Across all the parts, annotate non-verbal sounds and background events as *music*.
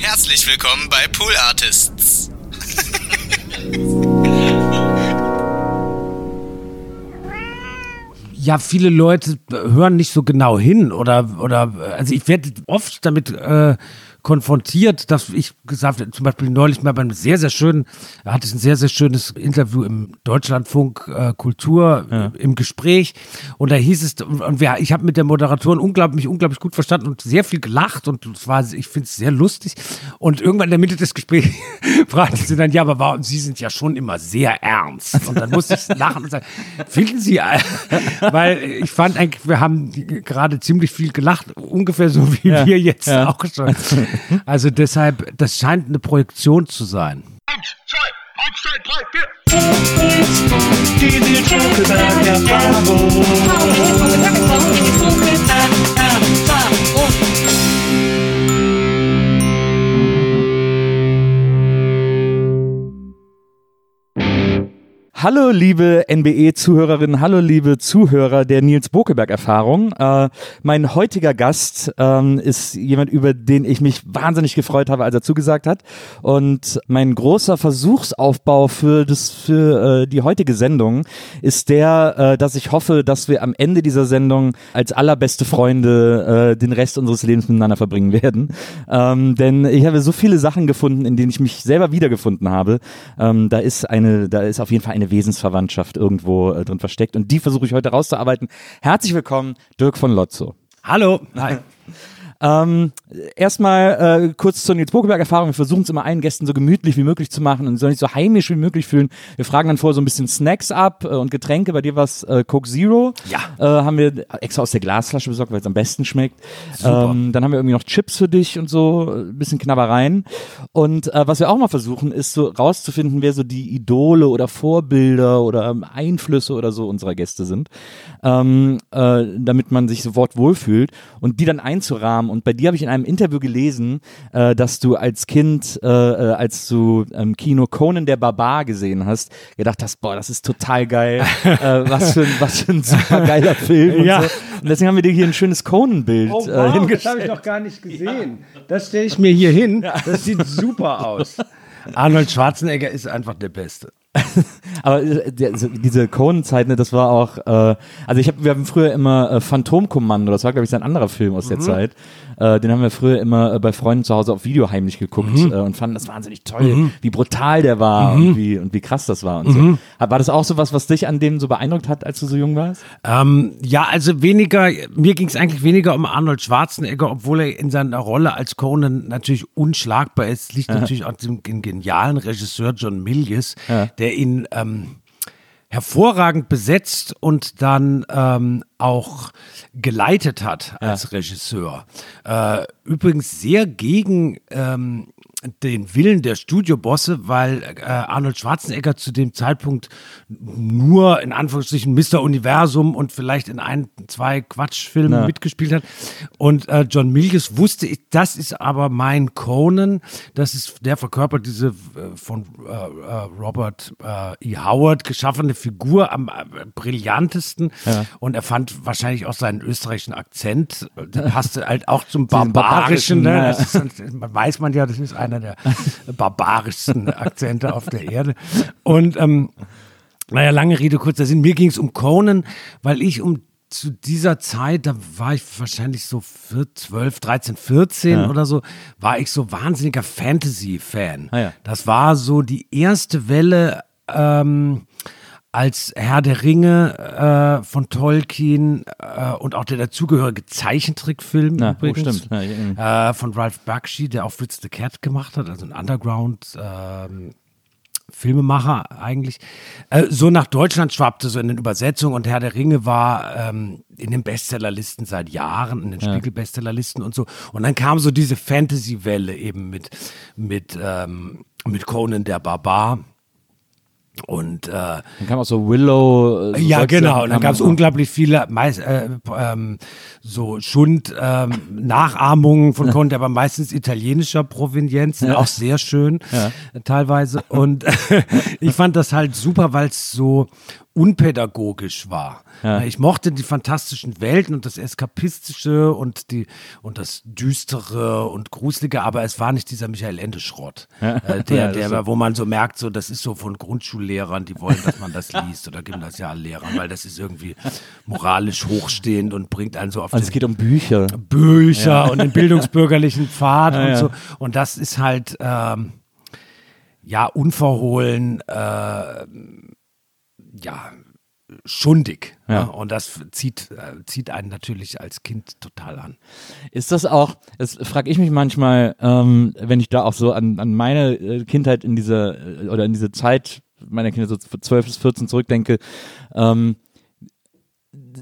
Herzlich willkommen bei Pool Artists. ja, viele Leute hören nicht so genau hin oder, oder also ich werde oft damit äh, konfrontiert, dass ich gesagt habe, zum Beispiel neulich mal beim sehr, sehr schönen, er hatte ein sehr, sehr schönes Interview im Deutschlandfunk äh, Kultur ja. im Gespräch und da hieß es, und wir, ich habe mit der Moderatorin unglaublich, unglaublich gut verstanden und sehr viel gelacht und es war, ich finde es sehr lustig und irgendwann in der Mitte des Gesprächs *laughs* fragte sie dann, ja, aber warum, Sie sind ja schon immer sehr ernst und dann musste ich lachen und sagen, finden Sie, weil ich fand eigentlich, wir haben gerade ziemlich viel gelacht, ungefähr so wie ja. wir jetzt ja. auch schon. *laughs* Also deshalb, das scheint eine Projektion zu sein. Eins, zwei, eins, zwei, drei, vier. Die Hallo liebe NBE-Zuhörerinnen, hallo liebe Zuhörer der Nils Bokeberg-Erfahrung. Äh, mein heutiger Gast ähm, ist jemand, über den ich mich wahnsinnig gefreut habe, als er zugesagt hat. Und mein großer Versuchsaufbau für, das, für äh, die heutige Sendung ist der, äh, dass ich hoffe, dass wir am Ende dieser Sendung als allerbeste Freunde äh, den Rest unseres Lebens miteinander verbringen werden. Ähm, denn ich habe so viele Sachen gefunden, in denen ich mich selber wiedergefunden habe. Ähm, da ist eine, da ist auf jeden Fall eine Wesensverwandtschaft irgendwo äh, drin versteckt. Und die versuche ich heute rauszuarbeiten. Herzlich willkommen, Dirk von Lotzo. Hallo. Hi. *laughs* Ähm, erstmal äh, kurz zur Nils Bokeberg-Erfahrung. Wir versuchen es immer allen Gästen so gemütlich wie möglich zu machen und soll nicht so heimisch wie möglich fühlen. Wir fragen dann vorher so ein bisschen Snacks ab äh, und Getränke. Bei dir war es äh, Coke Zero. Ja. Äh, haben wir extra aus der Glasflasche besorgt, weil es am besten schmeckt. Ähm, dann haben wir irgendwie noch Chips für dich und so, ein bisschen Knabbereien. Und äh, was wir auch mal versuchen, ist so rauszufinden, wer so die Idole oder Vorbilder oder ähm, Einflüsse oder so unserer Gäste sind, ähm, äh, damit man sich sofort wohlfühlt und die dann einzurahmen und bei dir habe ich in einem Interview gelesen, äh, dass du als Kind, äh, äh als du im Kino Conan der Barbar gesehen hast, gedacht hast, boah, das ist total geil. *laughs* äh, was, für ein, was für ein super geiler Film. ja. Und, so. und deswegen haben wir dir hier ein schönes Conan-Bild oh, äh, wow, äh, hingestellt. Das habe ich noch gar nicht gesehen. Ja. Das stelle ich mir hier hin. Das sieht super aus. *laughs* Arnold Schwarzenegger ist einfach der Beste. *laughs* Aber äh, diese Conan-Zeit, ne, das war auch, äh, also ich hab, wir haben früher immer äh, Phantomkommando, das war glaube ich sein anderer Film aus der mhm. Zeit. Äh, den haben wir früher immer äh, bei Freunden zu Hause auf Video heimlich geguckt mhm. äh, und fanden das wahnsinnig toll, mhm. wie brutal der war und, mhm. wie, und wie krass das war und so. Mhm. War das auch so was, was dich an dem so beeindruckt hat, als du so jung warst? Ähm, ja, also weniger, mir ging es eigentlich weniger um Arnold Schwarzenegger, obwohl er in seiner Rolle als Conan natürlich unschlagbar ist. Liegt natürlich an dem genialen Regisseur John Milius, ja. Der ihn ähm, hervorragend besetzt und dann ähm, auch geleitet hat als ja. Regisseur. Äh, übrigens sehr gegen ähm, den Willen der Studiobosse, weil äh, Arnold Schwarzenegger zu dem Zeitpunkt nur in Anführungsstrichen Mr. Universum und vielleicht in ein, zwei Quatschfilmen ja. mitgespielt hat. Und äh, John Milius wusste, ich, das ist aber mein Conan. Das ist der verkörpert diese äh, von äh, äh, Robert äh, E. Howard geschaffene Figur am brillantesten. Ja. Und er fand wahrscheinlich auch seinen österreichischen Akzent, der *laughs* passte halt auch zum Barbarischen. Ne? Das ist, weiß man ja, das ist ein einer der barbarischsten Akzente auf der Erde. Und ähm, naja, lange Rede, kurzer Sinn. Mir ging es um Conan, weil ich um zu dieser Zeit, da war ich wahrscheinlich so 12, 13, 14 ja. oder so, war ich so wahnsinniger Fantasy-Fan. Ah, ja. Das war so die erste Welle ähm, als Herr der Ringe äh, von Tolkien äh, und auch der dazugehörige Zeichentrickfilm Na, oh, übrigens oh, ja, äh, von Ralph Bakshi, der auch Fritz the Cat gemacht hat, also ein Underground ähm, Filmemacher eigentlich, äh, so nach Deutschland schwappte, so in den Übersetzungen und Herr der Ringe war ähm, in den Bestsellerlisten seit Jahren, in den ja. Spiegel-Bestsellerlisten und so. Und dann kam so diese Fantasy-Welle eben mit, mit, ähm, mit Conan der Barbar und äh, dann kam auch so Willow. Äh, so ja, genau. Und dann gab es unglaublich viele meist, äh, ähm, so Schund ähm, Nachahmungen von *laughs* Conte, aber meistens italienischer Provenienz, ja. auch sehr schön ja. teilweise. Und *laughs* ich fand das halt super, weil es so unpädagogisch war. Ja. Ich mochte die fantastischen Welten und das Eskapistische und die und das Düstere und Gruselige, aber es war nicht dieser Michael Ende Schrott, ja. äh, *laughs* der, ja, der, wo man so merkt, so das ist so von Grundschullehrern, die wollen, dass man das liest oder Gymnasiallehrern, weil das ist irgendwie moralisch hochstehend und bringt einen so auf. Also es geht um Bücher. Bücher und den bildungsbürgerlichen Pfad *laughs* und so. Und das ist halt ähm, ja unverhohlen. Äh, ja, schundig. Ja. Ne? Und das zieht, äh, zieht einen natürlich als Kind total an. Ist das auch, das frage ich mich manchmal, ähm, wenn ich da auch so an, an meine äh, Kindheit in dieser, äh, oder in diese Zeit meiner Kinder so 12 bis 14 zurückdenke, ähm,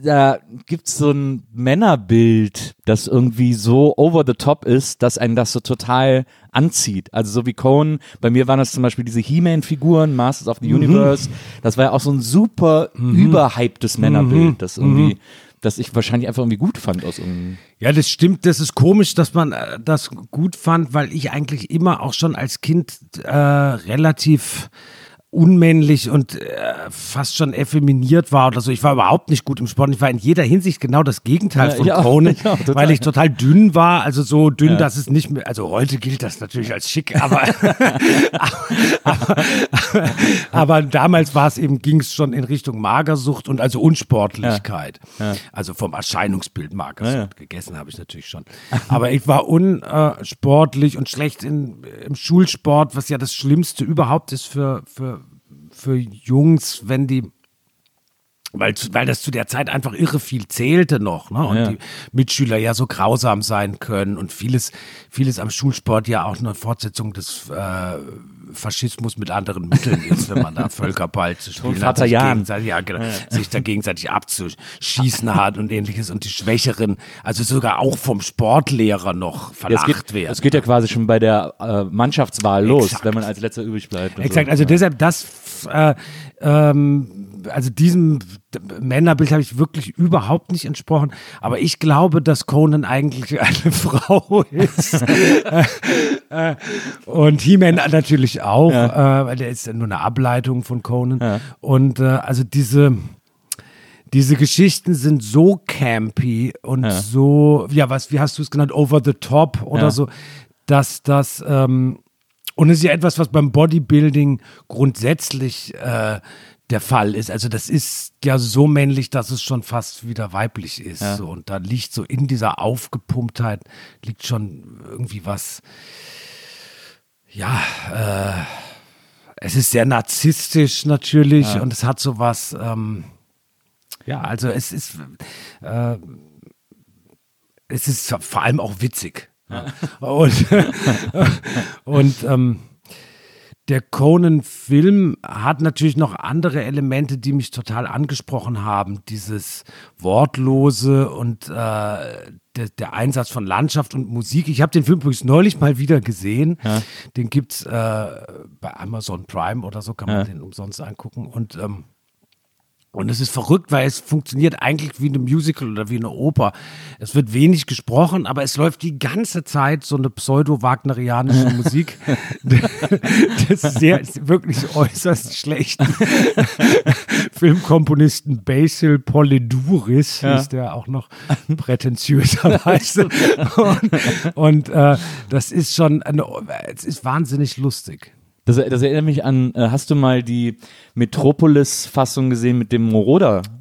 da gibt's so ein Männerbild, das irgendwie so over the top ist, dass einen das so total anzieht. Also so wie Cohen, bei mir waren das zum Beispiel diese He-Man-Figuren, Masters of the mhm. Universe. Das war ja auch so ein super mhm. überhyptes Männerbild, mhm. das irgendwie mhm. das ich wahrscheinlich einfach irgendwie gut fand aus irgendeinem. Ja, das stimmt. Das ist komisch, dass man äh, das gut fand, weil ich eigentlich immer auch schon als Kind äh, relativ unmännlich und äh, fast schon effeminiert war oder so. Ich war überhaupt nicht gut im Sport. Ich war in jeder Hinsicht genau das Gegenteil von ja, *laughs* Conan, ja, weil ich total dünn war. Also so dünn, ja. dass es nicht mehr, also heute gilt das natürlich als schick, *laughs* aber, aber, aber, damals war es eben, ging es schon in Richtung Magersucht und also Unsportlichkeit. Also vom Erscheinungsbild Magersucht. Gegessen habe ich natürlich schon. Aber ich war unsportlich und schlecht in, im Schulsport, was ja das Schlimmste überhaupt ist für, für für Jungs, wenn die weil, weil das zu der Zeit einfach irre viel zählte noch, ne? Und ja. die Mitschüler ja so grausam sein können und vieles, vieles am Schulsport ja auch eine Fortsetzung des äh, Faschismus mit anderen Mitteln ist, wenn man da *laughs* Völkerball zu spielen hat, sich, gegenseitig, ja, genau, ja. sich da gegenseitig abzuschießen hat und ähnliches und die Schwächeren, also sogar auch vom Sportlehrer noch verlacht ja, werden. Es geht ja quasi schon bei der äh, Mannschaftswahl los, Exakt. wenn man als letzter übrig bleibt. Exakt, so. also deshalb das äh, ähm, also diesem Männerbild habe ich wirklich überhaupt nicht entsprochen. Aber ich glaube, dass Conan eigentlich eine *laughs* Frau ist. Äh, und He-Man natürlich auch, ja. äh, weil der ist ja nur eine Ableitung von Conan. Ja. Und äh, also diese diese Geschichten sind so campy und ja. so, ja, was, wie hast du es genannt, over the top oder so, dass das, ähm, und es ist ja etwas, was beim Bodybuilding grundsätzlich äh, der Fall ist. Also das ist ja so männlich, dass es schon fast wieder weiblich ist. Ja. So. Und da liegt so in dieser Aufgepumptheit, liegt schon irgendwie was, ja, äh, es ist sehr narzisstisch natürlich ja. und es hat so was, ähm, ja, also es ist, äh, es ist vor allem auch witzig. Ja. Und, *laughs* und ähm, der Conan-Film hat natürlich noch andere Elemente, die mich total angesprochen haben. Dieses Wortlose und äh, der, der, Einsatz von Landschaft und Musik. Ich habe den Film übrigens neulich mal wieder gesehen. Ja. Den gibt es äh, bei Amazon Prime oder so, kann man ja. den umsonst angucken. Und ähm, und es ist verrückt, weil es funktioniert eigentlich wie eine Musical oder wie eine Oper. Es wird wenig gesprochen, aber es läuft die ganze Zeit so eine pseudo-wagnerianische *laughs* Musik. das ist sehr, ist wirklich äußerst schlecht. *laughs* Filmkomponisten Basil Poliduris ja. ist der auch noch prätentiöserweise. *laughs* und, und äh, das ist schon, eine, es ist wahnsinnig lustig. Das, das erinnert mich an, äh, hast du mal die Metropolis-Fassung gesehen mit dem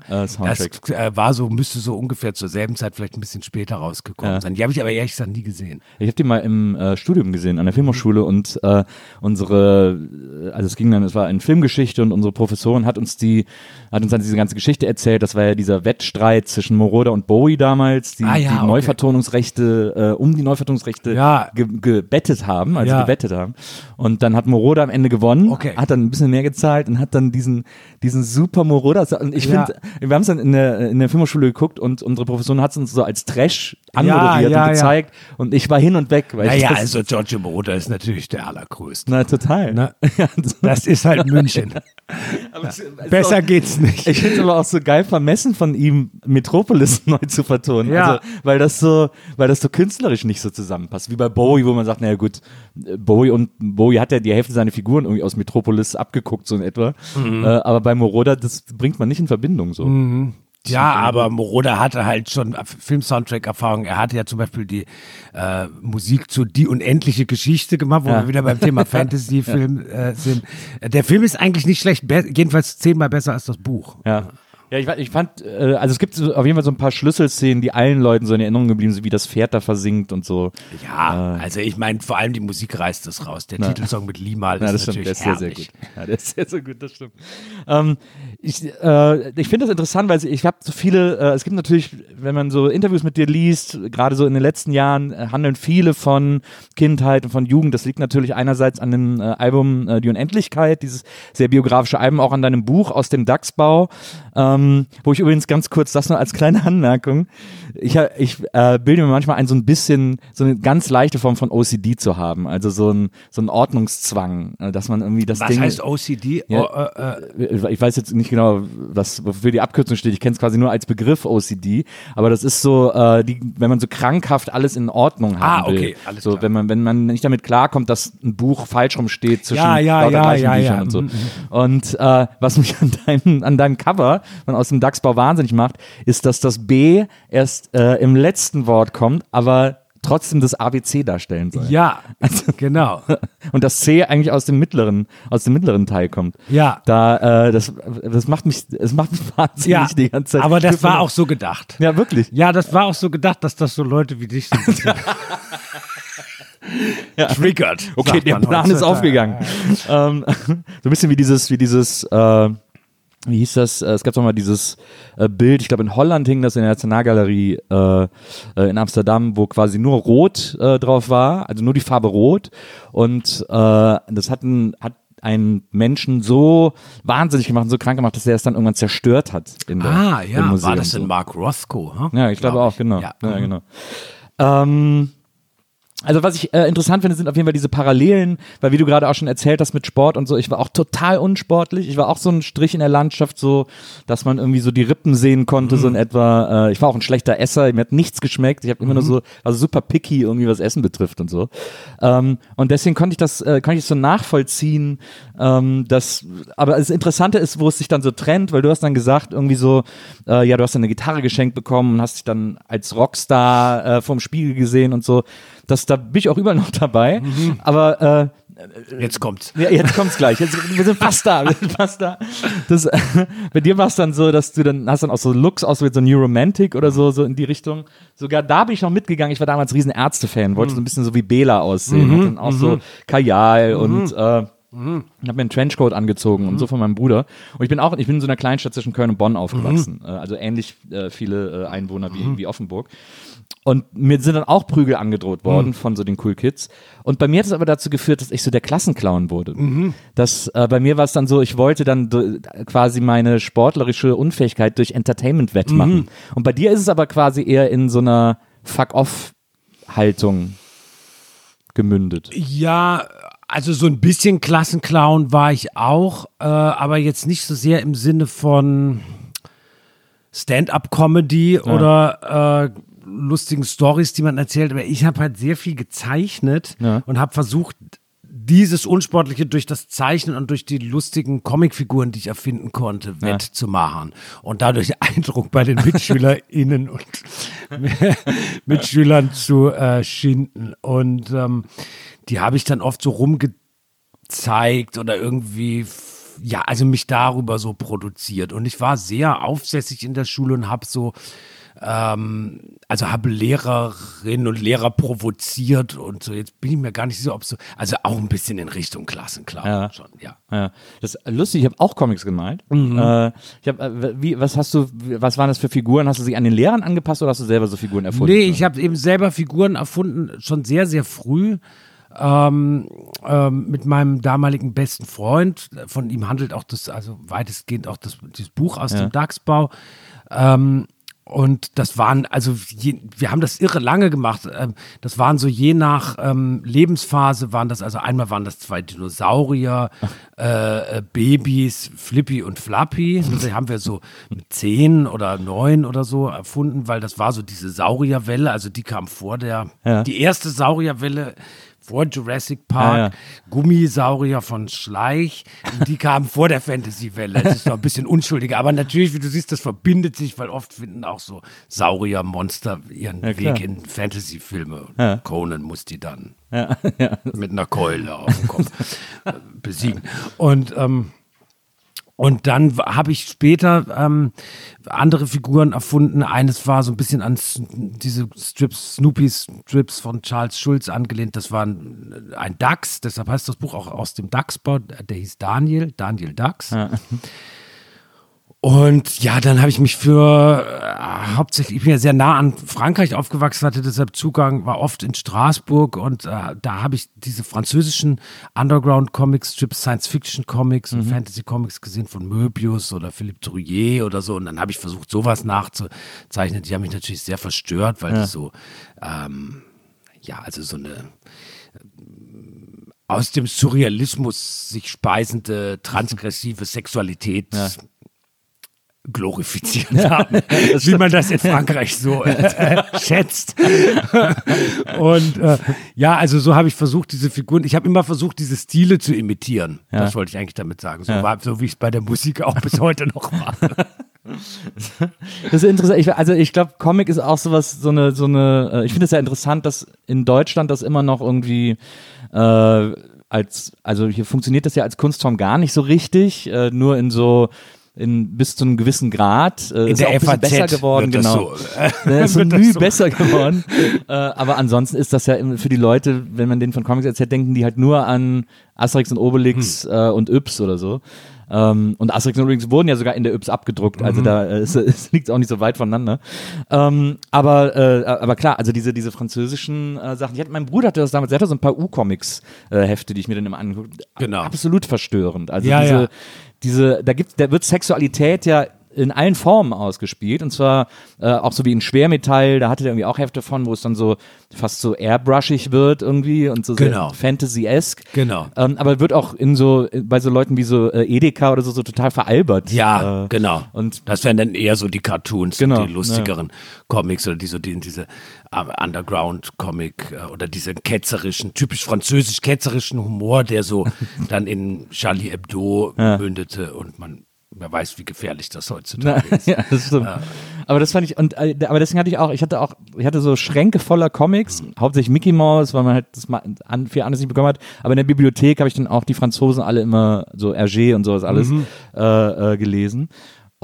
Moroder-Soundtrack? das äh, war so, müsste so ungefähr zur selben Zeit vielleicht ein bisschen später rausgekommen ja. sein. Die habe ich aber ehrlich gesagt nie gesehen. Ich habe die mal im äh, Studium gesehen, an der Filmhochschule und äh, unsere, äh, also es ging dann, es war eine Filmgeschichte und unsere Professorin hat uns die, hat uns dann diese ganze Geschichte erzählt. Das war ja dieser Wettstreit zwischen Moroder und Bowie damals, die, ah, ja, die okay. Neuvertonungsrechte, äh, um die Neuvertonungsrechte ja. ge gebettet haben, also gebettet haben. Und dann hat Moroder am Ende gewonnen, okay. hat dann ein bisschen mehr gezahlt und hat dann diesen, diesen super Moroder. Und ich finde, wir haben es dann in der, in der Filmhochschule geguckt und unsere Professorin hat es uns so als Trash anmoderiert ja, ja, und gezeigt. Und ich war hin und weg. Weil naja, also Giorgio Moroder ist natürlich der allergrößte. Na, total. Na, *laughs* *laughs* das ist halt München. es, Besser auch, geht's nicht. Ich finde es aber auch so geil vermessen von ihm, Metropolis *laughs* neu zu vertonen. Ja. Also, weil das so, weil das so künstlerisch nicht so zusammenpasst. Wie bei Bowie, wo man sagt, naja gut, Bowie und Bowie hat ja die Hälfte seiner seine Figuren irgendwie aus Metropolis abgeguckt, so in etwa. Äh, aber bei Moroder, das bringt man nicht in Verbindung so. Ja, aber Moroder hatte halt schon Film-Soundtrack-Erfahrung. Er hatte ja zum Beispiel die äh, Musik zu Die unendliche Geschichte gemacht, wo Ja. wir wieder beim Thema *laughs* Fantasy-Film äh, sind. Der Film ist eigentlich nicht schlecht, jedenfalls zehnmal besser als das Buch. Ja. Ja, ich, ich fand, äh, also es gibt so, auf jeden Fall so ein paar Schlüsselszenen, die allen Leuten so in Erinnerung geblieben sind, wie das Pferd da versinkt und so. Ja, also ich meine, vor allem die Musik reißt das raus. Der Titelsong mit Limal Ja, ist das stimmt, natürlich der ist sehr, sehr gut. Ja, der ist sehr, sehr gut, das stimmt. Ähm, ich äh, ich finde das interessant, weil ich habe so viele, äh, es gibt natürlich, wenn man so Interviews mit dir liest, gerade so in den letzten Jahren, äh, handeln viele von Kindheit und von Jugend. Das liegt natürlich einerseits an dem äh, Album äh, Die Unendlichkeit, dieses sehr biografische Album, auch an deinem Buch aus dem Dachsbau, ähm, wo ich übrigens ganz kurz, das nur als kleine Anmerkung, ich, ha- ich äh, bilde mir manchmal ein, so ein bisschen, so eine ganz leichte Form von OCD zu haben, also so ein, so ein Ordnungszwang, äh, dass man irgendwie das Was Ding... heißt OCD? Ja. Oh, äh, äh, ich weiß jetzt nicht genau, was wofür die Abkürzung steht. Ich kenne es quasi nur als Begriff OCD, aber das ist so, äh, die, wenn man so krankhaft alles in Ordnung haben Ah, okay, will. alles so, klar. wenn man wenn man nicht damit klarkommt, dass ein Buch falsch rumsteht zwischen Ja, ja, lauter ja, gleichen ja, Büchern ja. und so. Mhm, Und äh, was mich an deinem an deinem Cover und aus dem Dachsbau wahnsinnig macht, ist, dass das B erst äh, im letzten Wort kommt, aber trotzdem das ABC darstellen soll. ja, genau. *laughs* Und das C eigentlich aus dem mittleren, aus dem mittleren Teil kommt. Ja. Da, äh, das, das macht mich, es macht mich *laughs* wahnsinnig Ja, die ganze Zeit. aber das war auch so gedacht. Ja, wirklich. Ja, das war auch so gedacht, dass das so Leute wie dich so ein *laughs* bisschen triggert. Okay, der Plan ist aufgegangen. ähm, so ein bisschen wie dieses, wie dieses, äh, wie hieß das? Äh, Es gab doch mal dieses äh, Bild, ich glaube in Holland hing das in der Nationalgalerie äh, äh, in Amsterdam, wo quasi nur Rot äh, drauf war, also nur die Farbe Rot. Und äh, das hat, ein, hat einen Menschen so wahnsinnig gemacht und so krank gemacht, dass er es dann irgendwann zerstört hat. In der, Ah, im ja, Museum war das denn Mark Rothko? Hm? Ja, ich glaube Glaub auch, genau. Ja. Ja, genau. Ähm, also was ich äh, interessant finde, sind auf jeden Fall diese Parallelen, weil wie du gerade auch schon erzählt hast mit Sport und so, ich war auch total unsportlich. Ich war auch so ein Strich in der Landschaft, so, dass man irgendwie so die Rippen sehen konnte, so in etwa. Äh, ich war auch ein schlechter Esser, mir hat nichts geschmeckt. Ich habe immer nur so, also super picky irgendwie was Essen betrifft und so. Ähm, und deswegen konnte ich das, äh, konnte ich so nachvollziehen, ähm, dass, aber das Interessante ist, wo es sich dann so trennt, weil du hast dann gesagt, irgendwie so, äh, ja, du hast dann eine Gitarre geschenkt bekommen und hast dich dann als Rockstar äh, vorm Spiegel gesehen und so. Das, da bin ich auch überall noch dabei. Aber äh, Jetzt kommt's. ja, jetzt kommt's gleich. Jetzt, wir sind fast da. Wir sind fast da. Das, äh, *laughs* bei dir war es dann so, dass du dann hast dann auch so Looks aus wie so New Romantic oder so, so in die Richtung. Sogar da bin ich noch mitgegangen. Ich war damals riesen Ärzte-Fan, wollte so ein bisschen so wie Bela aussehen. Hatte dann auch so Kajal und äh, und habe mir einen Trenchcoat angezogen und so von meinem Bruder. Und ich bin auch, ich bin in so einer Kleinstadt zwischen Köln und Bonn aufgewachsen. Äh, also ähnlich äh, viele äh, Einwohner wie, wie Offenburg. Und mir sind dann auch Prügel angedroht worden von so den Cool Kids. Und bei mir hat es aber dazu geführt, dass ich so der Klassenclown wurde. Das, äh, bei mir war es dann so, ich wollte dann quasi meine sportlerische Unfähigkeit durch Entertainment wettmachen. Und bei dir ist es aber quasi eher in so einer Fuck-off-Haltung gemündet. Ja, also so ein bisschen Klassenclown war ich auch, äh, aber jetzt nicht so sehr im Sinne von Stand-up-Comedy oder äh, lustigen Stories, die man erzählt. Aber ich habe halt sehr viel gezeichnet Ja. und habe versucht, dieses Unsportliche durch das Zeichnen und durch die lustigen Comicfiguren, die ich erfinden konnte, wettzumachen. Und dadurch *laughs* Eindruck bei den MitschülerInnen und *laughs* Mitschülern zu äh, schinden. Und ähm, die habe ich dann oft so rumgezeigt oder irgendwie, ja, also mich darüber so produziert. Und ich war sehr aufsässig in der Schule und habe so, ähm, also habe Lehrerinnen und Lehrer provoziert und so. Jetzt bin ich mir gar nicht sicher, ob so, also auch ein bisschen in Richtung Klassenclown Ja. schon, ja. Ja, das ist lustig, ich habe auch Comics gemalt. Äh, ich hab, äh, wie, was hast du, was waren das für Figuren? Hast du sie an den Lehrern angepasst oder hast du selber so Figuren erfunden? Nee, ich habe eben selber Figuren erfunden, schon sehr, sehr früh. Ähm, ähm, mit meinem damaligen besten Freund. Von ihm handelt auch das, also weitestgehend auch das, dieses Buch aus dem Dachsbau. Ähm, und das waren, also je, wir haben das irre lange gemacht. Ähm, das waren so je nach ähm, Lebensphase waren das, also einmal waren das zwei Dinosaurier, *laughs* äh, äh, Babys, Flippy und Flappy. *laughs* Das haben wir so mit zehn oder neun oder so erfunden, weil das war so diese Saurierwelle, also die kam vor der, Ja. die erste Saurierwelle vor Jurassic Park, Ah, ja. Gummisaurier von Schleich, die kamen vor der Fantasy-Welle. Das ist noch ein bisschen unschuldiger, aber natürlich, wie du siehst, das verbindet sich, weil oft finden auch so Saurier-Monster ihren Ja. Weg in Fantasy-Filme. Ja. Conan muss die dann *laughs* mit einer Keule auf dem Kopf äh, besiegen. Und ähm, und dann habe ich später ähm, andere Figuren erfunden. Eines war so ein bisschen an diese Strips, Snoopy-Strips von Charles Schulz angelehnt. Das war ein, ein Dachs, deshalb heißt das Buch auch aus dem Dachsbau. Der hieß Daniel, Daniel Dachs. Und ja, dann habe ich mich für äh, hauptsächlich, ich bin ja sehr nah an Frankreich aufgewachsen, hatte deshalb Zugang, war oft in Straßburg und äh, da habe ich diese französischen Underground-Comics, Strips, Science-Fiction-Comics und Fantasy-Comics gesehen von Möbius oder Philippe Trouillet oder so. Und dann habe ich versucht, sowas nachzuzeichnen. Die haben mich natürlich sehr verstört, weil die so, ähm, ja, also so eine ähm, aus dem Surrealismus sich speisende transgressive Sexualität glorifiziert haben, *laughs* wie man das in Frankreich so äh, *laughs* schätzt. Und äh, ja, also so habe ich versucht, diese Figuren, ich habe immer versucht, diese Stile zu imitieren. Das wollte ich eigentlich damit sagen. So, war, so wie ich es bei der Musik auch bis heute noch mache. *laughs* Das ist interessant. Ich, also ich glaube, Comic ist auch sowas, so eine, so eine, äh, ich finde es ja interessant, dass in Deutschland das immer noch irgendwie äh, als, also hier funktioniert das ja als Kunstform gar nicht so richtig, äh, nur in so in, bis zu einem gewissen Grad. Äh, ist der auch ein FAZ besser geworden, genau. so, äh, *laughs* ist so *laughs* wird das müh so. besser geworden. *laughs* äh, aber ansonsten ist das ja für die Leute, wenn man denen von Comics erzählt, denken die halt nur an Asterix und Obelix Hm. äh, und Yps oder so. Ähm, und Asterix und Obelix wurden ja sogar in der Yps abgedruckt, also Mhm. da äh, es, es *laughs* liegt auch nicht so weit voneinander. Ähm, aber, äh, aber klar, also diese, diese französischen äh, Sachen. Ich hatte, mein Bruder hatte das damals, der hatte so ein paar U-Comics-Hefte, die ich mir dann immer angeguckt Genau. Absolut verstörend. Also Ja, diese, ja. diese, da gibt, da wird Sexualität ja in allen Formen ausgespielt und zwar äh, auch so wie in Schwermetall, da hatte der irgendwie auch Hefte von, wo es dann so fast so airbrushig wird irgendwie und so Genau. Fantasy-esque. Genau. Ähm, aber wird auch in so, bei so Leuten wie so äh, Edeka oder so, so total veralbert. Ja, äh, genau. und- das wären dann eher so die Cartoons, Genau, die lustigeren Comics oder die so die, diese äh, Underground-Comic äh, oder diese ketzerischen, typisch französisch ketzerischen Humor, der so *laughs* dann in Charlie Hebdo mündete und man wer weiß, wie gefährlich das heutzutage ist. *laughs* ja, das stimmt. Aber das fand ich, und äh, aber deswegen hatte ich auch, ich hatte auch, ich hatte so Schränke voller Comics, hauptsächlich Mickey Mouse, weil man halt das mal an, viel anderes nicht bekommen hat. Aber in der Bibliothek habe ich dann auch die Franzosen alle immer so Hergé und sowas alles äh, äh, gelesen.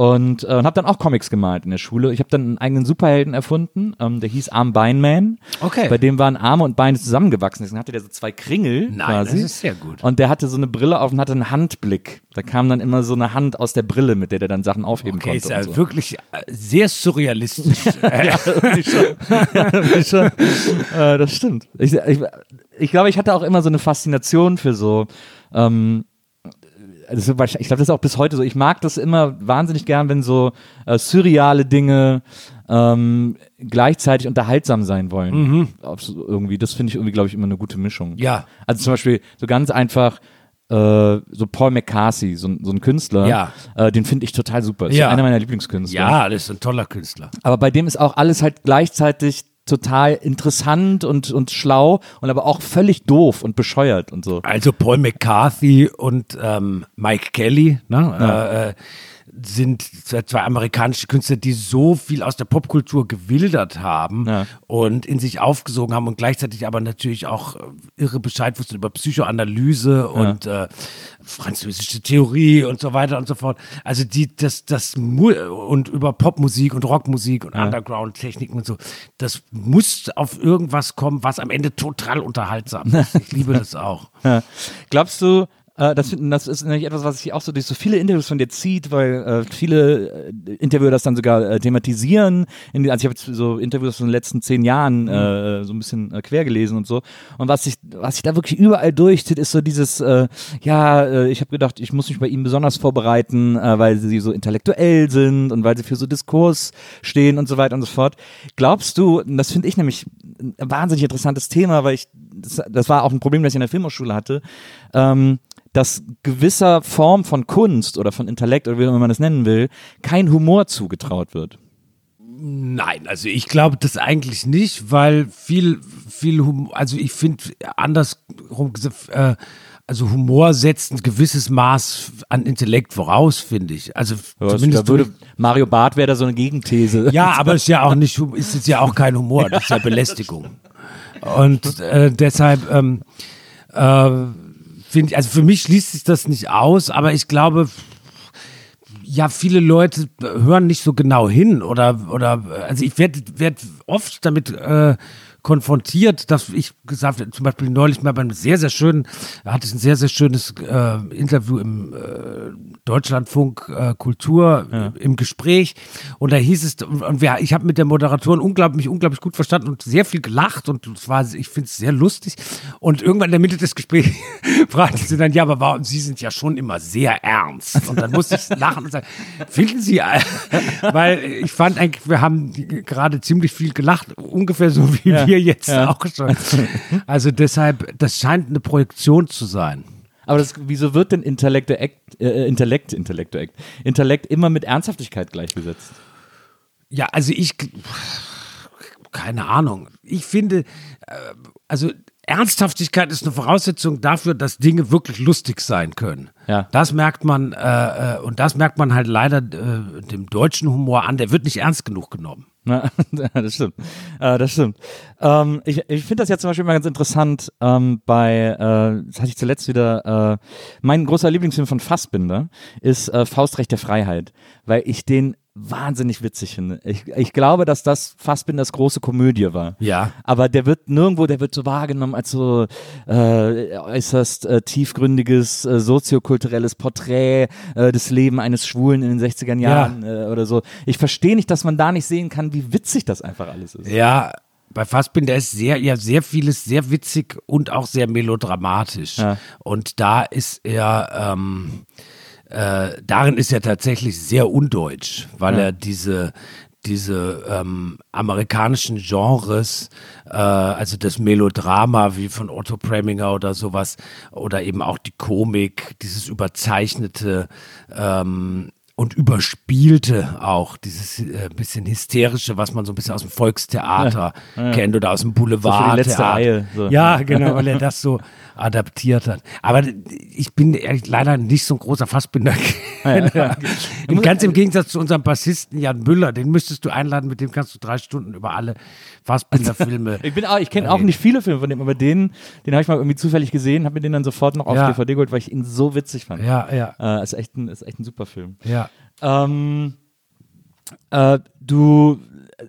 Und, äh, und habe dann auch Comics gemalt in der Schule. Ich habe dann einen eigenen Superhelden erfunden, ähm, der hieß Arm Beinman. Okay. Bei dem waren Arme und Beine zusammengewachsen. Deswegen hatte der so zwei Kringel Nein, quasi. das ist sehr gut. Und der hatte so eine Brille auf und hatte einen Handblick. Da kam dann immer so eine Hand aus der Brille, mit der der dann Sachen aufheben Okay, ist konnte. ja und so. wirklich äh, sehr surrealistisch. *laughs* ja, schon. *laughs* ja, schon. Äh, das stimmt. Ich, ich, ich glaube, ich hatte auch immer so eine Faszination für so. Ähm, also ich glaube, das ist auch bis heute so. Ich mag das immer wahnsinnig gern, wenn so äh, surreale Dinge ähm, gleichzeitig unterhaltsam sein wollen. Ob's irgendwie, das finde ich irgendwie, glaube ich, immer eine gute Mischung. Ja. Also zum Beispiel so ganz einfach äh, so Paul McCarthy, so, ein- so ein Künstler, Ja. äh, den finde ich total super. Ist Ja. einer meiner Lieblingskünstler. ja, das ist ein toller Künstler. Aber bei dem ist auch alles halt gleichzeitig total interessant und, und schlau und aber auch völlig doof und bescheuert und so. Also Paul McCarthy und ähm, Mike Kelly ne, äh, äh, sind zwei amerikanische Künstler, die so viel aus der Popkultur gewildert haben Ja. und in sich aufgesogen haben und gleichzeitig aber natürlich auch äh, irre Bescheid wussten über Psychoanalyse und äh, französische Theorie und so weiter und so fort. Also die, das, das und über Popmusik und Rockmusik und Underground-Techniken und so, das muss auf irgendwas kommen, was am Ende total unterhaltsam ist. Ich liebe *laughs* das auch. Ja. Glaubst du, äh, das, das ist nämlich etwas, was sich auch so durch so viele Interviews von dir zieht, weil äh, viele äh, Interviewer das dann sogar äh, thematisieren. In, also ich habe jetzt so Interviews von den letzten zehn Jahren äh, so ein bisschen quer gelesen und so. Und was sich, was sich da wirklich überall durchzieht, ist so dieses, ja, ich habe gedacht, ich muss mich bei ihnen besonders vorbereiten, weil sie so intellektuell sind und weil sie für so Diskurs stehen und so weiter und so fort. Glaubst du, das finde ich nämlich ein wahnsinnig interessantes Thema, weil ich, das, das war auch ein Problem, das ich in der Filmhochschule hatte, ähm, dass gewisser Form von Kunst oder von Intellekt oder wie auch immer man das nennen will, kein Humor zugetraut wird. Nein, also ich glaube das eigentlich nicht, weil viel, viel Humor, also ich finde andersrum gesagt, äh, also Humor setzt ein gewisses Maß an Intellekt voraus, finde ich. Also Ja, zumindest da würde Mario Barth wäre da so eine Gegenthese. *laughs* Ja, aber es ist ja auch nicht, ist es ja auch kein Humor, das ist ja *laughs* Belästigung. Und äh, deshalb ähm, äh, finde also für mich schließt sich das nicht aus, aber ich glaube, ja, viele Leute hören nicht so genau hin oder, oder also ich werde werd oft damit äh, konfrontiert, dass ich gesagt habe, zum Beispiel neulich mal bei einem sehr, sehr schönen, hatte ich ein sehr, sehr schönes äh, Interview im äh, Deutschlandfunk äh, Kultur äh, im Gespräch. Und da hieß es, und, wir, ich habe mit der Moderatorin unglaublich, mich unglaublich gut verstanden und sehr viel gelacht und es war, ich finde es sehr lustig. Und irgendwann in der Mitte des Gesprächs *laughs* fragte sie dann, ja, aber warum, Sie sind ja schon immer sehr ernst. Und dann musste ich lachen und sagen, finden Sie, äh, *laughs* weil ich fand eigentlich, wir haben gerade ziemlich viel gelacht, ungefähr so wie wir jetzt auch schon. *laughs* Also deshalb, das scheint eine Projektion zu sein. Aber das, wieso wird denn Intellekt, äh, Intellekt, Intellekt, Intellekt immer mit Ernsthaftigkeit gleichgesetzt? Ja, also ich, keine Ahnung. Ich finde, äh, also Ernsthaftigkeit ist eine Voraussetzung dafür, dass Dinge wirklich lustig sein können. Ja. Das merkt man, äh, äh, und das merkt man halt leider äh, dem deutschen Humor an, der wird nicht ernst genug genommen. Na, *laughs* das stimmt. Äh, das stimmt. Ähm, ich ich finde das ja zum Beispiel mal ganz interessant ähm, bei, äh, das hatte ich zuletzt wieder, äh, mein großer Lieblingsfilm von Fassbinder ist äh, Faustrecht der Freiheit, weil ich den wahnsinnig witzig finde. Ich, ich glaube, dass das Fassbinders große Komödie war. Ja. Aber der wird nirgendwo, der wird so wahrgenommen als so äh, äußerst äh, tiefgründiges, äh, soziokulturelles Porträt äh, des Lebens eines Schwulen in den 60er Jahren äh, oder so. Ich verstehe nicht, dass man da nicht sehen kann, wie witzig das einfach alles ist. Ja, bei Fassbinder ist sehr, ja, sehr vieles sehr witzig und auch sehr melodramatisch. Ja. Und da ist er, ähm, äh, darin ist er tatsächlich sehr undeutsch, weil er diese, diese ähm, amerikanischen Genres, äh, also das Melodrama wie von Otto Preminger oder sowas, oder eben auch die Komik, dieses überzeichnete ähm, und überspielte auch, dieses äh, bisschen hysterische, was man so ein bisschen aus dem Volkstheater kennt oder aus dem Boulevard. letzte Reihe, so. Ja, genau, weil er das so adaptiert hat. Aber ich bin ehrlich, leider nicht so ein großer Fassbinder. *laughs* Im, ganz im Gegensatz zu unserem Bassisten Jan Müller, den müsstest du einladen, mit dem kannst du drei Stunden über alle Fassbinder-Filme. *laughs* Ich bin auch, ich kenne auch nicht viele Filme von dem, aber den, den habe ich mal irgendwie zufällig gesehen, habe mir den dann sofort noch auf Ja. DVD geholt, weil ich ihn so witzig fand. ja, ja, Äh, ist echt ein, ist echt ein super Film. ja. Ähm, äh, du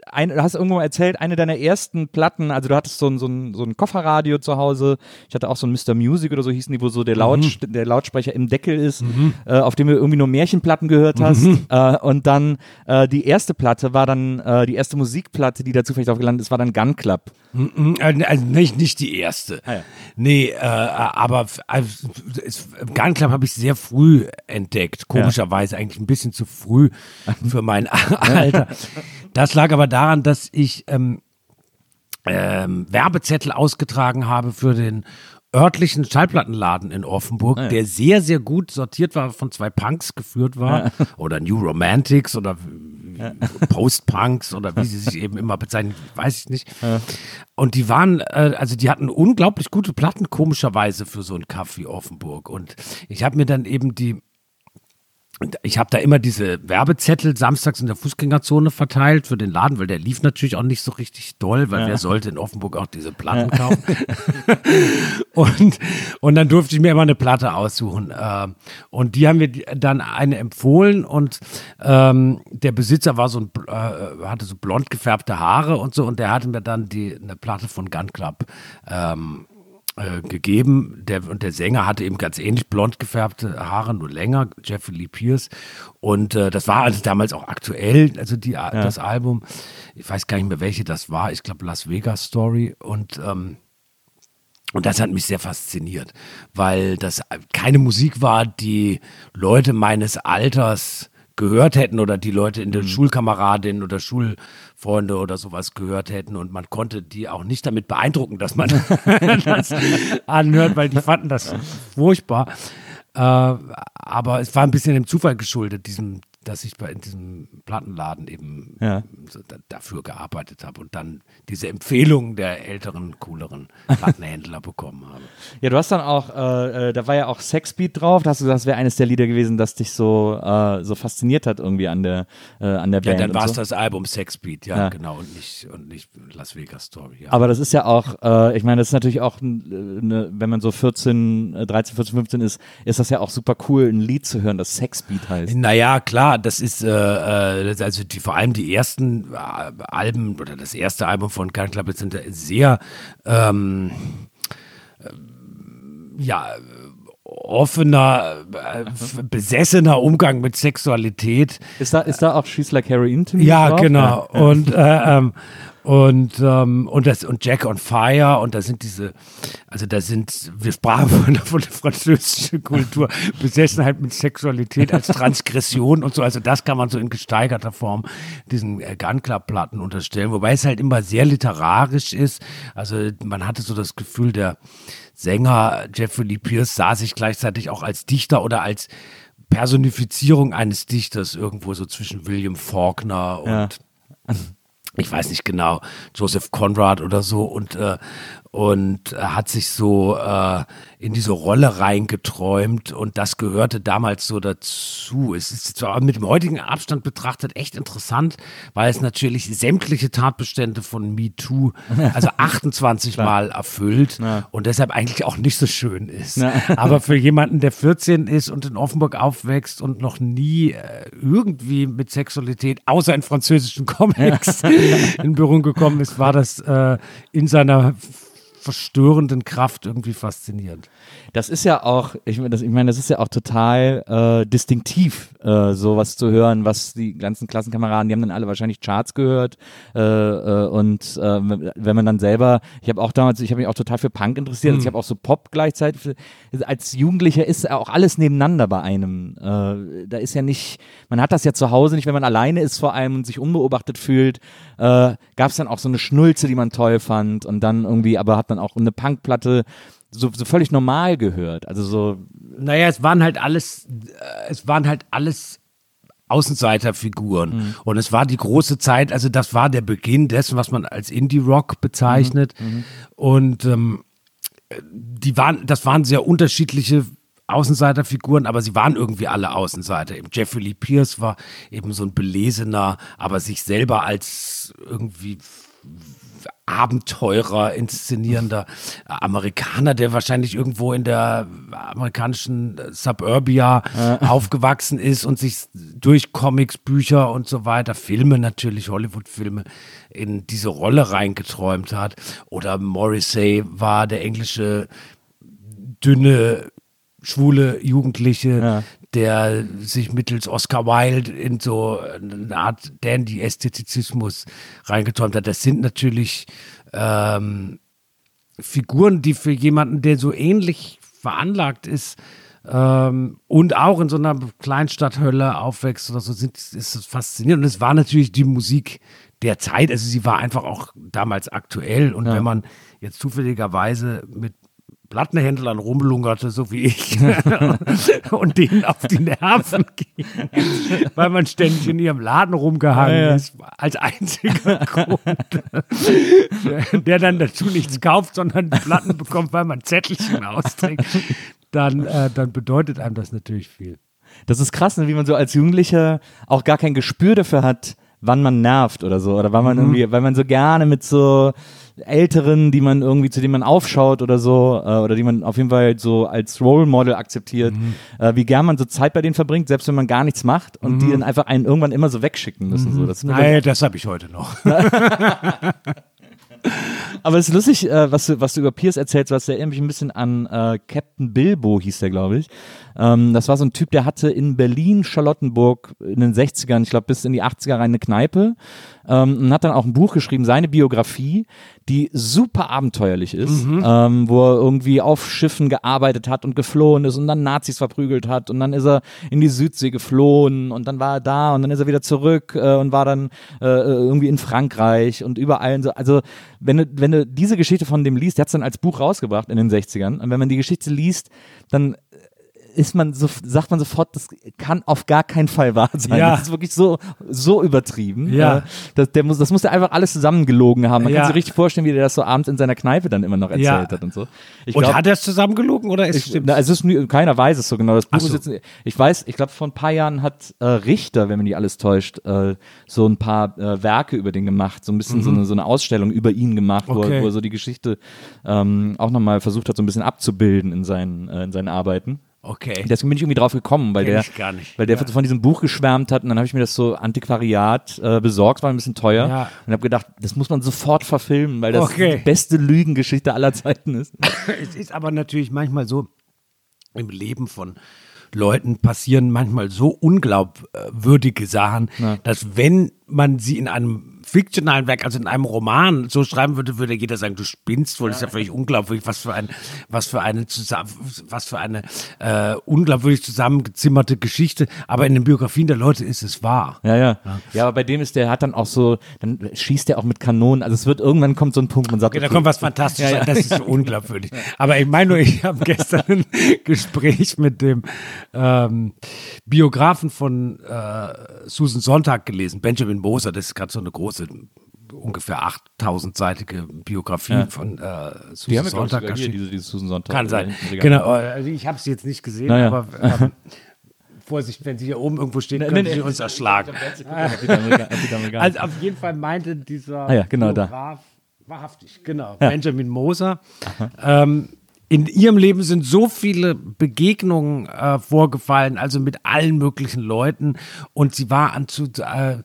ein, du hast irgendwo erzählt, eine deiner ersten Platten, also du hattest so ein, so ein, so ein Kofferradio zu Hause, ich hatte auch so ein Mr. Music oder so hießen die, wo so der, Laut, der Lautsprecher im Deckel ist, äh, auf dem du irgendwie nur Märchenplatten gehört hast. Äh, und dann äh, die erste Platte war dann, äh, die erste Musikplatte, die da zufällig drauf gelandet ist, war dann Gun Club. Mhm, äh, Also nicht, nicht die erste. Ah, ja. Nee, äh, aber also, es- Gun Club habe ich sehr früh entdeckt. Komischerweise eigentlich ein bisschen zu früh *laughs* für mein Alter. Das lag aber daran, dass ich ähm, ähm, Werbezettel ausgetragen habe für den örtlichen Schallplattenladen in Offenburg, Ah, der sehr, sehr gut sortiert war, von zwei Punks geführt war. *laughs* Oder New Romantics oder Post-Punks oder wie sie sich eben immer bezeichnen, weiß ich nicht. Und die waren, äh, also die hatten unglaublich gute Platten, komischerweise für so ein Kaff wie Offenburg. Und ich habe mir dann eben die ich habe da immer diese Werbezettel samstags in der Fußgängerzone verteilt für den Laden, weil der lief natürlich auch nicht so richtig doll, weil wer sollte in Offenburg auch diese Platten kaufen? *laughs* und, und dann durfte ich mir immer eine Platte aussuchen. Ähm, und die haben mir dann eine empfohlen und ähm, der Besitzer war so ein, äh, hatte so blond gefärbte Haare und so und der hatte mir dann die, eine Platte von Gun Club ähm, äh, gegeben. Der, und der Sänger hatte eben ganz ähnlich blond gefärbte Haare, nur länger, Jeffrey Lee Pierce. Und äh, das war also damals auch aktuell, also die, das Album. Ich weiß gar nicht mehr, welche das war. Ich glaube, Las Vegas Story. Und ähm, und das hat mich sehr fasziniert, weil das keine Musik war, die Leute meines Alters gehört hätten oder die Leute in der Schulkameradin oder Schulfreunde oder sowas gehört hätten und man konnte die auch nicht damit beeindrucken, dass man *laughs* das anhört, weil die fanden das furchtbar. Äh, aber es war ein bisschen dem Zufall geschuldet, diesem dass ich bei in diesem Plattenladen eben Ja. dafür gearbeitet habe und dann diese Empfehlungen der älteren, cooleren Plattenhändler bekommen habe. Ja, du hast dann auch, äh, äh, da war ja auch Sexbeat drauf. Da hast du gesagt, das wäre eines der Lieder gewesen, das dich so, äh, so fasziniert hat irgendwie an der, äh, an der Ja, Band. dann und war es so. das Album Sexbeat, ja, Ja. genau, und nicht, und nicht Las Vegas Story. Ja. Aber das ist ja auch, äh, ich meine, das ist natürlich auch, n- äh, wenn man so 14, äh, 13, 14, 15 ist, ist das ja auch super cool, ein Lied zu hören, das Sexbeat heißt. Naja, klar, das ist äh, äh, also die, vor allem die ersten äh, Alben oder das erste Album von Gun Club sind sehr ähm, äh, ja offener, äh, besessener Umgang mit Sexualität. Ist da, ist da auch She's Like Heroin Ja, drauf? genau. Und äh, ähm, und ähm, und das und Jack on Fire und da sind diese, also da sind wir sprachen *laughs* von, von der französischen Kultur Besessenheit mit Sexualität als Transgression und so. Also das kann man so in gesteigerter Form diesen äh, Gun Club Platten unterstellen, wobei es halt immer sehr literarisch ist. Also man hatte so das Gefühl, der Sänger Jeffrey Lee Pierce sah sich gleichzeitig auch als Dichter oder als Personifizierung eines Dichters irgendwo so zwischen William Faulkner und Ja. *laughs* ich weiß nicht genau, Joseph Conrad oder so. Und äh, und hat sich so äh, in diese Rolle reingeträumt und das gehörte damals so dazu. Es ist zwar mit dem heutigen Abstand betrachtet echt interessant, weil es natürlich sämtliche Tatbestände von MeToo, also *laughs* 28 Mal erfüllt und deshalb eigentlich auch nicht so schön ist. *laughs* Aber für jemanden, der 14 ist und in Offenburg aufwächst und noch nie äh, irgendwie mit Sexualität, außer in französischen Comics, *laughs* in Berührung gekommen ist, war das äh, in seiner verstörenden Kraft irgendwie faszinierend. Das ist ja auch, ich meine, das, ich meine, das ist ja auch total äh, distinktiv, äh, sowas zu hören, was die ganzen Klassenkameraden, die haben dann alle wahrscheinlich Charts gehört äh, äh, und äh, wenn man dann selber, ich habe auch damals, ich habe mich auch total für Punk interessiert, also ich habe auch so Pop gleichzeitig. Als Jugendlicher ist auch alles nebeneinander bei einem. Äh, da ist ja nicht, man hat das ja zu Hause nicht, wenn man alleine ist vor allem und sich unbeobachtet fühlt, äh, gab es dann auch so eine Schnulze, die man toll fand und dann irgendwie, aber hat dann auch eine Punkplatte so, so völlig normal gehört. Also so, Naja, es waren halt alles, äh, es waren halt alles Außenseiterfiguren. Und es war die große Zeit, also das war der Beginn dessen, was man als Indie-Rock bezeichnet. Und ähm, die waren, das waren sehr unterschiedliche Außenseiterfiguren, aber sie waren irgendwie alle Außenseiter. Eben Jeffrey Lee Pierce war eben so ein belesener, aber sich selber als irgendwie Abenteurer inszenierender Amerikaner, der wahrscheinlich irgendwo in der amerikanischen Suburbia aufgewachsen ist und sich durch Comics, Bücher und so weiter, Filme natürlich, Hollywood-Filme, in diese Rolle reingeträumt hat. Oder Morrissey war der englische dünne schwule Jugendliche, der sich mittels Oscar Wilde in so eine Art Dandy-Ästhetizismus reingeträumt hat. Das sind natürlich ähm, Figuren, die für jemanden, der so ähnlich veranlagt ist ähm, und auch in so einer Kleinstadthölle aufwächst oder so, sind, ist das faszinierend. Und es war natürlich die Musik der Zeit, also sie war einfach auch damals aktuell. Und wenn man jetzt zufälligerweise mit Plattenhändlern rumlungerte, so wie ich, *laughs* und denen auf die Nerven ging, weil man ständig in ihrem Laden rumgehangen Ja, ja. ist, als einziger *laughs* Grund, der dann dazu nichts kauft, sondern die Platten bekommt, weil man Zettelchen austrägt, dann, äh, dann bedeutet einem das natürlich viel. das ist krass, ne, wie man so als Jugendlicher auch gar kein Gespür dafür hat, wann man nervt oder so. Oder wann man irgendwie, weil man so gerne mit so Älteren, die man irgendwie, zu denen man aufschaut oder so, äh, oder die man auf jeden Fall so als Role Model akzeptiert, äh, wie gern man so Zeit bei denen verbringt, selbst wenn man gar nichts macht und die dann einfach einen irgendwann immer so wegschicken müssen. So. Das mir Nein, das habe ich heute noch. *laughs* Aber es ist lustig, äh, was, du, was du über Pierce erzählst, was erinnert mich ein bisschen an äh, Captain Bilbo, hieß der, glaube ich. Ähm, das war so ein Typ, der hatte in Berlin, Charlottenburg in den 60ern, ich glaube bis in die 80er rein eine Kneipe ähm, und hat dann auch ein Buch geschrieben, seine Biografie, die super abenteuerlich ist, ähm, wo er irgendwie auf Schiffen gearbeitet hat und geflohen ist und dann Nazis verprügelt hat und dann ist er in die Südsee geflohen und dann war er da und dann ist er wieder zurück äh, und war dann äh, irgendwie in Frankreich und überall. und So. Also wenn du, wenn du diese Geschichte von dem liest, der hat es dann als Buch rausgebracht in den 60ern und wenn man die Geschichte liest, dann ist man so, sagt man sofort, das kann auf gar keinen Fall wahr sein. Ja. Das ist wirklich so, so übertrieben. Ja. Äh, Das, der muss, das muss er einfach alles zusammengelogen haben. Man Ja. kann sich richtig vorstellen, wie der das so abends in seiner Kneipe dann immer noch erzählt Ja. hat und so. Ich Und glaub- hat er es zusammengelogen oder ist ich, stimmt? na, es ist keiner weiß es so genau. Das Buch so. ist jetzt, ich weiß, ich glaube, vor ein paar Jahren hat äh, Richter, wenn man die alles täuscht, äh, so ein paar äh, Werke über den gemacht, so ein bisschen so, eine, so eine Ausstellung über ihn gemacht, wo, Mhm. Okay. er, wo er so die Geschichte ähm, auch nochmal versucht hat, so ein bisschen abzubilden in seinen, äh, in seinen Arbeiten. Okay. Deswegen bin ich irgendwie drauf gekommen, weil Kenn der, ich gar nicht. weil der Ja. von diesem Buch geschwärmt hat und dann habe ich mir das so Antiquariat äh, besorgt, war ein bisschen teuer Ja. und habe gedacht, das muss man sofort verfilmen, weil das Okay. die beste Lügengeschichte aller Zeiten ist. *laughs* Es ist aber natürlich manchmal so, im Leben von Leuten passieren manchmal so unglaubwürdige Sachen, dass wenn man sie in einem fiktionalen Werk, also in einem Roman so schreiben würde, würde jeder sagen, du spinnst wohl, das ist ja völlig unglaubwürdig, was für ein, was für eine zusammen, was für eine äh, unglaubwürdig zusammengezimmerte Geschichte. Aber in den Biografien der Leute ist es wahr. Ja, ja, ja. aber bei dem ist der hat dann auch so, dann schießt er auch mit Kanonen. Also es wird irgendwann kommt so ein Punkt, man sagt, Okay, da kommt was Fantastisches, Ja, ja. das ist so unglaubwürdig. Aber ich meine nur, ich habe gestern ein *laughs* Gespräch mit dem ähm, Biografen von äh, Susan Sonntag gelesen, Benjamin Moser, das ist gerade so eine große, ungefähr 8000-seitige Biografie von äh, Die haben Susan glaub ich, Sonntag hier, diese, diese Susan Sonntag. Kann sein. Genau, also ich habe sie jetzt nicht gesehen, Naja. aber ähm, *laughs* Vorsicht, wenn sie hier oben irgendwo steht, können sie uns erschlagen. Also auf jeden Fall meinte dieser Ah ja, genau. Biograf, wahrhaftig, genau, Benjamin Moser. Ähm, in ihrem Leben sind so viele Begegnungen äh, vorgefallen, also mit allen möglichen Leuten. Und sie war an, zu, äh,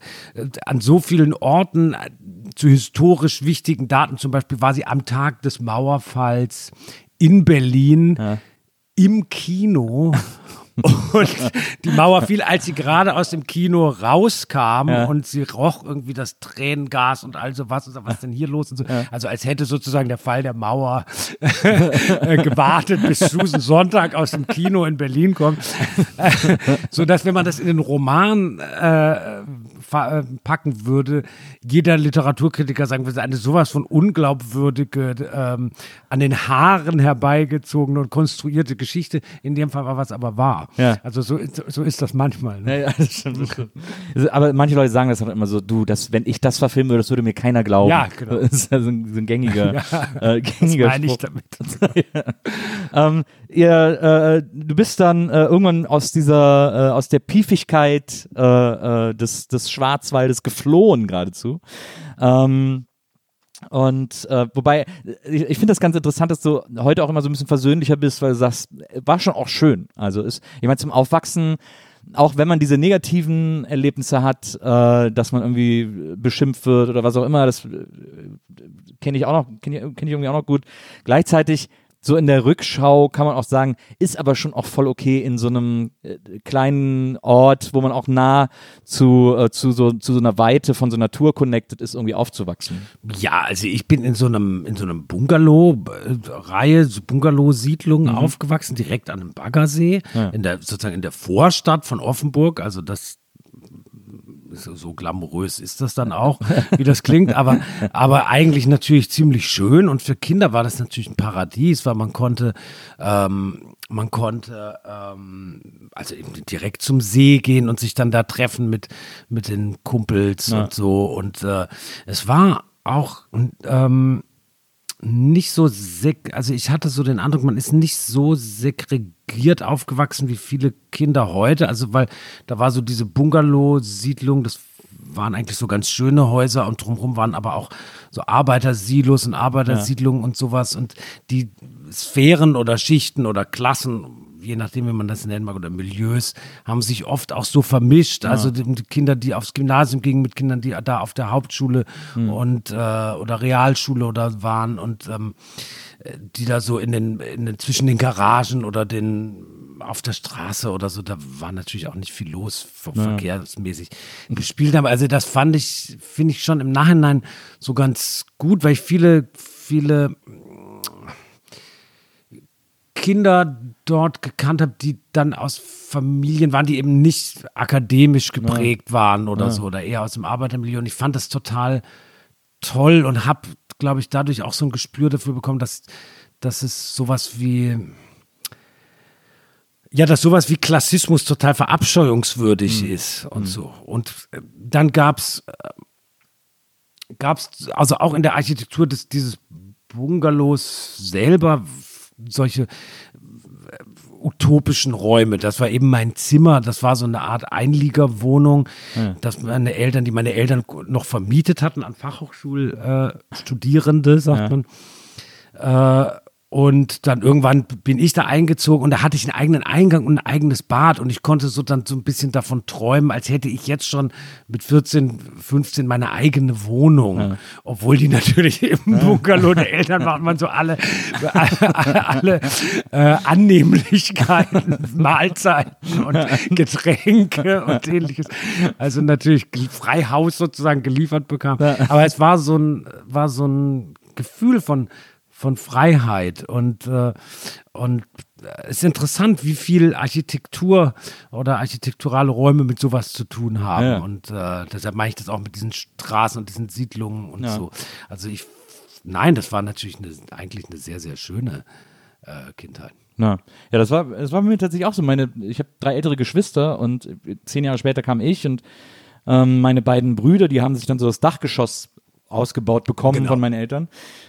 an so vielen Orten äh, zu historisch wichtigen Daten. Zum Beispiel war sie am Tag des Mauerfalls in Berlin im Kino. *laughs* Und die Mauer fiel, als sie gerade aus dem Kino rauskam und sie roch irgendwie das Tränengas und all sowas. Und so, was ist denn hier los? Und so. Also als hätte sozusagen der Fall der Mauer äh, gewartet, bis Susan Sonntag aus dem Kino in Berlin kommt. *laughs* so dass wenn man das in den Roman äh, packen würde, jeder Literaturkritiker sagen würde, eine sowas von unglaubwürdige, ähm, an den Haaren herbeigezogene und konstruierte Geschichte. In dem Fall war was aber wahr. Ja. Also so, ist- so ist das manchmal. Ne? Ja, ja, *laughs* das stimmt. Das stimmt. Aber manche Leute sagen das auch immer so, du, das, wenn ich das verfilmen würde, das würde mir keiner glauben. Ja, genau. *laughs* Das ist ja so ein, so ein gängiger, *laughs* äh, Das gängiger meine ich damit. ähm, ihr, äh, du bist dann äh, irgendwann aus dieser, äh, aus der Piefigkeit äh, äh, des, des Schwarzwaldes geflohen geradezu. Ähm, und äh, wobei, ich, ich finde das ganz interessant, dass du heute auch immer so ein bisschen versöhnlicher bist, weil du sagst, war schon auch schön. Also ist, ich meine, zum Aufwachsen, auch wenn man diese negativen Erlebnisse hat, äh, dass man irgendwie beschimpft wird oder was auch immer, das äh, kenne ich auch noch, kenne ich, kenn ich irgendwie auch noch gut. Gleichzeitig so in der Rückschau kann man auch sagen, ist aber schon auch voll okay in so einem äh, kleinen Ort, wo man auch nah zu, äh, zu, so, zu so einer Weite von so Natur connected ist, irgendwie aufzuwachsen. Ja, also ich bin in so einem, in so einem Bungalow-Reihe, so Bungalow-Siedlung aufgewachsen, direkt an einem Baggersee, in der, sozusagen in der Vorstadt von Offenburg. Also das so, so glamourös ist das dann auch, wie das klingt, aber, aber eigentlich natürlich ziemlich schön und für Kinder war das natürlich ein Paradies, weil man konnte, ähm, man konnte ähm, also eben direkt zum See gehen und sich dann da treffen mit, mit den Kumpels und so und äh, es war auch ähm, nicht so sek also ich hatte so den Eindruck, man ist nicht so segregiert aufgewachsen wie viele Kinder heute. Also weil da war so diese Bungalow-Siedlung, das waren eigentlich so ganz schöne Häuser und drumherum waren aber auch so Arbeitersilos und Arbeitersiedlungen und sowas und die Sphären oder Schichten oder Klassen, je nachdem, wie man das nennen mag, oder Milieus, haben sich oft auch so vermischt. Also die, Kinder, die aufs Gymnasium gingen mit Kindern, die da auf der Hauptschule und äh, oder Realschule oder waren und ähm, die da so in den, in den zwischen den Garagen oder den auf der Straße oder so, da war natürlich auch nicht viel los, ver verkehrsmäßig gespielt haben. Also das fand ich, finde ich schon im Nachhinein so ganz gut, weil ich viele, viele Kinder dort gekannt habe, die dann aus Familien waren, die eben nicht akademisch geprägt waren oder so, oder eher aus dem Arbeitermilieu. Und ich fand das total toll und habe, glaube ich, dadurch auch so ein Gespür dafür bekommen, dass, dass es sowas wie ja, dass sowas wie Klassismus total verabscheuungswürdig mhm. ist und mhm. so. Und äh, dann gab's äh, gab's also auch in der Architektur des, dieses Bungalows selber solche äh, utopischen Räume. Das war eben mein Zimmer. Das war so eine Art Einliegerwohnung, ja. dass meine Eltern, die meine Eltern noch vermietet hatten an Fachhochschulstudierende, äh, sagt ja. man. Äh, und dann irgendwann bin ich da eingezogen und da hatte ich einen eigenen Eingang und ein eigenes Bad und ich konnte so dann so ein bisschen davon träumen, als hätte ich jetzt schon mit 14, 15 meine eigene Wohnung. Ja. Obwohl die natürlich im Bungalow der Eltern macht man so alle, alle, alle äh, Annehmlichkeiten, *laughs* Mahlzeiten und Getränke und ähnliches. Also natürlich Freihaus sozusagen geliefert bekam. Aber es war so ein, war so ein Gefühl von von Freiheit und, äh, und es ist interessant, wie viel Architektur oder architekturale Räume mit sowas zu tun haben. Ja. Und äh, deshalb meine ich das auch mit diesen Straßen und diesen Siedlungen und ja. so. Also ich, nein, das war natürlich eine, eigentlich eine sehr, sehr schöne äh, Kindheit. Na, ja, das war, das war mir tatsächlich auch so. Meine, ich habe drei ältere Geschwister und zehn Jahre später kam ich und ähm, meine beiden Brüder, die haben sich dann so das Dachgeschoss ausgebaut bekommen genau. von meinen Eltern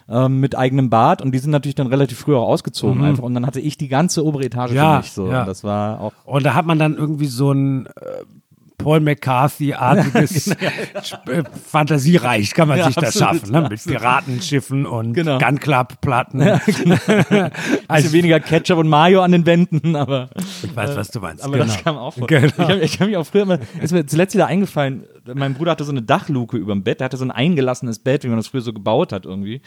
ähm, mit eigenem Bad und die sind natürlich dann relativ früh auch ausgezogen mhm. einfach und dann hatte ich die ganze obere Etage ja, für mich so ja. und das war auch und da hat man dann irgendwie so ein äh, Paul McCarthy-artiges *laughs* genau. Fantasiereich kann man ja, sich das schaffen, ne? mit Piratenschiffen und genau. Gunclub-Platten. Ja, genau. *laughs* also weniger Ketchup und Mayo an den Wänden, aber ich weiß, was du meinst. Aber genau. das kam auch vor. Genau. Ich habe hab mich auch früher immer, ist mir zuletzt wieder eingefallen, mein Bruder hatte so eine Dachluke über dem Bett, der hatte so ein eingelassenes Bett, wie man das früher so gebaut hat irgendwie.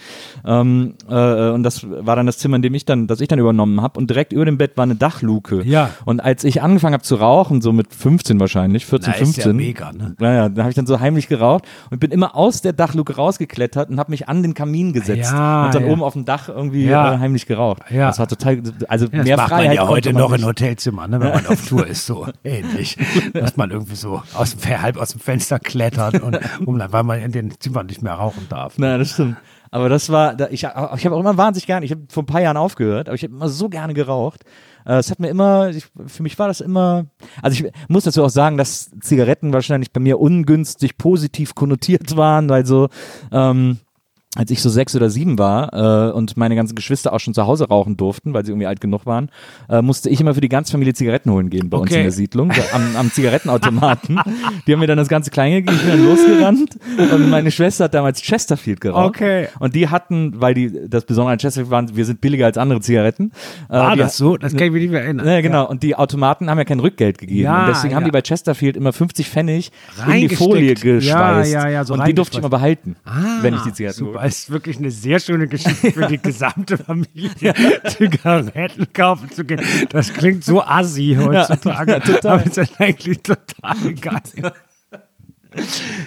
Ähm, äh, und das war dann das Zimmer, in dem ich dann, das ich dann übernommen habe. Und direkt über dem Bett war eine Dachluke. Ja. Und als ich angefangen habe zu rauchen, so mit 15 wahrscheinlich, 14, Na, 15. Ist ja mega, ne? Naja, da habe ich dann so heimlich geraucht und bin immer aus der Dachluke rausgeklettert und habe mich an den Kamin gesetzt ja, und dann ja. oben auf dem Dach irgendwie ja. äh, heimlich geraucht. Ja. Das war total, also ja, mehr das Freiheit. Man ja heute noch in Hotelzimmern, ne, wenn man *laughs* auf Tour ist, so ähnlich. Dass man irgendwie so aus dem, halb aus dem Fenster klettert und um, weil man in den Zimmern nicht mehr rauchen darf. Nein, das stimmt. Aber das war, ich, ich habe auch immer wahnsinnig gerne, ich habe vor ein paar Jahren aufgehört, aber ich habe immer so gerne geraucht. Äh, es hat mir immer, ich, für mich war das immer, also ich muss dazu auch sagen, dass Zigaretten wahrscheinlich bei mir ungünstig positiv konnotiert waren, weil so, ähm, als ich so sechs oder sieben war äh, und meine ganzen Geschwister auch schon zu Hause rauchen durften, weil sie irgendwie alt genug waren, äh, musste ich immer für die ganze Familie Zigaretten holen gehen bei okay. uns in der Siedlung, so am, am Zigarettenautomaten. die haben mir dann das ganze Kleine gegeben, ich bin dann losgerannt und meine Schwester hat damals Chesterfield geraucht. Okay. Und die hatten, weil die das Besondere an Chesterfield waren, wir sind billiger als andere Zigaretten. Äh, war das so? Das kann ich mich nicht mehr erinnern. Ja, genau. Und die Automaten haben ja kein Rückgeld gegeben. Ja, und deswegen ja. haben die bei Chesterfield immer 50 Pfennig in die Folie geschweißt. Ja, ja, ja, so und die durfte ich immer behalten, ah, wenn ich die Zigaretten super ist wirklich eine sehr schöne Geschichte für die gesamte Familie, *laughs* Zigaretten kaufen zu gehen. Das klingt so assi heutzutage. Ja, total. Aber es ist eigentlich total geil.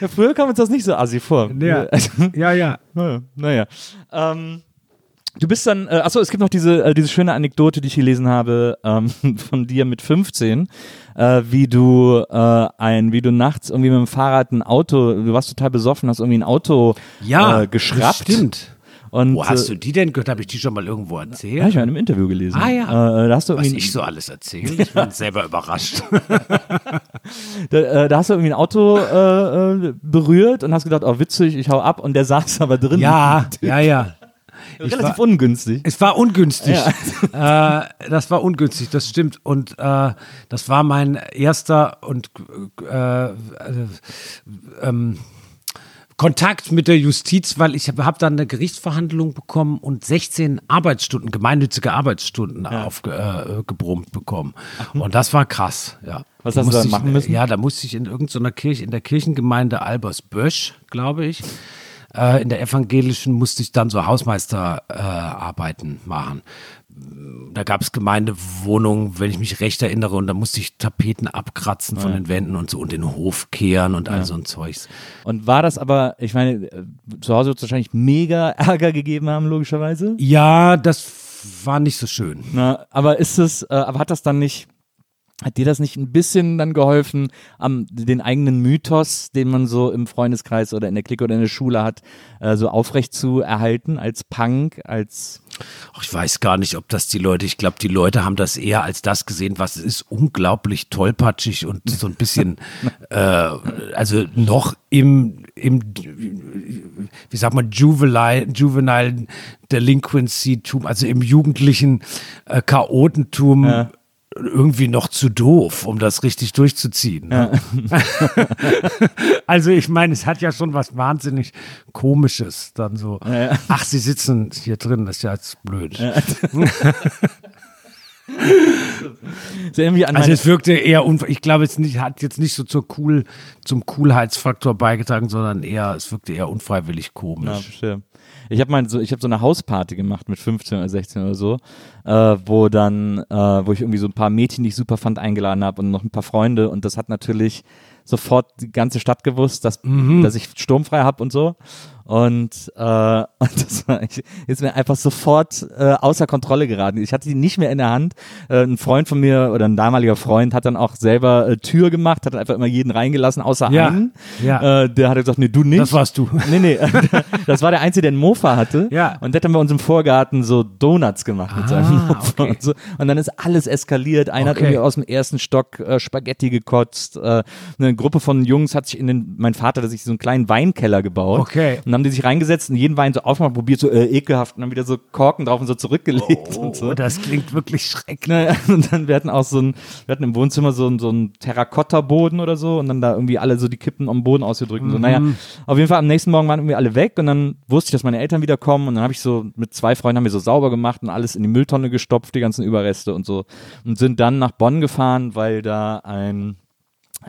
Ja, früher kam uns das nicht so assi vor. Ja, ja. *laughs* ja. Naja. naja. Ähm, Du bist dann, äh, achso, es gibt noch diese, äh, diese schöne Anekdote, die ich gelesen habe, ähm, *laughs* von dir mit 15, äh, wie du äh, ein, wie du nachts irgendwie mit dem Fahrrad ein Auto, du warst total besoffen, hast irgendwie ein Auto ja, äh, geschraubt. Stimmt. Und, Wo hast äh, du die denn gehört? Habe ich die schon mal irgendwo erzählt? Habe ich mal in einem Interview gelesen. Ah ja. Äh, da hast du Was ich so alles erzählt. *laughs* Ich bin selber überrascht. *laughs* da, äh, da, hast du irgendwie ein Auto äh, äh, berührt und hast gedacht, oh witzig, ich hau ab und der saß aber drin. Ja, *laughs* ja, ja. Relativ war, ungünstig. Es war ungünstig. Ja. *laughs* äh, das war ungünstig, das stimmt. Und äh, das war mein erster und äh, äh ähm, Kontakt mit der Justiz, weil ich habe hab dann eine Gerichtsverhandlung bekommen und 16 Arbeitsstunden, gemeinnützige Arbeitsstunden ja. aufgebrummt äh, bekommen. Ach, und das war krass, ja. Was hast du da machen müssen? Ja, da musste ich in irgendeiner Kirche, in der Kirchengemeinde Albersbösch, glaube ich, äh, in der evangelischen musste ich dann so Hausmeisterarbeiten äh, machen. Da gab es Gemeindewohnungen, wenn ich mich recht erinnere, und da musste ich Tapeten abkratzen von ja. den Wänden und so und den Hof kehren und all ja. so ein Zeugs. Und war das aber, ich meine, zu Hause wird es wahrscheinlich mega *laughs* Ärger gegeben haben, logischerweise? Ja, das war nicht so schön. Na, aber ist es, äh, aber hat das dann nicht hat dir das nicht ein bisschen dann geholfen, am, den eigenen Mythos, den man so im Freundeskreis oder in der Clique oder in der Schule hat, äh, so aufrecht zu erhalten als Punk, als Ach, ich weiß gar nicht, ob das die Leute, ich glaube, die Leute haben das eher als das gesehen, was es ist, unglaublich tollpatschig und so ein bisschen, *laughs* äh, also noch im, im, wie sagt man, juvenile, juvenile Delinquency-Tum, also im jugendlichen äh, Chaotentum. Ja irgendwie noch zu doof, um das richtig durchzuziehen. Ne? Ja. *laughs* also ich meine, es hat ja schon was wahnsinnig Komisches dann so. Ja. Ach, sie sitzen hier drin, das ist ja jetzt blöd. Ja. *laughs* also es wirkte eher, ich glaube, es nicht, hat jetzt nicht so zur cool, zum Coolheitsfaktor beigetragen, sondern eher, es wirkte eher unfreiwillig komisch. Ja, ich habe mal so, ich habe so eine Hausparty gemacht mit 15 oder 16 oder so, äh, wo dann, äh, wo ich irgendwie so ein paar Mädchen, die ich super fand, eingeladen habe und noch ein paar Freunde und das hat natürlich sofort die ganze Stadt gewusst, dass, mhm. dass ich sturmfrei habe und so. Und, äh, *laughs* und das war, ich, ist mir einfach sofort äh, außer Kontrolle geraten. Ich hatte die nicht mehr in der Hand. Äh, ein Freund von mir oder ein damaliger Freund hat dann auch selber äh, Tür gemacht, hat einfach immer jeden reingelassen, außer ja, einen. Ja. Äh, der hat gesagt, nee, du nicht. Das warst du. *laughs* Nee, nee. *laughs* das war der Einzige, der einen Mofa hatte. Ja. Und der hat dann bei uns im Vorgarten so Donuts gemacht mit Ah, seinem Mofa okay. und so. Und dann ist alles eskaliert. Einer hat Okay. irgendwie aus dem ersten Stock äh, Spaghetti gekotzt. Äh, eine Gruppe von Jungs hat sich in den, mein Vater hat sich so einen kleinen Weinkeller gebaut. Okay. Und dann haben die sich reingesetzt und jeden Wein so aufgemacht, probiert so äh, ekelhaft und dann wieder so Korken drauf und so zurückgelegt und so. Oh, das klingt wirklich schrecklich. Naja, *laughs* und dann, wir hatten auch so ein, wir hatten im Wohnzimmer so, ein- so einen Terrakotta-Boden oder so und dann da irgendwie alle so die Kippen am Boden ausgedrückt und so. Naja, auf jeden Fall am nächsten Morgen waren irgendwie alle weg und dann wusste ich, dass meine Eltern wieder kommen und dann habe ich so mit zwei Freunden haben wir so sauber gemacht und alles in die Mülltonne gestopft, die ganzen Überreste und so und sind dann nach Bonn gefahren, weil da ein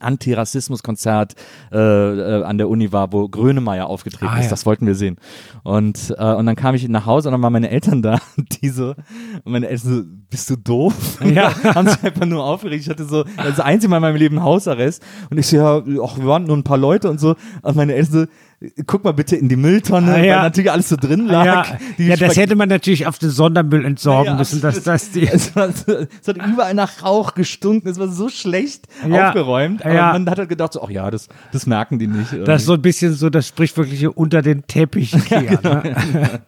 Antirassismuskonzert äh, äh, an der Uni war, wo Grönemeyer aufgetreten Ah, ist. ja. Das wollten wir sehen. Und, äh, und dann kam ich nach Hause und dann waren meine Eltern da. *laughs* Die so, und meine Eltern so, bist du doof? Ja. *laughs* haben sich einfach nur aufgeregt. Ich hatte so, das einzige Mal in meinem Leben Hausarrest. Und ich so, ja, ach, wir waren nur ein paar Leute und so. Und meine Eltern so, guck mal bitte in die Mülltonne, Ah, ja. weil natürlich alles so drin lag. Ja, Die ja, das hätte man natürlich auf den Sondermüll entsorgen Ja, müssen, dass das die. es, war so, es hat überall nach Rauch gestunken, es war so schlecht Ja, aufgeräumt. Aber ja. man hat halt gedacht, so, ach ja, das, das merken die nicht. Das ist so ein bisschen so das sprichwörtliche unter den Teppich kehren. *laughs* ne?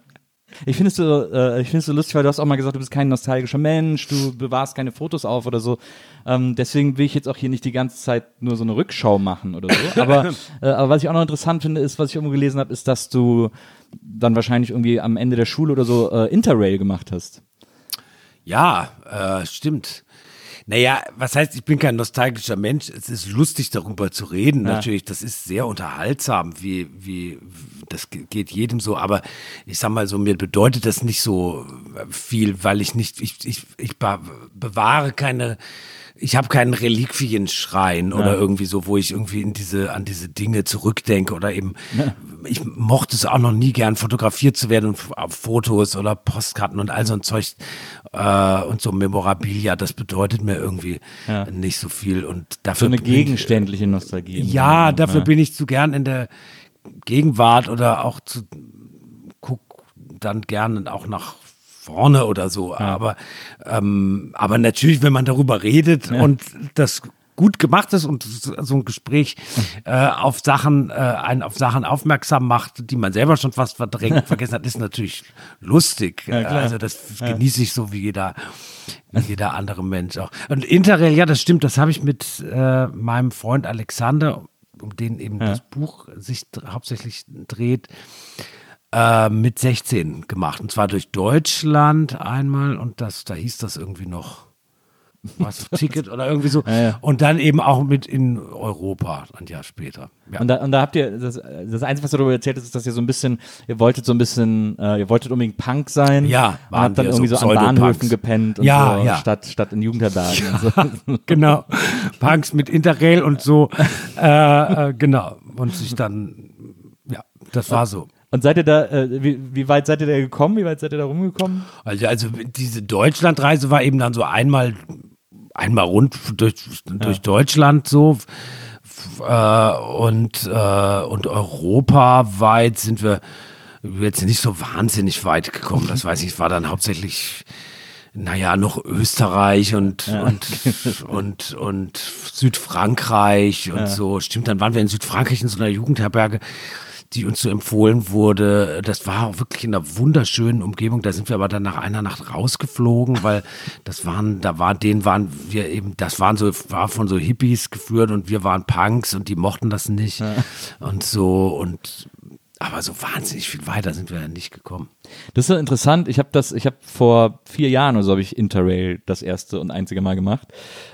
Ich finde es so, äh, ich finde es so lustig, weil du hast auch mal gesagt, du bist kein nostalgischer Mensch, du bewahrst keine Fotos auf oder so. Ähm, deswegen will ich jetzt auch hier nicht die ganze Zeit nur so eine Rückschau machen oder so. *laughs* Aber, äh, aber was ich auch noch interessant finde, ist, was ich irgendwo gelesen habe, ist, dass du dann wahrscheinlich irgendwie am Ende der Schule oder so äh, Interrail gemacht hast. Ja, äh, stimmt. Naja, was heißt, ich bin kein nostalgischer Mensch. Es ist lustig, darüber zu reden. Natürlich, das ist sehr unterhaltsam, wie, wie, das ge- geht jedem so. Aber ich sag mal so, mir bedeutet das nicht so viel, weil ich nicht, ich, ich, ich be- bewahre keine, ich habe keinen Reliquienschrein oder irgendwie so, wo ich irgendwie in diese, an diese Dinge zurückdenke oder eben, ich mochte es auch noch nie gern fotografiert zu werden und auf Fotos oder Postkarten und all so ein Zeug äh, und so Memorabilia, das bedeutet mir irgendwie nicht so viel und So dafür eine bin ich- gegenständliche Nostalgie. ja, dafür bin ich zu gern in der Gegenwart oder auch zu guck dann gerne auch nach vorne oder so. Aber, ähm, aber natürlich, wenn man darüber redet und das gut gemacht ist und so ein Gespräch äh, auf Sachen, äh, einen auf Sachen aufmerksam macht, die man selber schon fast verdrängt, *laughs* vergessen hat, ist natürlich lustig. klar. also das genieße ich so wie jeder, wie jeder andere Mensch auch. Und Interrail, ja, das stimmt, das habe ich mit äh, meinem Freund Alexander, um den eben das Buch sich hauptsächlich dreht, äh, mit 16 gemacht. Und zwar durch Deutschland einmal und das, da hieß das irgendwie noch was, *laughs* Ticket oder irgendwie so. ja. Und dann eben auch mit in Europa ein Jahr später. Ja. Und da, und da habt ihr, das, das Einzige, was du darüber erzählt hast, ist, dass ihr so ein bisschen, ihr wolltet so ein bisschen, äh, ihr wolltet unbedingt Punk sein. Ja, und habt dann irgendwie so so, an. Bahnhöfen gepennt und Ja, so, ja. statt, statt in Jugendherbergen und so. *laughs* genau. Punks mit Interrail und so. *laughs* Äh, äh, genau. Und sich dann, ja, das war so. Und seid ihr da, äh, wie, wie weit seid ihr da gekommen? Wie weit seid ihr da rumgekommen? Also, also diese Deutschlandreise war eben dann so einmal, einmal rund durch, durch Deutschland so. Äh, und, äh, und europaweit sind wir jetzt nicht so wahnsinnig weit gekommen. Das weiß ich, war dann hauptsächlich, naja, noch Österreich und, und, und, und Südfrankreich und so. Stimmt, dann waren wir in Südfrankreich in so einer Jugendherberge. Die uns so empfohlen wurde. Das war auch wirklich in einer wunderschönen Umgebung. Da sind wir aber dann nach einer Nacht rausgeflogen, weil das waren, da war, denen waren wir eben, das waren so, war von so Hippies geführt und wir waren Punks und die mochten das nicht. Ja. Und so und aber so wahnsinnig viel weiter sind wir ja nicht gekommen. Das ist so interessant. Ich habe das, ich habe vor vier Jahren oder so habe ich Interrail das erste und einzige Mal gemacht.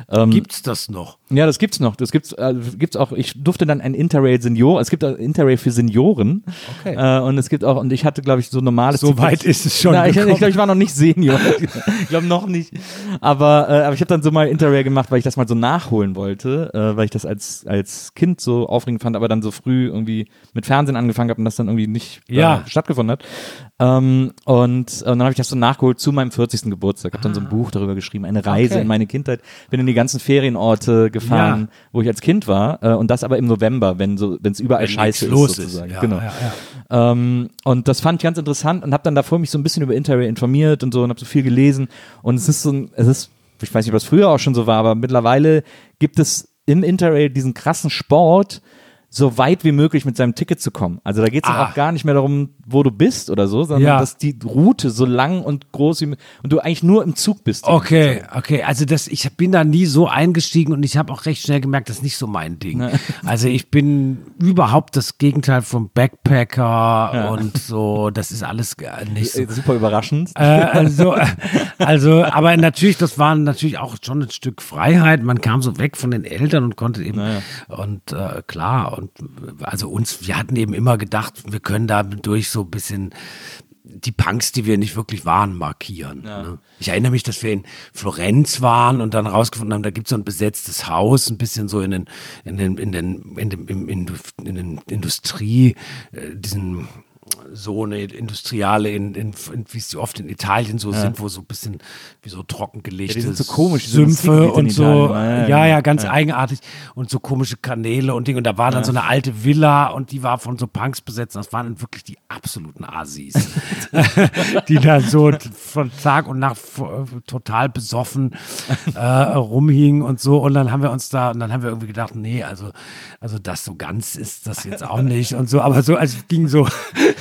Ähm, gibt's das noch? Ja, das gibt's noch. Das gibt's, äh, gibt's auch. Ich durfte dann ein Interrail Senior. Es gibt auch Interrail für Senioren. Okay. Äh, und es gibt auch und ich hatte, glaube ich, so normales. So weit ist es schon. Na, ich, ich glaube, ich war noch nicht Senior. *laughs* ich glaube noch nicht. Aber, äh, aber ich habe dann so mal Interrail gemacht, weil ich das mal so nachholen wollte, äh, weil ich das als als Kind so aufregend fand, aber dann so früh irgendwie mit Fernsehen angefangen habe und das dann irgendwie nicht äh, ja. stattgefunden hat. Ähm, und, und dann habe ich das so nachgeholt zu meinem 40. Geburtstag. Habe dann so ein ah. Buch darüber geschrieben, eine Reise okay. in meine Kindheit. Bin in die ganzen Ferienorte gefahren, ja. wo ich als Kind war. Äh, und das aber im November, wenn so, wenn es überall wenn scheiße ist, sozusagen. Ist. Ja, genau. Ja, ähm, und das fand ich ganz interessant und habe dann davor mich so ein bisschen über Interrail informiert und so und habe so viel gelesen. Und es ist so ein, es ist, ich weiß nicht, ob das früher auch schon so war, aber mittlerweile gibt es im Interrail diesen krassen Sport, so weit wie möglich mit seinem Ticket zu kommen. Also da geht es ah. auch gar nicht mehr darum, wo du bist oder so, sondern ja. dass die Route so lang und groß wie und du eigentlich nur im Zug bist. Okay, okay. Also das, ich bin da nie so eingestiegen und ich habe auch recht schnell gemerkt, das ist nicht so mein Ding. Ne. *laughs* Also ich bin überhaupt das Gegenteil vom Backpacker ja. und so. Das ist alles nicht so. Super überraschend. Äh, also, also, aber natürlich, das war natürlich auch schon ein Stück Freiheit. Man kam so weg von den Eltern und konnte eben und äh, klar und also uns, wir hatten eben immer gedacht, wir können da durch so ein bisschen die Punks, die wir nicht wirklich waren, markieren. Ja. Ne? Ich erinnere mich, dass wir in Florenz waren und dann rausgefunden haben, da gibt es so ein besetztes Haus, ein bisschen so in den, in den, in den, in den, in den, in den Industrie, äh, diesen so eine industriale, in, in, in, wie sie oft in Italien so ja. sind, wo so ein bisschen wie so trockengelegte ja, so komisch, Sümpfe und so, ja, ja, ja, ganz eigenartig und so komische Kanäle und Dinge. Und da war dann so eine alte Villa und die war von so Punks besetzt. Das waren dann wirklich die absoluten Asis, *laughs* *laughs* die da so von Tag und Nacht total besoffen *laughs* äh, rumhingen und so. Und dann haben wir uns da, und dann haben wir irgendwie gedacht, nee, also, also das so ganz ist das jetzt auch nicht und so. Aber so, also ging so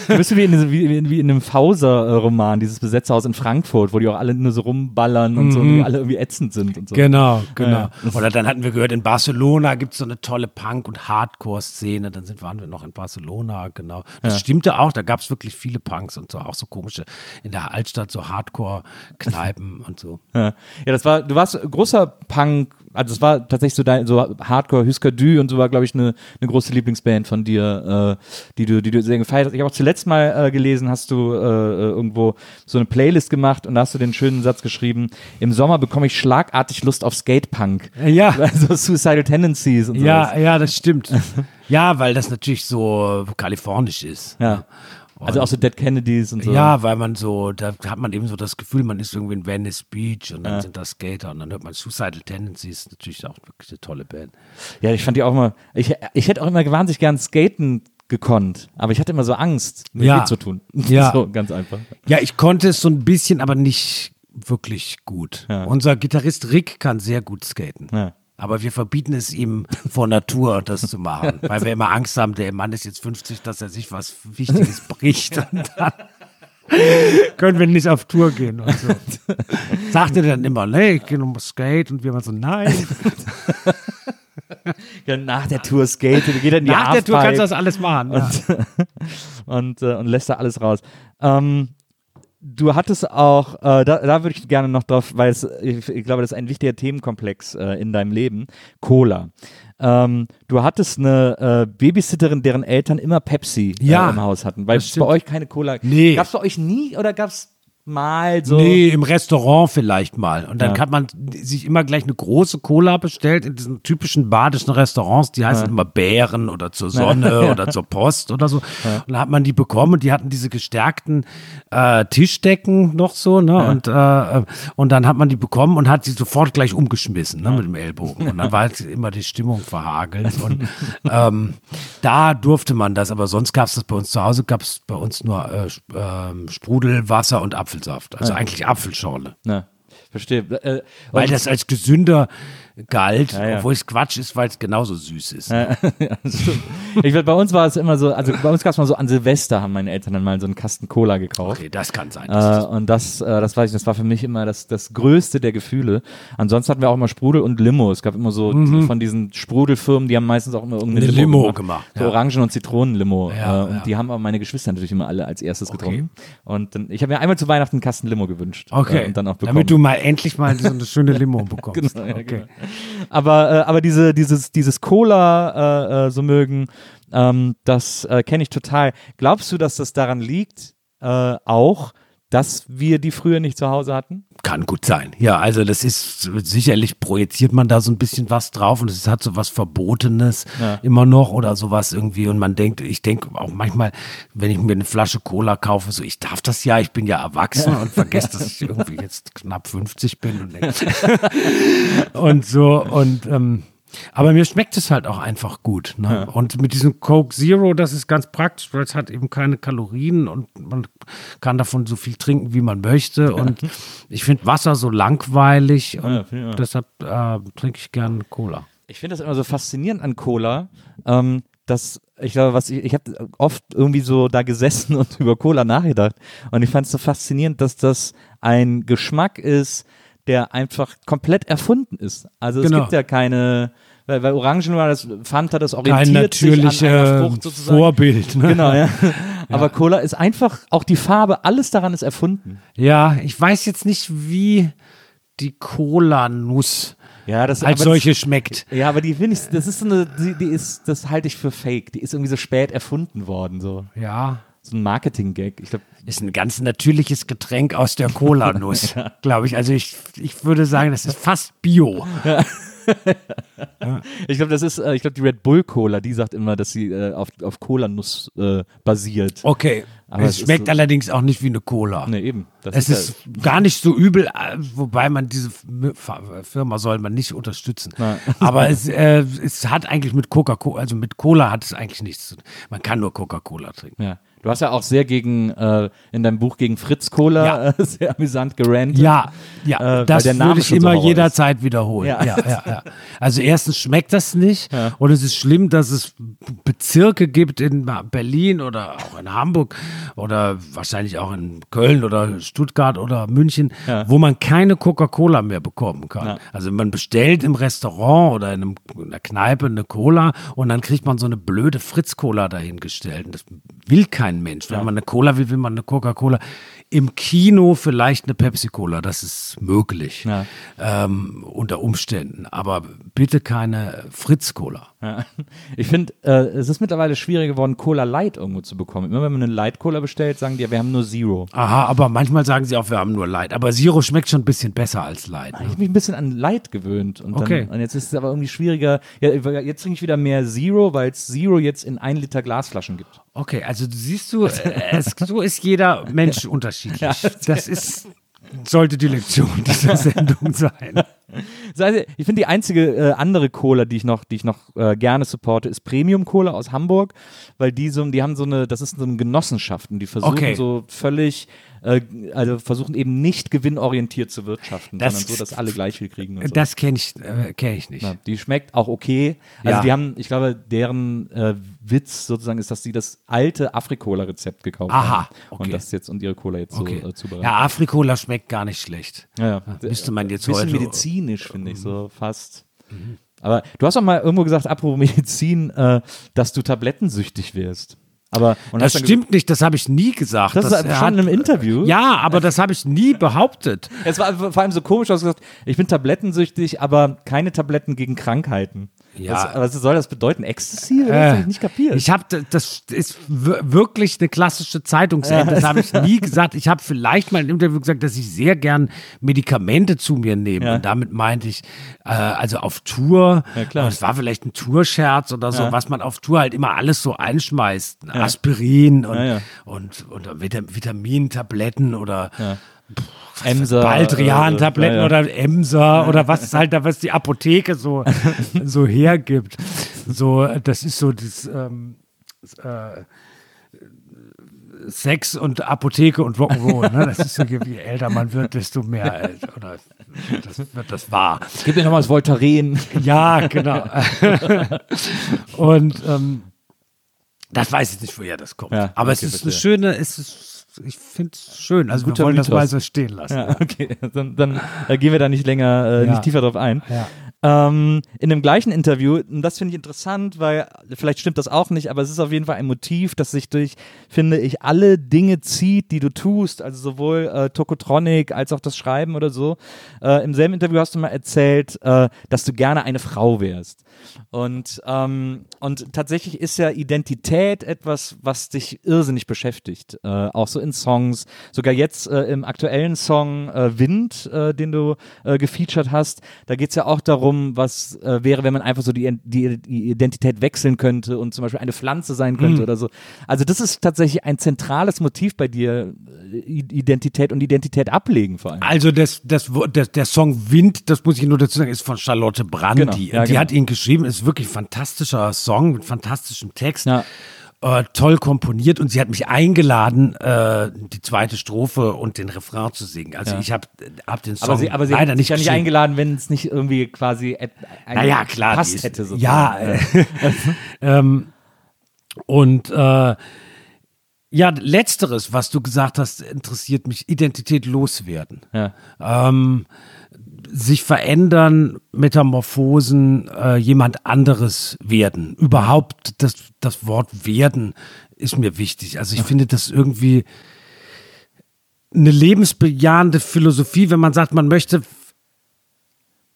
bist du wie in, wie, wie in einem Fauser-Roman, dieses Besetzerhaus in Frankfurt, wo die auch alle nur so rumballern und mhm. so und die alle irgendwie ätzend sind und so. Genau, genau. Ja. Oder dann hatten wir gehört, in Barcelona gibt es so eine tolle Punk- und Hardcore-Szene. Dann sind, waren wir noch in Barcelona, genau. Das ja. stimmte auch, da gab es wirklich viele Punks und so, auch so komische, in der Altstadt so Hardcore-Kneipen *laughs* und so. Ja. ja, das war, du warst großer Punk- also es war tatsächlich so dein, so Hardcore Husker Dü und so war, glaube ich, eine, eine große Lieblingsband von dir, äh, die du, die du sehr gefeiert hast. Ich habe auch zuletzt mal äh, gelesen, hast du äh, äh, irgendwo so eine Playlist gemacht und da hast du den schönen Satz geschrieben, im Sommer bekomme ich schlagartig Lust auf Skatepunk. Ja. *laughs* Also Suicidal Tendencies und so. Ja, ja, das stimmt. ja, weil das natürlich so kalifornisch ist. Ja. Also auch so Dead Kennedys und so. Ja, weil man so, da hat man eben so das Gefühl, man ist irgendwie in Venice Beach und dann ja. sind da Skater und dann hört man Suicidal Tendencies, natürlich auch wirklich eine tolle Band. Ja, ich fand die auch immer, ich, ich hätte auch immer wahnsinnig gern skaten gekonnt, aber ich hatte immer so Angst, mir ja. zu tun. *laughs* Ja. so ganz einfach. Ja, ich konnte es so ein bisschen, aber nicht wirklich gut. Ja. Unser Gitarrist Rick kann sehr gut skaten. Ja. Aber wir verbieten es ihm vor Natur, das zu machen, *laughs* weil wir immer Angst haben, der Mann ist jetzt 50, dass er sich was Wichtiges *laughs* bricht und dann *laughs* können wir nicht auf Tour gehen und so. Sagt er dann immer, nee, ich gehe nochmal Skate und wir immer so, nein. Ja, nach der Tour skate, geht dann die Nach der Tour kannst du das alles machen. Und, ja. und, äh, und lässt da alles raus. Ähm, Du hattest auch, äh, da, da würde ich gerne noch drauf, weil es, ich, ich, glaube, das ist ein wichtiger Themenkomplex äh, in deinem Leben, Cola. Ähm, du hattest eine äh, Babysitterin, deren Eltern immer Pepsi äh, ja, im Haus hatten, weil es bei euch keine Cola. Nee. Gab es bei euch nie oder gab es mal so. Nee, im Restaurant vielleicht mal. Und dann ja. hat man sich immer gleich eine große Cola bestellt in diesen typischen badischen Restaurants, die heißen ja. immer Bären oder zur Sonne *laughs* ja. oder zur Post oder so. Und dann hat man die bekommen und die hatten diese gestärkten äh, Tischdecken noch so, ne? Und, äh, und dann hat man die bekommen und hat sie sofort gleich umgeschmissen, ne, mit dem Ellbogen. Und dann war halt immer die Stimmung verhagelt. Und ähm, da durfte man das, aber sonst gab es das bei uns zu Hause, gab es bei uns nur äh, äh, Sprudelwasser und Apfel. Apfelsaft. Also ja. eigentlich Apfelschorle. Ja. verstehe. Äh, Weil das als gesünder galt, Ja, ja. obwohl es Quatsch ist, weil es genauso süß ist. Das *laughs* stimmt. ich weiß, bei uns war es immer so, also bei uns gab es mal so an Silvester haben meine Eltern dann mal so einen Kasten Cola gekauft. Okay, das kann sein. Äh, und das, äh, das weiß ich, das war für mich immer das, das größte der Gefühle. Ansonsten hatten wir auch immer Sprudel und Limo. Es gab immer so von diesen Sprudelfirmen, die haben meistens auch immer irgendeine Eine Limo, Limo gemacht. gemacht, So. Orangen- und Zitronenlimo. Äh, und die haben aber meine Geschwister natürlich immer alle als erstes getrunken. Und dann, ich habe mir einmal zu Weihnachten einen Kasten Limo gewünscht. okay, Äh, und dann auch bekommen. damit du mal endlich mal so eine schöne *laughs* Limo bekommst. Genau, okay. genau. Aber, äh, aber diese, dieses, dieses Cola, äh, äh, so mögen, ähm, das äh, kenne ich total. Glaubst du, dass das daran liegt, äh, auch, dass wir die früher nicht zu Hause hatten? Kann gut sein. Ja, also das ist sicherlich projiziert man da so ein bisschen was drauf und es hat so was Verbotenes Ja. immer noch oder sowas irgendwie und man denkt, ich denke auch manchmal, wenn ich mir eine Flasche Cola kaufe, so ich darf das ja, ich bin ja erwachsen und vergesse, dass ich irgendwie jetzt knapp 50 bin und, *laughs* *laughs* und so und ähm, aber mir schmeckt es halt auch einfach gut. Ne? Und mit diesem Coke Zero, das ist ganz praktisch, weil es hat eben keine Kalorien und man kann davon so viel trinken, wie man möchte. Und ich finde Wasser so langweilig und Ja, ja. deshalb äh, trinke ich gerne Cola. Ich finde das immer so faszinierend an Cola, ähm, dass ich glaube, was ich, ich habe oft irgendwie so da gesessen *laughs* und über Cola nachgedacht und ich fand es so faszinierend, dass das ein Geschmack ist, der einfach komplett erfunden ist. Also es Genau. gibt ja keine, weil, weil Orangen war das Fanta, das Kein orientiert sich an einer Frucht sozusagen. Vorbild. Ne? Genau, ja. *laughs* Aber Cola ist einfach, auch die Farbe, alles daran ist erfunden. Ja, ich weiß jetzt nicht, wie die Cola-Nuss Ja, das als solche schmeckt. Ja, aber die finde ich, das ist so eine, die, die ist, das halte ich für fake. Die ist irgendwie so spät erfunden worden, so. Ja, So ein Marketing-Gag. Ich glaube, ist ein ganz natürliches Getränk aus der Cola-Nuss, *laughs* glaube ich. Also ich, ich würde sagen, das ist fast Bio. *laughs* ich glaube, das ist, äh, ich glaube, die Red Bull Cola, die sagt immer, dass sie äh, auf, auf Cola-Nuss äh, basiert. Okay, Aber es es schmeckt so- allerdings auch nicht wie eine Cola. Ne, eben. Das Es ja- ist gar nicht so übel, äh, wobei man diese Firma soll man nicht unterstützen. Nein. *laughs* Aber es, äh, es hat eigentlich mit Coca-Cola, also mit Cola hat es eigentlich nichts zu tun. Man kann nur Coca-Cola trinken. ja. Du hast ja auch sehr gegen, äh, in deinem Buch gegen Fritz Cola Ja. *laughs* sehr amüsant gerannt. Ja, ja, Äh, das würde ich so immer Horror jederzeit wiederholen. Ja. Ja. Ja, Also erstens schmeckt das nicht und es ist schlimm, dass es Bezirke gibt in Berlin oder auch in Hamburg oder wahrscheinlich auch in Köln oder Stuttgart oder München, wo man keine Coca-Cola mehr bekommen kann. Also man bestellt im Restaurant oder in, einem, in einer Kneipe eine Cola und dann kriegt man so eine blöde Fritz-Cola dahingestellt. Und das will kein Mensch. Wenn man eine Cola will, will man eine Coca-Cola. Im Kino vielleicht eine Pepsi-Cola, das ist möglich. Ja. Ähm, unter Umständen. Aber bitte keine Fritz-Cola. Ja. *laughs* Ich finde, äh, es ist mittlerweile schwierig geworden, Cola Light irgendwo zu bekommen. Immer wenn man eine Light Cola bestellt, sagen die, ja, wir haben nur Zero. Aha, aber manchmal sagen sie auch, wir haben nur Light. Aber Zero schmeckt schon ein bisschen besser als Light. Ich Ne? habe mich ein bisschen an Light gewöhnt. Und, dann, Okay. und jetzt ist es aber irgendwie schwieriger. Ja, jetzt trinke ich wieder mehr Zero, weil es Zero jetzt in 1 Liter Glasflaschen gibt. Okay, also siehst du, äh, es, so ist jeder Mensch *laughs* unterschiedlich. Das ist, sollte die Lektion dieser *laughs* Sendung sein. Heißt, ich finde die einzige äh, andere Cola, die ich noch, die ich noch äh, gerne supporte, ist Premium Cola aus Hamburg, weil die so, die haben so eine, das ist so eine Genossenschaft und die versuchen Okay. so völlig, äh, also versuchen eben nicht gewinnorientiert zu wirtschaften, Das- sondern so, dass alle gleich viel kriegen. Und so. Das kenne ich, äh, kenn ich nicht. Ja, die schmeckt auch okay. Also Ja. die haben, ich glaube, deren äh, Witz sozusagen ist, dass sie das alte Afrikola-Rezept gekauft Aha, haben. okay. Und das jetzt und ihre Cola jetzt Okay. so äh, zubereiten. Ja, Afrikola schmeckt gar nicht schlecht. Ja, ja. Müsste man jetzt bisschen heute. medizinisch, finde ich, so fast. Aber du hast auch mal irgendwo gesagt, apropos *laughs* Medizin, äh, dass du tablettensüchtig wirst. Aber und Das stimmt nicht, das habe ich nie gesagt. Das ist er schon im Interview? Ja, aber das habe ich nie behauptet. Es war vor allem so komisch, du hast gesagt, ich bin tablettensüchtig, aber keine Tabletten gegen Krankheiten. Ja. Was, was soll das bedeuten? Ecstasy? Hab ich nicht kapiert. Ich habe das ist wir- wirklich eine klassische Zeitungsend. Das habe ich *laughs* nie gesagt. Ich habe vielleicht mal im Interview gesagt, dass ich sehr gern Medikamente zu mir nehme. Ja. Und damit meinte ich, äh, also auf Tour, Ja, klar. und es war vielleicht ein Tourscherz oder so, Ja. was man auf Tour halt immer alles so einschmeißt. Aspirin und, und, und Vita- Vitamintabletten oder Emser, Baldrian-Tabletten äh, ja, ja. oder Emser oder was es halt da, was die Apotheke so, *laughs* so hergibt. So, das ist so das, ähm, äh, Sex und Apotheke und Rock'n'Roll. Ne? Das ist so, je älter man wird, desto mehr äh, oder das wird das wahr. Gib mir nochmal das Voltaren. Ja, genau. *laughs* und ähm, das weiß ich nicht, woher das kommt. Ja, Aber okay, es ist verstehe. eine schöne, es ist, ich finde es schön. Also wir wollen das Mythos. mal so stehen lassen. Ja, okay. Dann, dann äh, gehen wir da nicht länger, äh, Ja. nicht tiefer drauf ein. Ja. Ähm, in dem gleichen Interview, und das finde ich interessant, weil vielleicht stimmt das auch nicht, aber es ist auf jeden Fall ein Motiv, das sich durch, finde ich, alle Dinge zieht, die du tust, also sowohl äh, Tokotronic als auch das Schreiben oder so. Äh, Im selben Interview hast du mal erzählt, äh, dass du gerne eine Frau wärst. Und, ähm, und tatsächlich ist ja Identität etwas, was dich irrsinnig beschäftigt. Äh, auch so in Songs. Sogar jetzt äh, im aktuellen Song äh, Wind, äh, den du äh, gefeatured hast, da geht es ja auch darum, was äh, wäre, wenn man einfach so die, die, die Identität wechseln könnte und zum Beispiel eine Pflanze sein könnte oder so. Also das ist tatsächlich ein zentrales Motiv bei dir, äh, Identität und Identität ablegen vor allem. Also das, das, das, der Song Wind, das muss ich nur dazu sagen, ist von Charlotte Brandy. Genau, ja, die genau. hat ihn geschrieben, ist wirklich ein fantastischer Song mit fantastischem Text. Ja. Äh, toll komponiert und sie hat mich eingeladen, äh, die zweite Strophe und den Refrain zu singen. Also Ja. ich habe hab den Song Aber sie, aber sie leider hat nicht nicht geschrieben. eingeladen, wenn es nicht irgendwie quasi Naja, klar. passt ist- hätte. sozusagen. Ja, äh, *laughs* ähm, und äh, ja, letzteres, was du gesagt hast, interessiert mich, Identität loswerden. Ja. Ähm, sich verändern, Metamorphosen, äh, jemand anderes werden. Überhaupt das, das Wort werden ist mir wichtig. Also ich finde das irgendwie eine lebensbejahende Philosophie, wenn man sagt, man möchte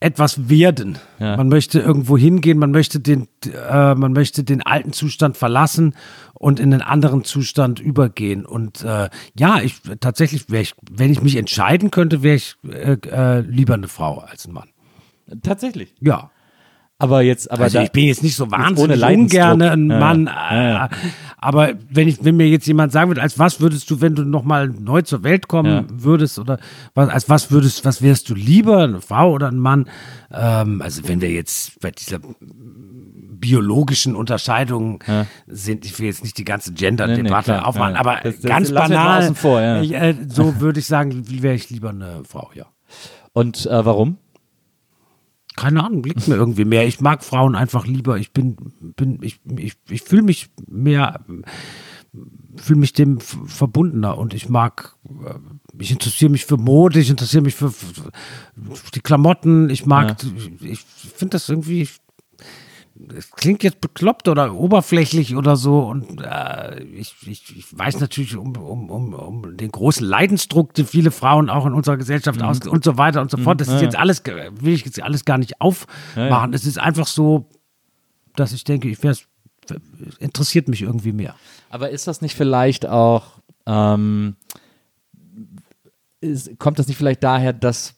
etwas werden. Ja. Man möchte irgendwo hingehen, man möchte den, äh, man möchte den alten Zustand verlassen und in einen anderen Zustand übergehen. Und äh, ja, ich tatsächlich ich, wenn ich mich entscheiden könnte, wäre ich äh, äh, lieber eine Frau als ein Mann. Tatsächlich. Ja. Aber jetzt, aber Also da, ich bin jetzt nicht so wahnsinnig ungerne ein Ja, Mann, ja, ja. äh, aber wenn ich, wenn mir jetzt jemand sagen würde, als was würdest du, wenn du nochmal neu zur Welt kommen Ja. würdest oder was, als was würdest, was wärst du lieber, eine Frau oder ein Mann? Ähm, also wenn wir jetzt bei dieser biologischen Unterscheidung sind, ich will jetzt nicht die ganze Gender-Debatte Nee, nee, aufmachen, ja. aber Das- das ganz banal, vor, ja. ich, äh, so würde ich sagen, wäre ich lieber eine Frau, ja. und äh, warum? Keine Ahnung, liegt mir irgendwie mehr. Ich mag Frauen einfach lieber. Ich bin, bin, ich, ich, ich fühle mich mehr, fühle mich dem verbundener und ich mag, äh, ich interessiere mich für Mode, ich interessiere mich für, für die Klamotten, ich mag, ich finde das irgendwie, es klingt jetzt bekloppt oder oberflächlich oder so und äh, ich, ich, ich weiß natürlich um, um, um, um den großen Leidensdruck, den viele Frauen auch in unserer Gesellschaft aus und so weiter und so fort. Das ist jetzt alles, will ich jetzt alles gar nicht aufmachen. Es ist einfach so, dass ich denke, ich wär's, interessiert mich irgendwie mehr. Aber ist das nicht vielleicht auch, ähm, ist, kommt das nicht vielleicht daher, dass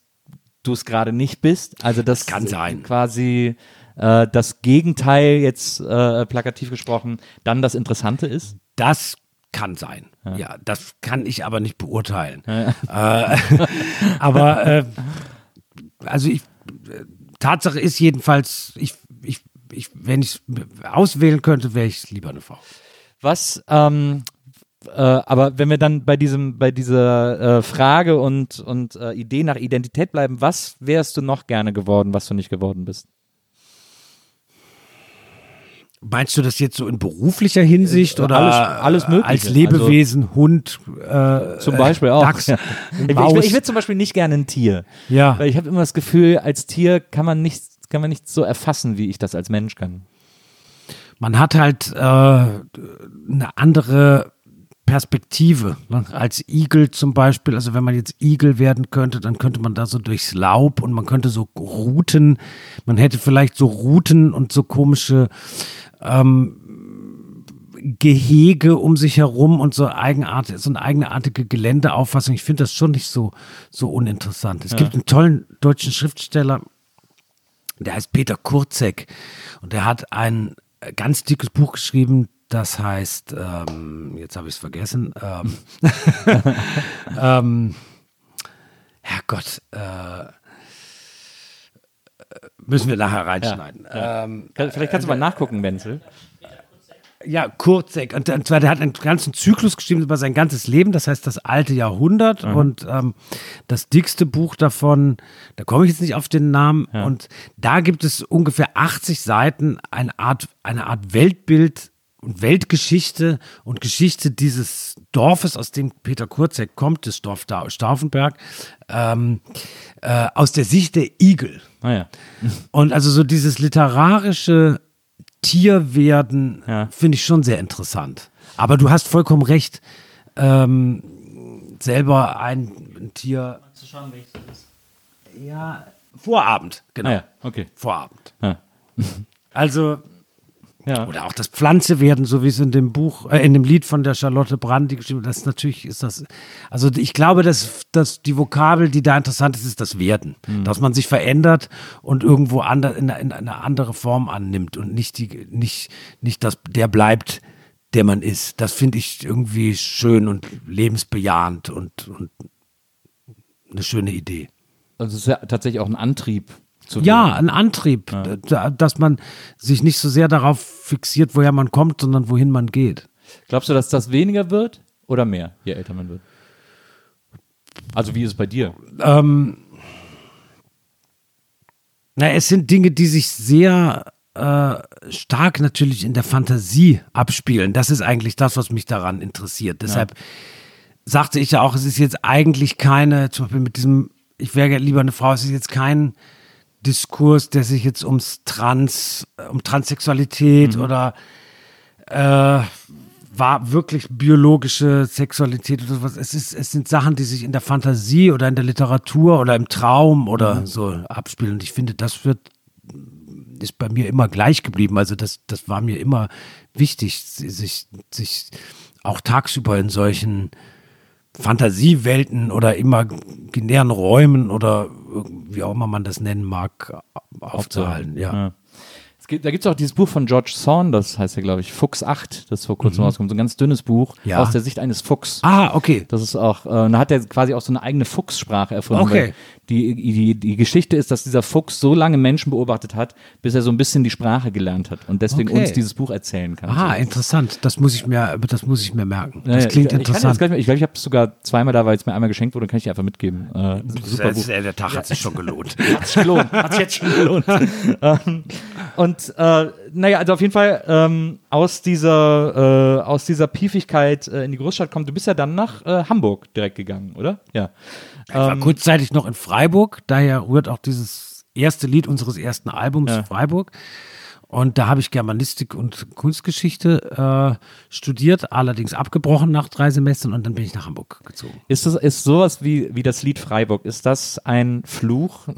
du es gerade nicht bist? Also dass kann sein. quasi äh, das Gegenteil jetzt äh, plakativ gesprochen dann das Interessante ist? Das kann sein. Ja, das kann ich aber nicht beurteilen. Äh, *laughs* aber äh, also ich, äh, Tatsache ist jedenfalls, ich, ich, ich, wenn ich auswählen könnte, wäre ich lieber eine Frau. Was, ähm, äh, aber wenn wir dann bei diesem, bei dieser äh, Frage und, und äh, Idee nach Identität bleiben, was wärst du noch gerne geworden, was du nicht geworden bist? Meinst du das jetzt so in beruflicher Hinsicht oder alles- alles Mögliche. als Lebewesen, Hund, äh, Zum Beispiel auch. Dachs, Ja. *laughs* Ich, ich, ich will zum Beispiel nicht gerne ein Tier. Ja. Weil ich habe immer das Gefühl, als Tier kann man nicht, kann man nicht so erfassen, wie ich das als Mensch kann. man hat halt äh, eine andere Perspektive. Ne? Als Igel zum Beispiel, also wenn man jetzt Igel werden könnte, dann könnte man da so durchs Laub und man könnte so Routen, man hätte vielleicht so Routen und so komische ähm, Gehege um sich herum und so eigenartige, so eine eigenartige Geländeauffassung. Ich finde das schon nicht so, so uninteressant. Es gibt einen tollen deutschen Schriftsteller, der heißt Peter Kurzek und der hat ein äh, ganz dickes Buch geschrieben, das heißt, ähm, jetzt habe ich es vergessen, ähm, *laughs* ähm, Herrgott, äh, müssen wir nachher reinschneiden. Ähm, Kann- Vielleicht kannst du mal nachgucken, Wenzel. Ja, Kurzek. Und, und zwar, der hat einen ganzen Zyklus geschrieben über sein ganzes Leben, das heißt das alte Jahrhundert. Mhm. Und ähm, das dickste Buch davon, da komme ich jetzt nicht auf den Namen. Und da gibt es ungefähr 80 Seiten, eine Art, eine Art Weltbild und Weltgeschichte und Geschichte dieses Dorfes, aus dem Peter Kurzek kommt, das Dorf da Stauffenberg, ähm, äh, aus der Sicht der Igel. Naja. Und also so dieses literarische Tierwerden Ja. finde ich schon sehr interessant. Aber du hast vollkommen recht. Ähm, selber ein, ein Tier. Ja, Vorabend, genau. Ah ja, okay. Vorabend. Ja. Also, Ja. oder auch das Pflanze werden, so wie es in dem Buch, äh, in dem Lied von der Charlotte Brandy geschrieben das ist natürlich ist das, also ich glaube, dass, dass die Vokabel, die da interessant ist, ist das Werden. Dass man sich verändert und irgendwo ander, in, in eine andere Form annimmt und nicht die, nicht, nicht das, der bleibt, der man ist. Das finde ich irgendwie schön und lebensbejahend und, und eine schöne Idee. Also es ist ja tatsächlich auch ein Antrieb zu Ja, ein Antrieb, da- dass man sich nicht so sehr darauf fixiert, woher man kommt, sondern wohin man geht. Glaubst du, dass das weniger wird oder mehr, je älter man wird? Also wie ist es bei dir? Ähm, na, es sind Dinge, die sich sehr äh, stark natürlich in der Fantasie abspielen. Das ist eigentlich das, was mich daran interessiert. Deshalb sagte ich ja auch, es ist jetzt eigentlich keine, zum Beispiel mit diesem, ich wäre ja lieber eine Frau, es ist jetzt kein Diskurs, der sich jetzt ums Trans, um Transsexualität oder äh, war wirklich biologische Sexualität oder sowas. Es, ist, es sind Sachen, die sich in der Fantasie oder in der Literatur oder im Traum oder so abspielen. Und ich finde, das wird ist bei mir immer gleich geblieben. Also das, das war mir immer wichtig, sich, sich auch tagsüber in solchen Fantasiewelten oder imaginären Räumen oder wie auch immer man das nennen mag, aufzuhalten. Ja. Ja. Gibt, da gibt es auch dieses Buch von George Saunders, heißt ja, glaube ich, Fuchs 8, das vor kurzem rauskommt. So ein ganz dünnes Buch Mhm. Ja. aus der Sicht eines Fuchs. Ah, okay. Das ist auch, äh, da hat er quasi auch so eine eigene Fuchssprache erfunden. Okay. Die, die, die Geschichte ist, dass dieser Fuchs so lange Menschen beobachtet hat, bis er so ein bisschen die Sprache gelernt hat und deswegen Okay. uns dieses Buch erzählen kann. Ah, So. interessant. Das muss ich mir, das muss ich mir merken. Das ja, klingt ich, ich das interessant. gleich mal, ich glaube, ich habe es sogar zweimal da, weil es mir einmal geschenkt wurde, kann ich dir einfach mitgeben. Äh, super Buch. der Tag hat sich schon gelohnt. *laughs* Hat sich gelohnt. Hat sich jetzt schon gelohnt. *laughs* ähm, und äh, naja, also auf jeden Fall ähm, aus dieser äh, aus dieser Piefigkeit äh, in die Großstadt kommt. Du bist ja dann nach äh, Hamburg direkt gegangen, oder? Ja. Ich war Ähm, kurzzeitig noch in Freiburg, daher rührt auch dieses erste Lied unseres ersten Albums Ja. Freiburg. Und da habe ich Germanistik und Kunstgeschichte äh, studiert, allerdings abgebrochen nach drei Semestern und dann bin ich nach Hamburg gezogen. Ist das ist sowas wie wie das Lied Freiburg? Ist das ein Fluch?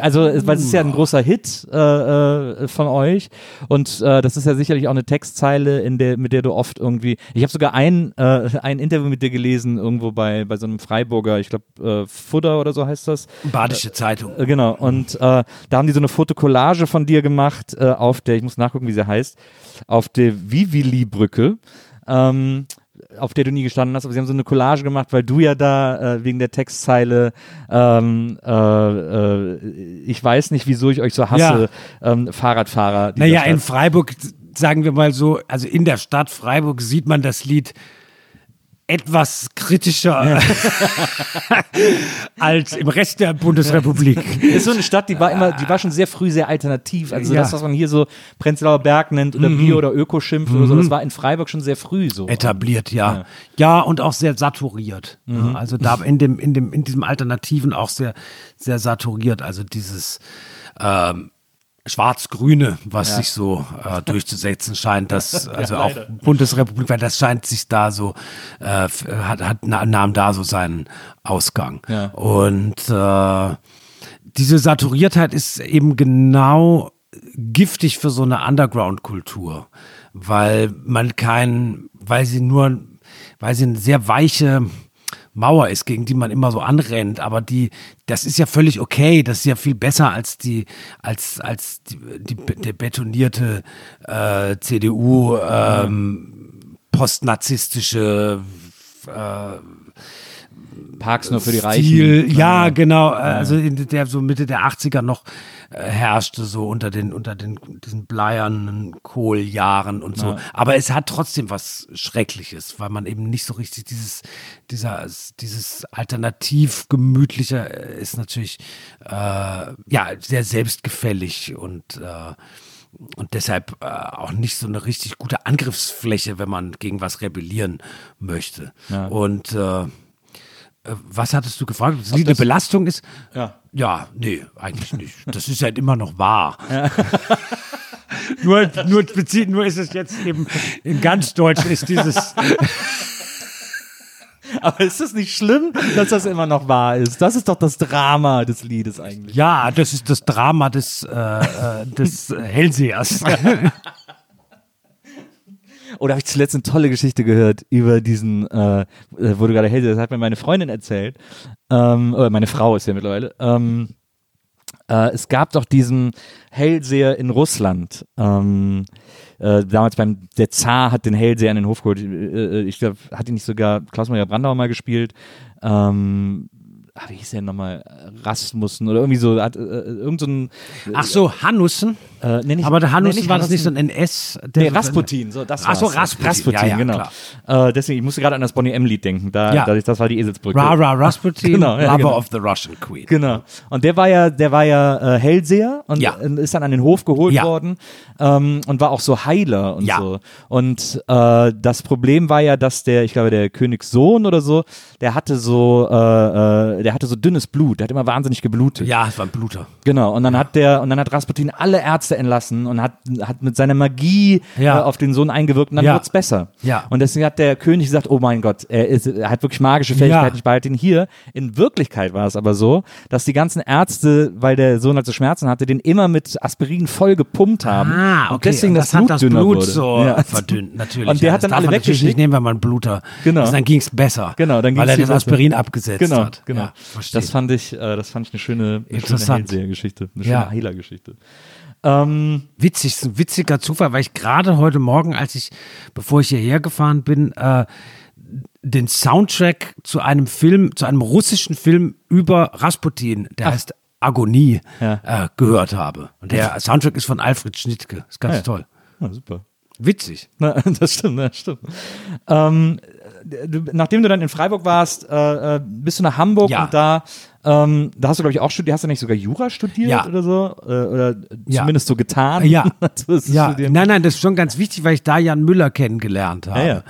Also weil es ist ja ein großer Hit äh, äh, von euch und äh, das ist ja sicherlich auch eine Textzeile, in der mit der du oft irgendwie. Ich habe sogar ein äh, ein Interview mit dir gelesen irgendwo bei bei so einem Freiburger, ich glaube äh, Fudder oder so heißt das. Badische Zeitung. Äh, Genau, und da haben die so eine Fotokollage von dir gemacht auf der, ich muss nachgucken, wie sie heißt, auf der Vivili-Brücke, ähm, auf der du nie gestanden hast, aber sie haben so eine Collage gemacht, weil du ja da äh, wegen der Textzeile ähm, äh, äh, ich weiß nicht, wieso ich euch so hasse, ähm, Fahrradfahrer. Naja, in Stadt. Freiburg, sagen wir mal so, also in der Stadt Freiburg sieht man das Lied etwas kritischer *laughs* als im Rest der Bundesrepublik. ist so eine Stadt, die war immer, die war schon sehr früh sehr alternativ. Also Ja. das, was man hier so Prenzlauer Berg nennt oder Bio- oder Öko-Schimpf oder so, das war in Freiburg schon sehr früh so. etabliert, ja. ja. und auch sehr saturiert. Ja, also da in dem, in dem, in diesem Alternativen auch sehr, sehr saturiert. Also dieses ähm, Schwarz-Grüne, was sich so äh, durchzusetzen scheint, das, *laughs* also auch Bundesrepublik, weil das scheint sich da so, äh, hat, hat, na- nahm da so seinen Ausgang. Ja. Und äh, diese Saturiertheit ist eben genau giftig für so eine Underground-Kultur, weil man kein, weil sie nur, weil sie eine sehr weiche Mauer ist, gegen die man immer so anrennt, aber die, das ist ja völlig okay, das ist ja viel besser als die, als, als die, die, der betonierte äh, CDU, ähm, postnarzistische äh, Parks nur für die Stil, Reichen. ja, genau, also in der so Mitte der 80er noch äh, herrschte, so unter den, unter den, diesen bleiernen Kohljahren und so. Aber es hat trotzdem was Schreckliches, weil man eben nicht so richtig dieses, dieser, dieses alternativ gemütliche äh, ist natürlich, äh, ja, sehr selbstgefällig und, äh, und deshalb äh, auch nicht so eine richtig gute Angriffsfläche, wenn man gegen was rebellieren möchte. Und äh, äh, was hattest du gefragt? Das Lied eine Belastung ist? Ja. Ja, nee, eigentlich nicht. Das ist halt immer noch wahr. *laughs* nur, nur, bezieht, nur ist es jetzt eben in ganz Deutsch ist dieses. *laughs* Aber ist das nicht schlimm, dass das immer noch wahr ist? Das ist doch das Drama des Liedes eigentlich. Ja, das ist das Drama des, äh, äh, des *laughs* Hellsehers. Oder habe ich zuletzt eine tolle Geschichte gehört über diesen, äh, äh, wo du gerade hältst, das hat mir meine Freundin erzählt, ähm, oder meine Frau ist ja mittlerweile, ähm, äh, es gab doch diesen Hellseher in Russland, ähm, äh, damals beim, der Zar hat den Hellseher an den Hof geholt, äh, äh, ich glaube, hat ihn nicht sogar Klaus-Maria Brandauer mal gespielt, ähm, ah, wie hieß der nochmal, Rasmussen oder irgendwie so, hat äh, irgend so ein, Ach so, Hanussen. Äh, nicht, Aber der nicht war das nicht so ein NS? Der Nee, Rasputin, so, das Ach so, war's. Rasputin. Rasputin, Ja, ja, genau. Äh, deswegen, ich musste gerade an das Bonnie M-Lied denken, da, Ja. das war die Eselsbrücke. Rara Rasputin, *laughs* Genau, ja, Lover genau. of the Russian Queen. Genau. Und der war ja, der war ja äh, Hellseher und Ja. äh, ist dann an den Hof geholt worden ähm, und war auch so Heiler und so. Und äh, das Problem war ja, dass der, ich glaube, der Königssohn oder so, der hatte so, äh, äh, der hatte so dünnes Blut, der hat immer wahnsinnig geblutet. Ja, es war ein Bluter. Genau, und dann hat der, und dann hat Rasputin alle Ärzte entlassen und hat, hat mit seiner Magie Ja. äh, auf den Sohn gewirkt und dann Ja. wird's besser. Ja. Und deswegen hat der König gesagt, oh mein Gott, er, ist, er hat wirklich magische Fähigkeiten, Ja. ich behalte ihn hier. In Wirklichkeit war es aber so, dass die ganzen Ärzte, weil der Sohn halt so Schmerzen hatte, den immer mit Aspirin voll gepumpt haben. Ah, okay. Und deswegen Und das, das Blut hat das Blut wurde. so Ja. *laughs* verdünnt, natürlich. Und der hat dann alle weggeschickt. nicht nehmen, wenn man Bluter. Genau. Also dann ging es besser. Genau, dann Weil ging's er viel das besser. Aspirin abgesetzt Genau, hat. genau. Verstehe. das fand ich, äh, das fand ich eine schöne, eine schöne Interessant. Hellseher-Geschichte, eine Ja. schöne Heiler-Geschichte. Ähm, Witzig, ist ein witziger Zufall, weil ich gerade heute Morgen, als ich, bevor ich hierher gefahren bin, äh, den Soundtrack zu einem Film, zu einem russischen Film über Rasputin, der heißt Agonie, Ja. äh, gehört habe. Und der Soundtrack ist von Alfred Schnittke. Ist ganz ja. toll. ja, super. Witzig. Na, *laughs* das stimmt, das stimmt. Ähm, du, nachdem du dann in Freiburg warst, äh, äh, bist du nach Hamburg und da, ähm, da hast du, glaube ich, auch studiert. Hast du nicht sogar Jura studiert Ja. oder so? Äh, oder Ja. zumindest so getan? Ja. *laughs* Ja, studieren. nein, nein, das ist schon ganz wichtig, weil ich da Jan Müller kennengelernt habe. Ja, ja.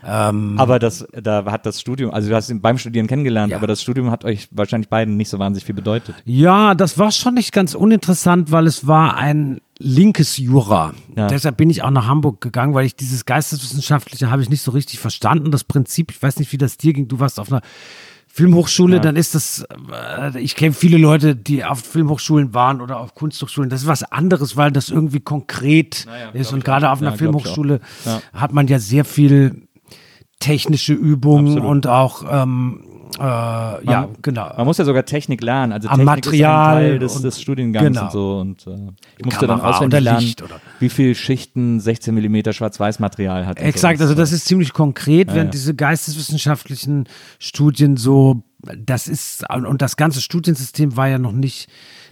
Aber das, da hat das Studium, also du hast ihn beim Studieren kennengelernt, Ja. aber das Studium hat euch wahrscheinlich beiden nicht so wahnsinnig viel bedeutet. Ja, das war schon nicht ganz uninteressant, weil es war ein linkes Jura. Ja. Deshalb bin ich auch nach Hamburg gegangen, weil ich dieses Geisteswissenschaftliche habe ich nicht so richtig verstanden. Das Prinzip, ich weiß nicht, wie das dir ging. Du warst auf einer Filmhochschule, dann ist das, äh, ich kenne viele Leute, die auf Filmhochschulen waren oder auf Kunsthochschulen. Das ist was anderes, weil das irgendwie konkret ist. Und gerade auf Ja, einer auch. Filmhochschule Ja. hat man ja sehr viel technische Übungen Absolut. und auch, ähm, äh, ja, genau. Man muss ja sogar Technik lernen, also Am Technik Material ist Teil des, und- des Studiengangs genau. und so. Und äh, ich musste dann Kamera auswendig oder lernen, wie viel Schichten 16 mm Schwarz-Weiß-Material hat. Exakt, also das ist ziemlich konkret, während ja. diese geisteswissenschaftlichen Studien so, das ist, und das ganze Studiensystem war ja noch nicht,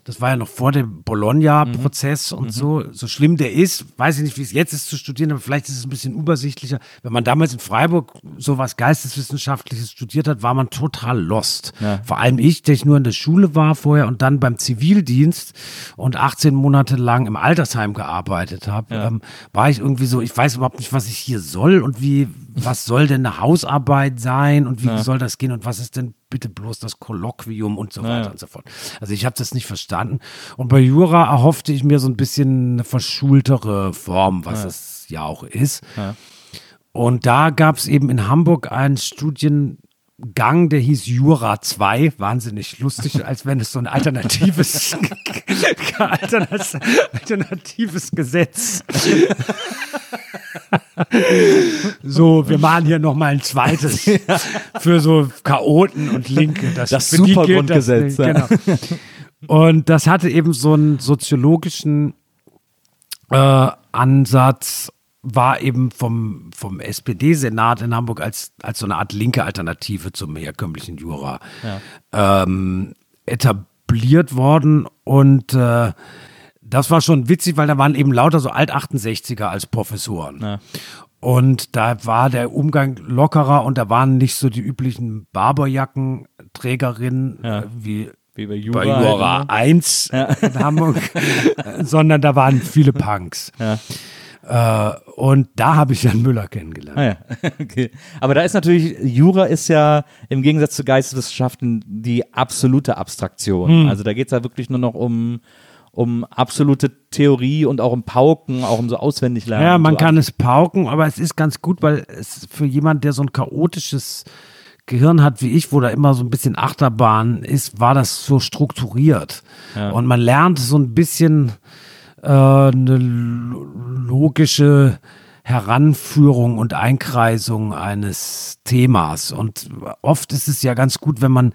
das war ja noch vor dem Bologna-Prozess Mhm. und so, so schlimm der ist, weiß ich nicht, wie es jetzt ist zu studieren, aber vielleicht ist es ein bisschen übersichtlicher. Wenn man damals in Freiburg sowas Geisteswissenschaftliches studiert hat, war man total lost. Ja. Vor allem ich, der ich nur in der Schule war vorher und dann beim Zivildienst und 18 Monate lang im Altersheim gearbeitet habe, ähm, war ich irgendwie so, ich weiß überhaupt nicht, was ich hier soll und wie, was soll denn eine Hausarbeit sein und wie soll das gehen und was ist denn bitte bloß das Kolloquium und so weiter ja. und so fort. Also ich habe das nicht verstanden. Und bei Jura erhoffte ich mir so ein bisschen eine verschultere Form, was es ja auch ist. Und da gab es eben in Hamburg einen Studiengang, der hieß Jura 2, wahnsinnig lustig, *laughs* als wenn es so ein alternatives, *laughs* alternatives Gesetz. *laughs* so, wir machen hier nochmal ein zweites für so Chaoten und Linke. Das, Das Supergrundgesetz, ja. Genau. Und das hatte eben so einen soziologischen äh, Ansatz, war eben vom, vom SPD-Senat in Hamburg als, als so eine Art linke Alternative zum herkömmlichen Jura ja. ähm, etabliert worden. Und äh, das war schon witzig, weil da waren eben lauter so Alt-68er als Professoren. Ja. Und da war der Umgang lockerer und da waren nicht so die üblichen Barberjackenträgerinnen ja. wie wie bei Jura, bei Jura 1 ja. in Hamburg, *laughs* sondern da waren viele Punks. Ja. Äh, und da habe ich Jan Müller kennengelernt. Ah ja. *laughs* okay. Aber da ist natürlich, Jura ist ja im Gegensatz zu Geisteswissenschaften die absolute Abstraktion. Hm. Also da geht es ja wirklich nur noch um, um absolute Theorie und auch um Pauken, auch um so auswendig lernen. Ja, man so kann es pauken, aber es ist ganz gut, weil es für jemand, der so ein chaotisches Gehirn hat wie ich, wo da immer so ein bisschen Achterbahn ist, war das so strukturiert. Ja. Und man lernt so ein bisschen äh, eine logische Heranführung und Einkreisung eines Themas. Und oft ist es ja ganz gut, wenn man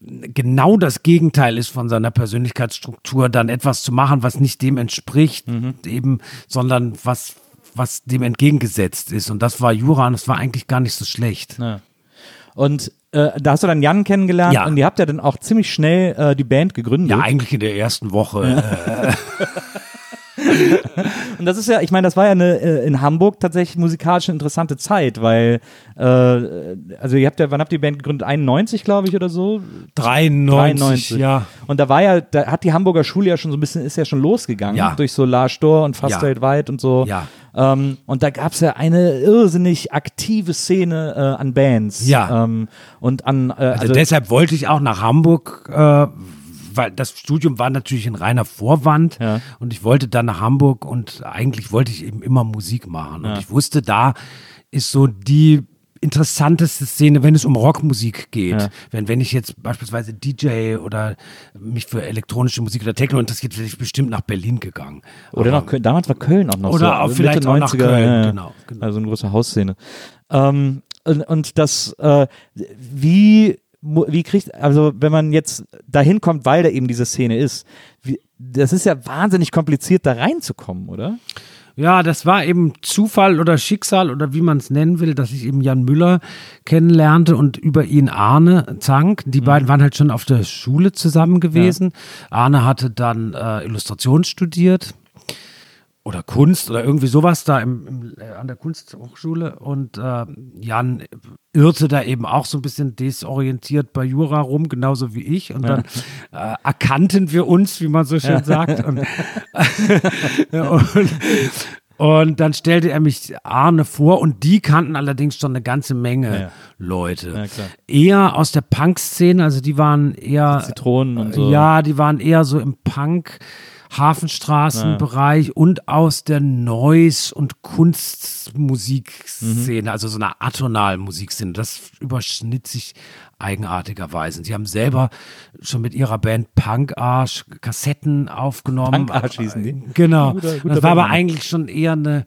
genau das Gegenteil ist von seiner Persönlichkeitsstruktur, dann etwas zu machen, was nicht dem entspricht, mhm. eben, sondern was, was dem entgegengesetzt ist. Und das war Jura und das war eigentlich gar nicht so schlecht. Ja. Und äh, da hast du dann Jan kennengelernt ja. und ihr habt ja dann auch ziemlich schnell äh, die Band gegründet. Ja, eigentlich in der ersten Woche. Ja. *laughs* und das ist ja, ich meine, das war ja eine äh, in Hamburg tatsächlich musikalisch eine interessante Zeit, weil äh, also ihr habt ja, wann habt ihr die Band gegründet? 91, glaube ich, oder so? 93, 93, ja. Und da war ja, da hat die Hamburger Schule ja schon so ein bisschen, ist ja schon losgegangen ja. durch so La Stor und fast ja. weltweit und so. Ja. Ähm, und da gab es ja eine irrsinnig aktive Szene äh, an Bands. Ja. Ähm, und an, äh, also, also, deshalb wollte ich auch nach Hamburg, äh, weil das Studium war natürlich ein reiner Vorwand ja. und ich wollte dann nach Hamburg und eigentlich wollte ich eben immer Musik machen. Und ich wusste, da ist so die interessanteste Szene, wenn es um Rockmusik geht. Ja. Wenn, wenn ich jetzt beispielsweise DJ oder mich für elektronische Musik oder Techno interessiert, wäre ich bestimmt nach Berlin gegangen. Oder nach Köln. Damals war Köln auch noch oder so. Oder vielleicht auch 90er, nach Köln, genau, genau, Also eine große Hausszene. Ähm, und, und das, äh, wie wie kriegt, also wenn man jetzt dahin kommt, weil da eben diese Szene ist, wie, das ist ja wahnsinnig kompliziert, da reinzukommen, oder? Ja, das war eben Zufall oder Schicksal oder wie man es nennen will, dass ich eben Jan Müller kennenlernte und über ihn Arne Zank. Die mhm. beiden waren halt schon auf der Schule zusammen gewesen. Ja. Arne hatte dann äh, Illustration studiert oder Kunst oder irgendwie sowas da im, im, äh, an der Kunsthochschule. Und äh, Jan irrte da eben auch so ein bisschen desorientiert bei Jura rum, genauso wie ich. Und dann äh, erkannten wir uns, wie man so *laughs* schön sagt. Und, *laughs* und, und, dann stellte er mich Arne vor. Und die kannten allerdings schon eine ganze Menge ja, ja. Leute. Ja, eher aus der Punk-Szene, also die waren eher Zitronen und so. Ja, die waren eher so im Punk- Hafenstraßenbereich ja. und aus der Noise- und Kunstmusikszene, mhm. also so einer atonalen Musikszene. Das überschnitt sich eigenartigerweise. Sie haben selber schon mit ihrer Band Punk Arsch Kassetten aufgenommen. Punk Arsch hießen die. Genau. Guter, guter das war aber eigentlich schon eher eine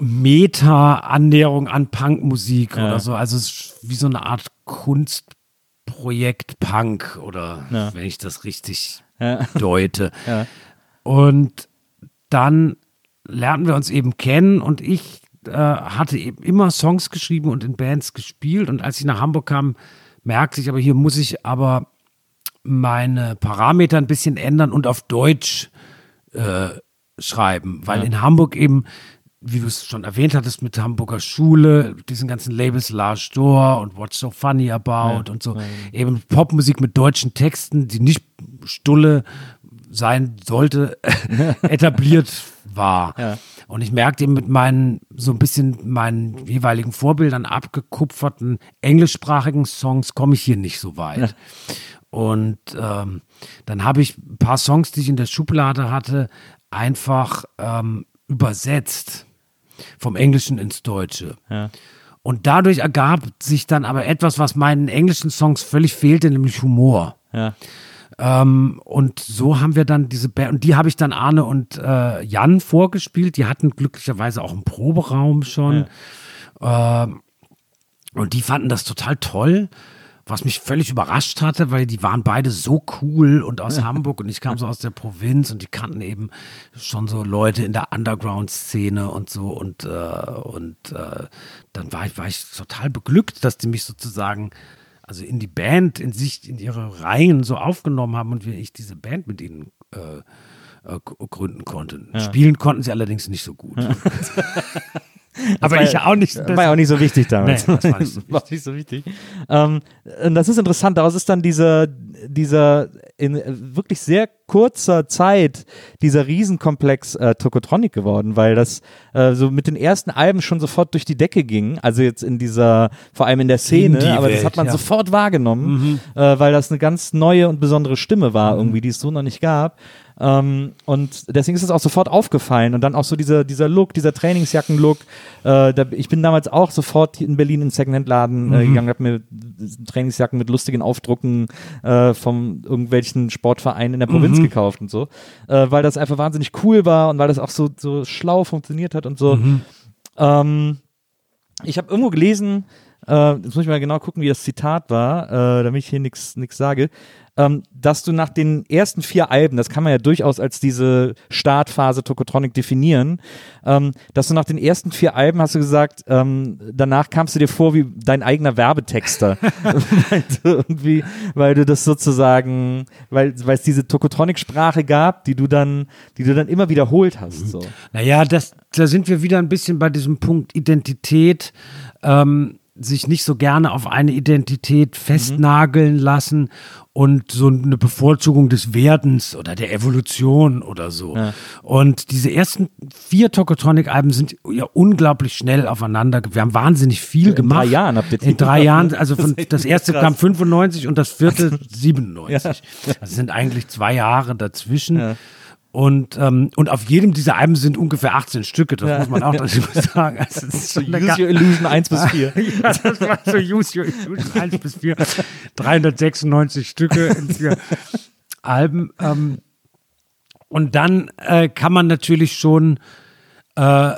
Meta-Annäherung an Punkmusik ja. oder so. Also es ist wie so eine Art Kunstprojekt Punk oder ja. wenn ich das richtig ja. deute. Ja. Und dann lernten wir uns eben kennen und ich äh, hatte eben immer Songs geschrieben und in Bands gespielt. Und als ich nach Hamburg kam, merkte ich, aber hier muss ich aber meine Parameter ein bisschen ändern und auf Deutsch äh, schreiben, weil ja. in Hamburg eben wie du es schon erwähnt hattest, mit Hamburger Schule, diesen ganzen Labels Large Door und What's So Funny About ja, und so, ja. eben Popmusik mit deutschen Texten, die nicht stulle sein sollte, *laughs* etabliert war. Ja. Und ich merkte eben mit meinen, so ein bisschen meinen jeweiligen Vorbildern abgekupferten englischsprachigen Songs komme ich hier nicht so weit. *laughs* Und ähm, dann habe ich ein paar Songs, die ich in der Schublade hatte, einfach ähm, übersetzt vom Englischen ins Deutsche. Ja. Und dadurch ergab sich dann aber etwas, was meinen englischen Songs völlig fehlte, nämlich Humor. Ja. Ähm, und so haben wir dann diese Band, und die habe ich dann Arne und äh, Jan vorgespielt. Die hatten glücklicherweise auch einen Proberaum schon. Ja. Ähm, und die fanden das total toll. was mich völlig überrascht hatte, weil die waren beide so cool und aus *laughs* Hamburg und ich kam so aus der Provinz und die kannten eben schon so Leute in der Underground-Szene und so und, äh, und äh, dann war ich, war ich total beglückt, dass die mich sozusagen also in die Band, in sich, in ihre Reihen so aufgenommen haben und wie ich diese Band mit ihnen äh, äh, gründen konnte. Ja. Spielen konnten sie allerdings nicht so gut. *laughs* *laughs* Aber war, ich auch nicht. Das war ja auch nicht so wichtig damals. Nee, das war nicht so *laughs* wichtig. war nicht so wichtig. Ähm, das ist interessant. Daraus ist dann dieser, dieser in wirklich sehr kurzer Zeit dieser Riesenkomplex äh, Tokotronic geworden, weil das äh, so mit den ersten Alben schon sofort durch die Decke ging. Also jetzt in dieser, vor allem in der Szene, in aber das hat man ja. sofort wahrgenommen, mhm. äh, weil das eine ganz neue und besondere Stimme war, mhm. irgendwie, die es so noch nicht gab. Ähm, und deswegen ist es auch sofort aufgefallen. Und dann auch so dieser, dieser Look, dieser Trainingsjacken-Look. Äh, da, ich bin damals auch sofort in Berlin in den Secondhand-Laden äh, mhm. gegangen, habe mir Trainingsjacken mit lustigen Aufdrucken äh, von irgendwelchen Sportvereinen in der Provinz mhm. gekauft und so. Äh, weil das einfach wahnsinnig cool war und weil das auch so, so schlau funktioniert hat und so. Mhm. Ähm, ich habe irgendwo gelesen, äh, jetzt muss ich mal genau gucken, wie das Zitat war, äh, damit ich hier nichts sage ähm, dass du nach den ersten vier Alben, das kann man ja durchaus als diese Startphase Tokotronic definieren, ähm, dass du nach den ersten vier Alben hast du gesagt, ähm, danach kamst du dir vor wie dein eigener Werbetexter, *laughs* *laughs* weil du irgendwie, weil du das sozusagen, weil es diese Tokotronic-Sprache gab, die du dann, die du dann immer wiederholt hast. So. Naja, das, da sind wir wieder ein bisschen bei diesem Punkt Identität. Ähm, sich nicht so gerne auf eine Identität festnageln lassen und so eine Bevorzugung des Werdens oder der Evolution oder so. Ja. Und diese ersten vier Tokotronic-Alben sind ja unglaublich schnell aufeinander. Wir haben wahnsinnig viel in gemacht. In drei Jahren habt ihr In drei Jahren, also von, *laughs* das, das erste krass. kam 95 und das vierte *laughs* 97. Ja. Das sind eigentlich zwei Jahre dazwischen. Ja. Und, ähm, und auf jedem dieser Alben sind ungefähr 18 Stücke, das ja. muss man auch dazu *laughs* sagen. Also so Use Your Illusion 1 bis 4. *laughs* ja, das war so Use Your Illusion 1 bis 4. 396 Stücke in vier *laughs* Alben. Ähm, und dann äh, kann man natürlich schon äh,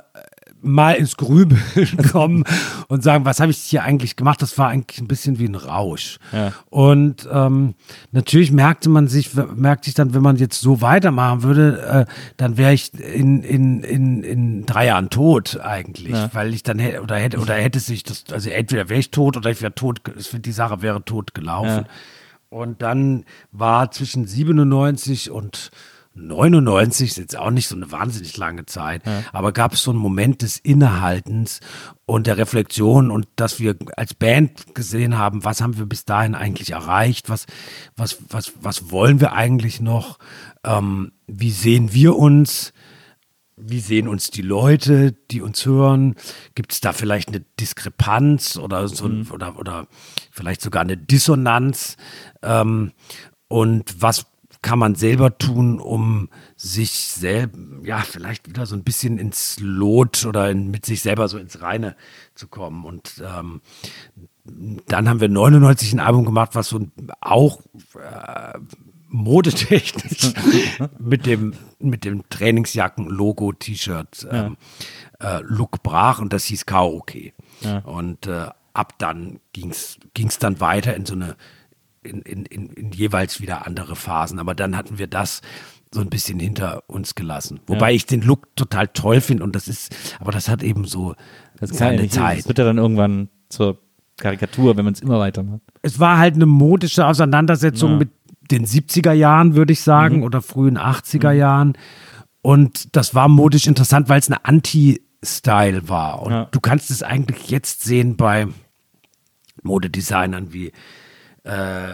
mal ins Grübeln *laughs* kommen und sagen, was habe ich hier eigentlich gemacht? Das war eigentlich ein bisschen wie ein Rausch. Ja. Und ähm, natürlich merkte man sich, merkte sich dann, wenn man jetzt so weitermachen würde, äh, dann wäre ich in, in, in, in drei Jahren tot eigentlich, ja. weil ich dann hätte oder hätte oder hätte sich das, also entweder wäre ich tot oder ich wäre tot, die Sache wäre tot gelaufen. Ja. Und dann war zwischen 97 und 99 ist jetzt auch nicht so eine wahnsinnig lange Zeit, ja. aber gab es so einen Moment des Innehaltens und der Reflexion und dass wir als Band gesehen haben, was haben wir bis dahin eigentlich erreicht, was, was, was, was wollen wir eigentlich noch, ähm, wie sehen wir uns, wie sehen uns die Leute, die uns hören? Gibt es da vielleicht eine Diskrepanz oder so mhm. oder, oder vielleicht sogar eine Dissonanz? Ähm, und was kann man selber tun, um sich selber, ja, vielleicht wieder so ein bisschen ins Lot oder in, mit sich selber so ins Reine zu kommen. Und ähm, dann haben wir 99 ein Album gemacht, was so auch äh, modetechnisch *laughs* mit dem, mit dem Trainingsjacken-Logo-T-Shirt ähm, äh, Look brach und das hieß Karaoke. Ja. Und äh, ab dann ging es dann weiter in so eine in, in, in, in jeweils wieder andere Phasen. Aber dann hatten wir das so ein bisschen hinter uns gelassen. Wobei ja. ich den Look total toll finde und das ist, aber das hat eben so das seine nicht, Zeit. Das wird ja dann irgendwann zur Karikatur, wenn man es immer weiter macht. Es war halt eine modische Auseinandersetzung ja. mit den 70er Jahren, würde ich sagen, mhm. oder frühen 80er mhm. Jahren. Und das war modisch interessant, weil es eine Anti-Style war. Und ja. du kannst es eigentlich jetzt sehen bei Modedesignern wie äh,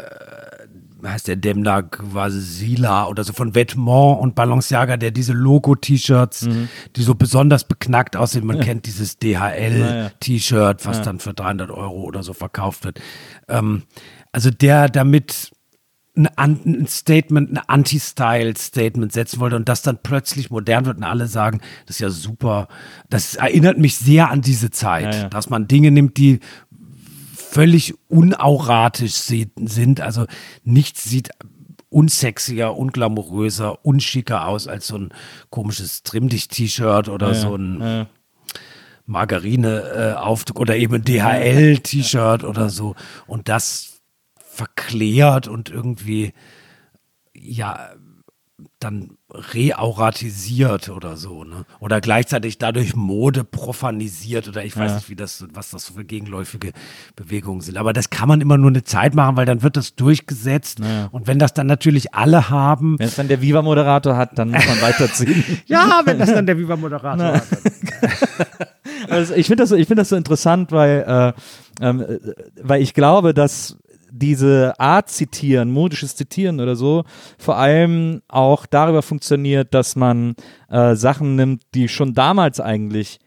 heißt der Demna Quasila oder so von Vetements und Balenciaga, der diese Logo-T-Shirts, mhm. die so besonders beknackt aussehen. Man ja. kennt dieses DHL-T-Shirt, was ja. dann für 300 Euro oder so verkauft wird. Ähm, also der damit ein, Statement, ein Anti-Style-Statement setzen wollte und das dann plötzlich modern wird und alle sagen, das ist ja super. Das erinnert mich sehr an diese Zeit, ja, dass man Dinge nimmt, die völlig unauratisch sind. Also nichts sieht unsexier, unglamouröser, unschicker aus als so ein komisches Trimmdicht-T-Shirt oder ja, so ein ja. Margarine-Aufdruck oder eben ein DHL-T-Shirt oder so. Und das verklärt und irgendwie, ja, dann reauratisiert oder so, ne? Oder gleichzeitig dadurch Mode profanisiert oder ich weiß Ja. nicht, wie das, was das für gegenläufige Bewegungen sind. Aber das kann man immer nur eine Zeit machen, weil dann wird das durchgesetzt. Und wenn das dann natürlich alle haben, Wenn es dann der Viva-Moderator hat, dann muss man *laughs* weiterziehen. ja, wenn das dann der Viva-Moderator hat. *laughs* Also ich finde das, so- ich finde das so interessant, weil, äh, ähm, äh, weil ich glaube, dass diese Art Zitieren, modisches Zitieren oder so, vor allem auch darüber funktioniert, dass man äh, Sachen nimmt, die schon damals eigentlich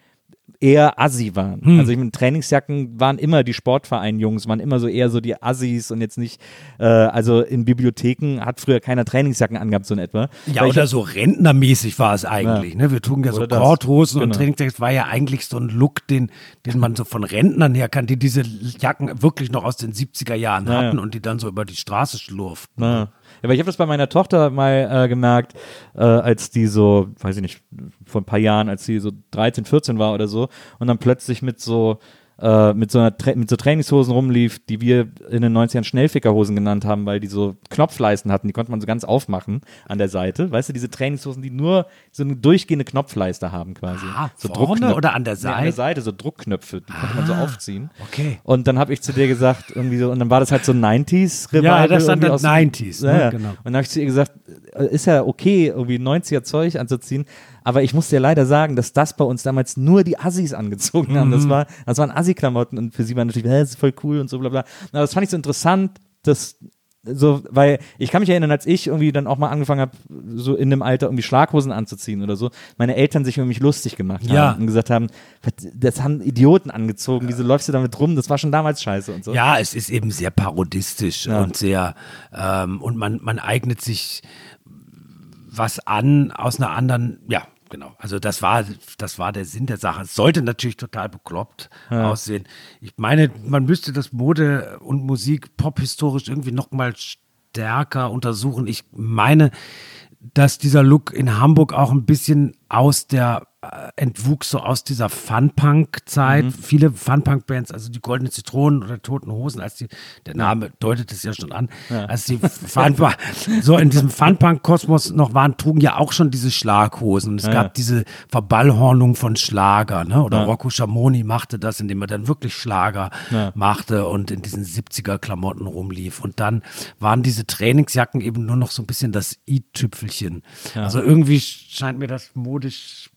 eher assi waren. Hm. Also ich meine, Trainingsjacken waren immer die Sportverein-Jungs, waren immer so eher so die Assis und jetzt nicht, äh, also in Bibliotheken hat früher keiner Trainingsjacken angehabt, so in etwa. Ja, Weil ich- oder so rentnermäßig war es eigentlich. Ne? Wir trugen ja so. Korthosen und Genau. Trainingsjacks war ja eigentlich so ein Look, den, den man so von Rentnern her kann, die diese Jacken wirklich noch aus den 70er Jahren Ja, ja. hatten und die dann so über die Straße schlurften. Ja. aber ich habe das bei meiner Tochter mal äh, gemerkt, äh, als die so, weiß ich nicht, vor ein paar Jahren, als sie so 13, 14 war oder so und dann plötzlich mit so äh, mit so einer Tra mit so Trainingshosen rumlief, die wir in den 90ern Schnellfickerhosen genannt haben, weil die so Knopfleisten hatten, die konnte man so ganz aufmachen an der Seite. Weißt du, diese Trainingshosen, die nur so eine durchgehende Knopfleiste haben quasi. Ah, so vorne Druckknöpfe. oder an der Nee, an der Seite? Seite, so Druckknöpfe, die konnte man so aufziehen. okay. Und dann habe ich zu dir gesagt, irgendwie so, und dann war das halt so 90s Revival. Ja, das irgendwie dann aus- 90s, ne? Ja, ja. Genau. Und dann habe ich zu ihr gesagt, äh, ist ja okay, irgendwie 90er Zeug anzuziehen, aber ich muss dir leider sagen, dass das bei uns damals nur die Assis angezogen haben. Mhm. Das, war, das waren Assi-Klamotten und für sie war natürlich, das ist voll cool und so bla bla. Aber das fand ich so interessant, dass so, weil ich kann mich erinnern, als ich irgendwie dann auch mal angefangen habe, so in dem Alter irgendwie Schlaghosen anzuziehen oder so, meine Eltern sich über mich lustig gemacht haben Ja. und gesagt haben, "Was, das haben Idioten angezogen, wieso läufst du damit rum? Das war schon damals scheiße und so. Ja, es ist eben sehr parodistisch Ja. und sehr, ähm, und man, man eignet sich was an aus einer anderen, ja, genau. Also das war, das war der Sinn der Sache. Es sollte natürlich total bekloppt aussehen. Ich meine, man müsste das Mode und Musik pophistorisch irgendwie noch mal stärker untersuchen. Ich meine, dass dieser Look in Hamburg auch ein bisschen aus der entwuchs so aus dieser Fun-Punk-Zeit. Viele Fun-Punk-Bands, also die Goldenen Zitronen oder Toten Hosen, als die, der Name deutet es ja schon an, als die Fun so in diesem Fun-Punk-Kosmos noch waren, trugen ja auch schon diese Schlaghosen. Und es gab diese Verballhornung von Schlager, ne? Oder Rocco Schamoni machte das, indem er dann wirklich Schlager machte und in diesen 70er-Klamotten rumlief. Und dann waren diese Trainingsjacken eben nur noch so ein bisschen das i-Tüpfelchen. Also irgendwie scheint mir das modisch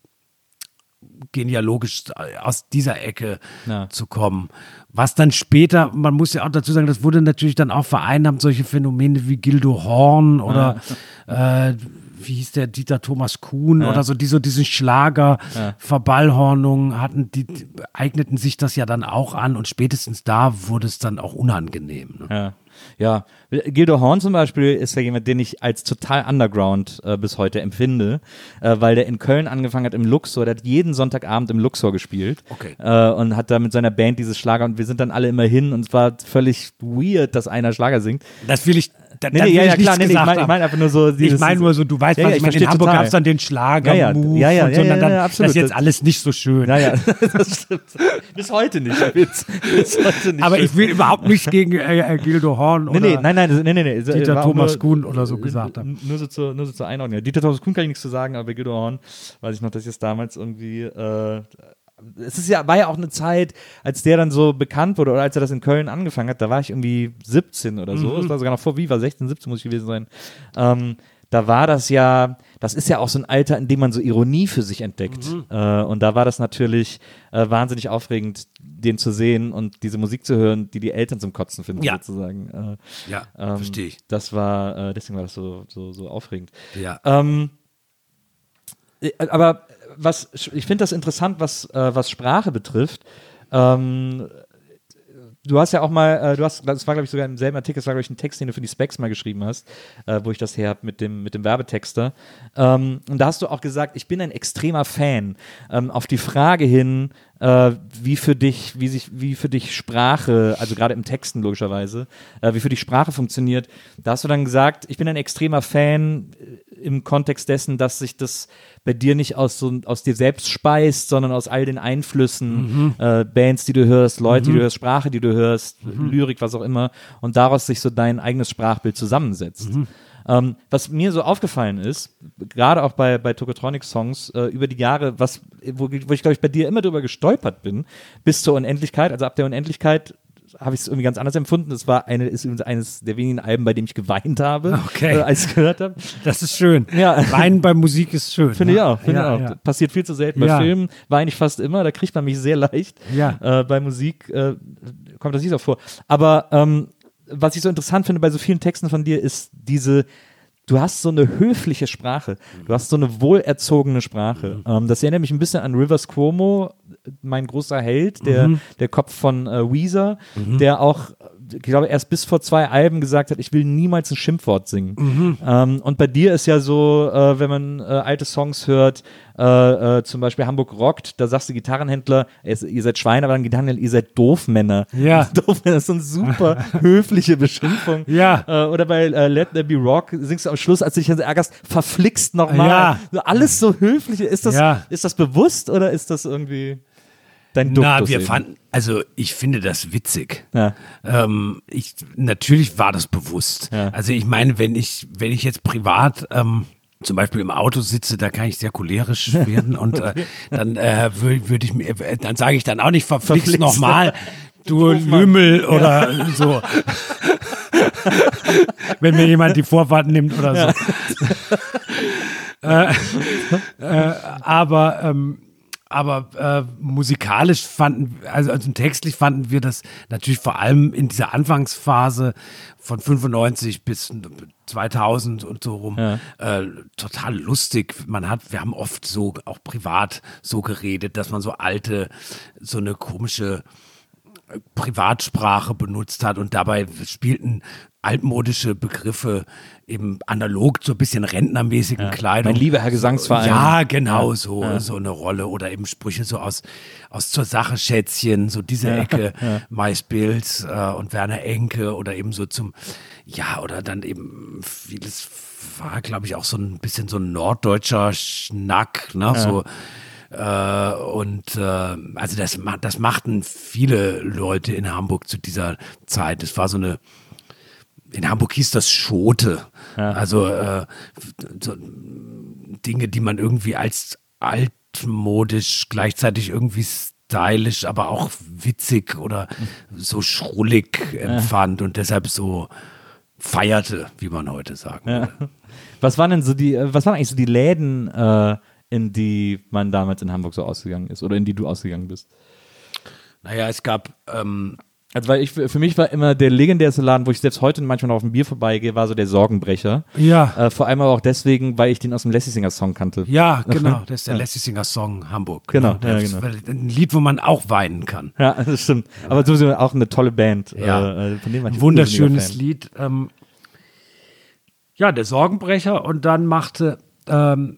genealogisch aus dieser Ecke Ja. zu kommen. Was dann später, man muss ja auch dazu sagen, das wurde natürlich dann auch vereinnahmt, solche Phänomene wie Gildo Horn oder äh, wie hieß der Dieter Thomas Kuhn oder so, die so diesen Schlager, Verballhornung hatten, die, die eigneten sich das ja dann auch an und spätestens da wurde es dann auch unangenehm. Ne? Ja. Ja, Gildo Horn zum Beispiel ist ja jemand, den ich als total underground äh, bis heute empfinde, äh, weil der in Köln angefangen hat im Luxor, der hat jeden Sonntagabend im Luxor gespielt Okay. äh, und hat da mit seiner Band dieses Schlager und wir sind dann alle immer hin und es war völlig weird, dass einer Schlager singt. Das will ich, da, Nee, da nee, will ja, ich ja, klar, nee, nee, ich meine ich mein einfach nur so. Ich dieses- meine nur so, du weißt, Ja, was ja, ich ich meine. In Hamburg gab es dann den Schlager-Move Ja, ja, ja, und so. ja, und dann, ja, absolut. Das ist jetzt alles nicht so schön. Ja, ja, *laughs* das stimmt. Bis heute nicht. Bis, bis heute nicht. Aber ich will überhaupt nicht gegen äh, äh, Gildo Horn Nee, oder nee, nein, nein, nee, nee. Dieter Thomas Kuhn oder so gesagt haben. Nur so, zur, nur so zur Einordnung. Dieter Thomas Kuhn kann ich nichts zu sagen, aber Guido Horn weiß ich noch, dass ich es damals irgendwie. Äh, es ist ja, war ja auch eine Zeit, als der dann so bekannt wurde oder als er das in Köln angefangen hat, da war ich irgendwie 17 oder so. Das war sogar noch vor Viva, 16, 17 muss ich gewesen sein. Ähm, da war das ja, das ist ja auch so ein Alter, in dem man so Ironie für sich entdeckt. Äh, und da war das natürlich äh, wahnsinnig aufregend, den zu sehen und diese Musik zu hören, die die Eltern zum Kotzen finden, Ja. sozusagen. Äh, Ja, ähm, verstehe ich. Das war, äh, deswegen war das so, so, so aufregend. Ja. Ähm, äh, aber was, ich finde das interessant, was, äh, was Sprache betrifft. Ähm, du hast ja auch mal, äh, du hast, das war glaube ich sogar im selben Artikel, das war glaube ich ein Text, den du für die Specs mal geschrieben hast, äh, wo ich das her habe mit dem, mit dem Werbetexter. Ähm, und da hast du auch gesagt, ich bin ein extremer Fan. Ähm, auf die Frage hin, äh, wie für dich, wie sich, wie für dich Sprache, also gerade im Texten logischerweise, äh, wie für dich Sprache funktioniert. Da hast du dann gesagt, ich bin ein extremer Fan äh, im Kontext dessen, dass sich das bei dir nicht aus, so, aus dir selbst speist, sondern aus all den Einflüssen, mhm. äh, Bands, die du hörst, Leute, mhm. die du hörst, Sprache, die du hörst, mhm. Lyrik, was auch immer, und daraus sich so dein eigenes Sprachbild zusammensetzt. Ähm, was mir so aufgefallen ist, gerade auch bei, bei Tokotronic-Songs äh, über die Jahre, was, wo, wo ich glaube ich bei dir immer drüber gestolpert bin, bis zur Unendlichkeit, also ab der Unendlichkeit habe ich es irgendwie ganz anders empfunden. Es war eine, ist eines der wenigen Alben, bei dem ich geweint habe, okay. äh, als ich gehört habe. Das ist schön. Ja. Weinen bei Musik ist schön. Finde ne? ich auch. Finde ja, ich auch. Ja. Passiert viel zu selten. Bei Filmen weine ich fast immer, da kriegt man mich sehr leicht. Ja. Äh, bei Musik äh, kommt das nicht so vor. Aber ähm, was ich so interessant finde bei so vielen Texten von dir, ist diese du hast so eine höfliche Sprache, du hast so eine wohlerzogene Sprache. Mhm. Ähm, das erinnert mich ein bisschen an Rivers Cuomo, mein großer Held, der, mhm. der Kopf von äh, Weezer, mhm. der auch ich glaube, erst bis vor zwei Alben gesagt hat, ich will niemals ein Schimpfwort singen. Mhm. Ähm, und bei dir ist ja so, äh, wenn man äh, alte Songs hört, äh, äh zum Beispiel Hamburg rockt, da sagst du Gitarrenhändler, ihr seid Schweine, aber dann Gitarrenhändler, ihr seid Doofmänner. Ja. *laughs* Doofmänner ist so eine super *laughs* höfliche Beschimpfung. Ja. Äh, oder bei äh, Let There Be Rock singst du am Schluss, als du dich ärgerst, verflixt nochmal. Ja. Alles so höflich. Ist das, ja. ist das bewusst oder ist das irgendwie dein Duktus Na, wir eben. fanden, also ich finde das witzig. Ja. Ähm, ich, natürlich war das bewusst. Ja. Also ich meine, wenn ich, wenn ich jetzt privat ähm, zum Beispiel im Auto sitze, da kann ich sehr cholerisch *laughs* werden und äh, dann äh, würde würd ich mir, äh, dann sage ich dann auch nicht verflixt nochmal, du *laughs* Lümmel oder ja. so. *laughs* Wenn mir jemand die Vorfahrt nimmt oder so. äh, äh, aber ähm, aber äh, musikalisch fanden, also, also textlich fanden wir das natürlich vor allem in dieser Anfangsphase von 95 bis 2000 und so rum ja. äh, total lustig. Man hat, wir haben oft so auch privat so geredet, dass man so alte, so eine komische Privatsprache benutzt hat und dabei spielten altmodische Begriffe eben analog so ein bisschen rentnermäßigen ja. Kleidung. Mein lieber Herr Gesangsverein. Ja, genau, so, ja. so eine Rolle. Oder eben Sprüche so aus, aus zur Sache Schätzchen, so diese ja. Ecke, *laughs* ja. Mais Bills äh, und Werner Enke oder eben so zum, ja, oder dann eben vieles war, glaube ich, auch so ein bisschen so ein norddeutscher Schnack, ne, so äh, und äh, also das, das machten viele Leute in Hamburg zu dieser Zeit. Es war so eine, in Hamburg hieß das Schote. Ja. Also äh, so Dinge, die man irgendwie als altmodisch gleichzeitig irgendwie stylisch, aber auch witzig oder so schrullig empfand ja. und deshalb so feierte, wie man heute sagen ja. *laughs* Was waren denn so die, was waren eigentlich so die Läden, äh, in die man damals in Hamburg so ausgegangen ist oder in die du ausgegangen bist? Naja, es gab. Ähm, also, weil ich, für mich war immer der legendärste Laden, wo ich selbst heute manchmal noch auf ein Bier vorbeigehe, war so der Sorgenbrecher. Ja. Äh, vor allem aber auch deswegen, weil ich den aus dem Lassie Singer Song kannte. Ja, genau. Das ist der ja. Lassie Singer Song Hamburg. Genau. genau. Ja, genau. Ein Lied, wo man auch weinen kann. Ja, *laughs* das stimmt. Aber sowieso auch eine tolle Band. Ja. Äh, von dem ein wunderschönes Lied. Ähm, ja, der Sorgenbrecher und dann machte ähm,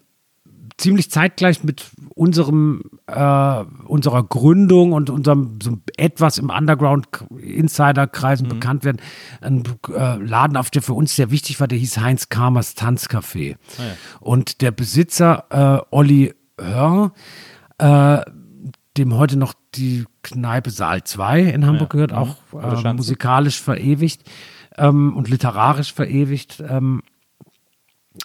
ziemlich zeitgleich mit unserem äh, unserer Gründung und unserem so etwas im Underground Insiderkreisen mhm. bekannt werden, ein äh, Laden, auf der für uns sehr wichtig war, der hieß Heinz Kamers Tanzcafé. Ah, ja. Und der Besitzer äh, Olli Hör, äh, dem heute noch die Kneipe Saal 2 in Hamburg ja. gehört, auch äh, musikalisch verewigt ähm, und literarisch verewigt. Ähm,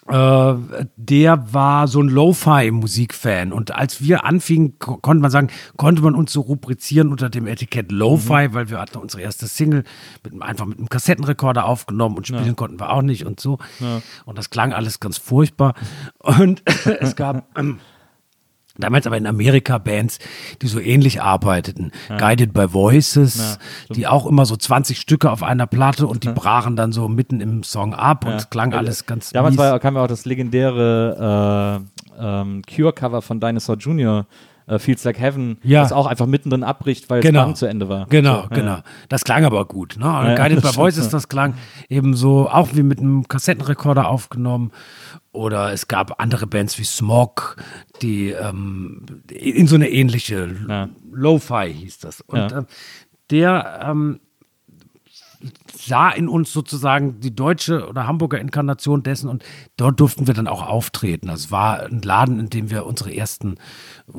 äh, der war so ein Lo-Fi-Musikfan. Und als wir anfingen, konnte man sagen, konnte man uns so rubrizieren unter dem Etikett Lo-Fi, mhm. weil wir hatten unsere erste Single mit, einfach mit einem Kassettenrekorder aufgenommen und spielen ja. konnten wir auch nicht und so. Ja. Und das klang alles ganz furchtbar. Und *laughs* es gab. Ähm, *laughs* Damals aber in Amerika Bands, die so ähnlich arbeiteten. Ja. Guided by Voices, ja, die auch immer so 20 Stücke auf einer Platte und die ja. brachen dann so mitten im Song ab und es klang alles ganz Damals war, kam ja auch das legendäre äh, ähm, Cure-Cover von Dinosaur Jr., äh, Feels Like Heaven, Ja. das auch einfach mittendrin abbricht, weil Genau. das Band zu Ende war. Genau, So, genau. Ja. Das klang aber gut. Ne? Ja, Guided by *laughs* Voices, das klang eben so, auch wie mit einem Kassettenrekorder aufgenommen. Oder es gab andere Bands wie Smog, die ähm, in so eine ähnliche Ja. Lo-Fi hieß das. Und Ja. ähm, der ähm, sah in uns sozusagen die deutsche oder Hamburger Inkarnation dessen und dort durften wir dann auch auftreten. Das war ein Laden, in dem wir unsere ersten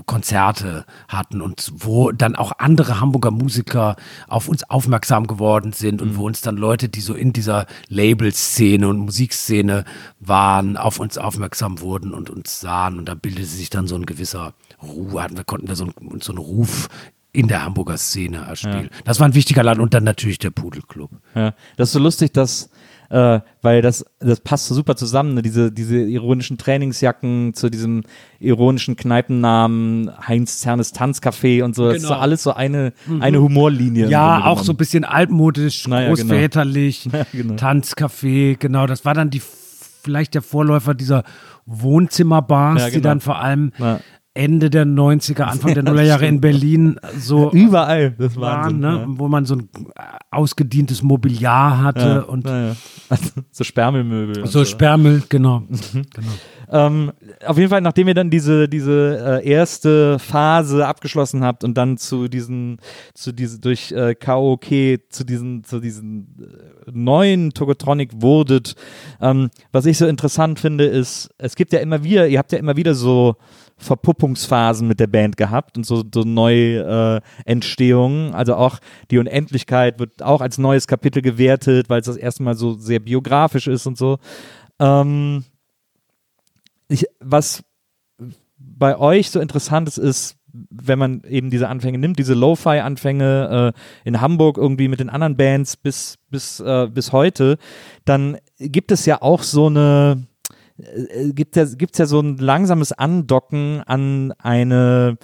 Konzerte hatten und wo dann auch andere Hamburger Musiker auf uns aufmerksam geworden sind und wo uns dann Leute, die so in dieser Label-Szene und Musikszene waren, auf uns aufmerksam wurden und uns sahen und da bildete sich dann so ein gewisser Ruhe, hatten wir konnten wir so einen, uns so einen Ruf in der Hamburger Szene erspielen. Das war ein wichtiger Laden und dann natürlich der Pudelclub. Ja, das ist so lustig, dass, äh, weil das, das passt so super zusammen, ne? diese, diese ironischen Trainingsjacken zu diesem ironischen Kneipennamen, Heinz Zernes Tanzcafé und so. Das ist so Genau. alles so eine, eine Humorlinie. Ja, auch so ein bisschen altmodisch, Naja, genau. großväterlich, *laughs* Ja, genau. Tanzcafé, genau. Das war dann die vielleicht der Vorläufer dieser Wohnzimmerbars, Ja, die genau. dann vor allem Ja. Ende der 90er, Anfang der *laughs* Nullerjahre in Berlin so Überall, das waren, Wahnsinn. ne? wo man so ein ausgedientes Mobiliar hatte ja. und ja, ja. *laughs* Also, so Sperrmüllmöbel. und so Sperrmüll, genau. genau. Ähm, auf jeden Fall, nachdem ihr dann diese, diese äh, erste Phase abgeschlossen habt und dann zu diesen, zu diese, durch äh, Karaoke zu diesen, zu diesen äh, neuen Togotronic wurdet, ähm, was ich so interessant finde, ist, es gibt ja immer wieder, ihr habt ja immer wieder so Verpuppungsphasen mit der Band gehabt und so, so neue äh, Entstehungen. Also auch die Unendlichkeit wird auch als neues Kapitel gewertet, weil es das erste Mal so sehr biografisch ist und so. Ähm, ich, was bei euch so interessant ist, ist, wenn man eben diese Anfänge nimmt, diese Lo-Fi-Anfänge äh, in Hamburg irgendwie mit den anderen Bands bis, bis, äh, bis heute, dann gibt es ja auch so eine, äh, gibt ja, gibt's ja so ein langsames Andocken an eine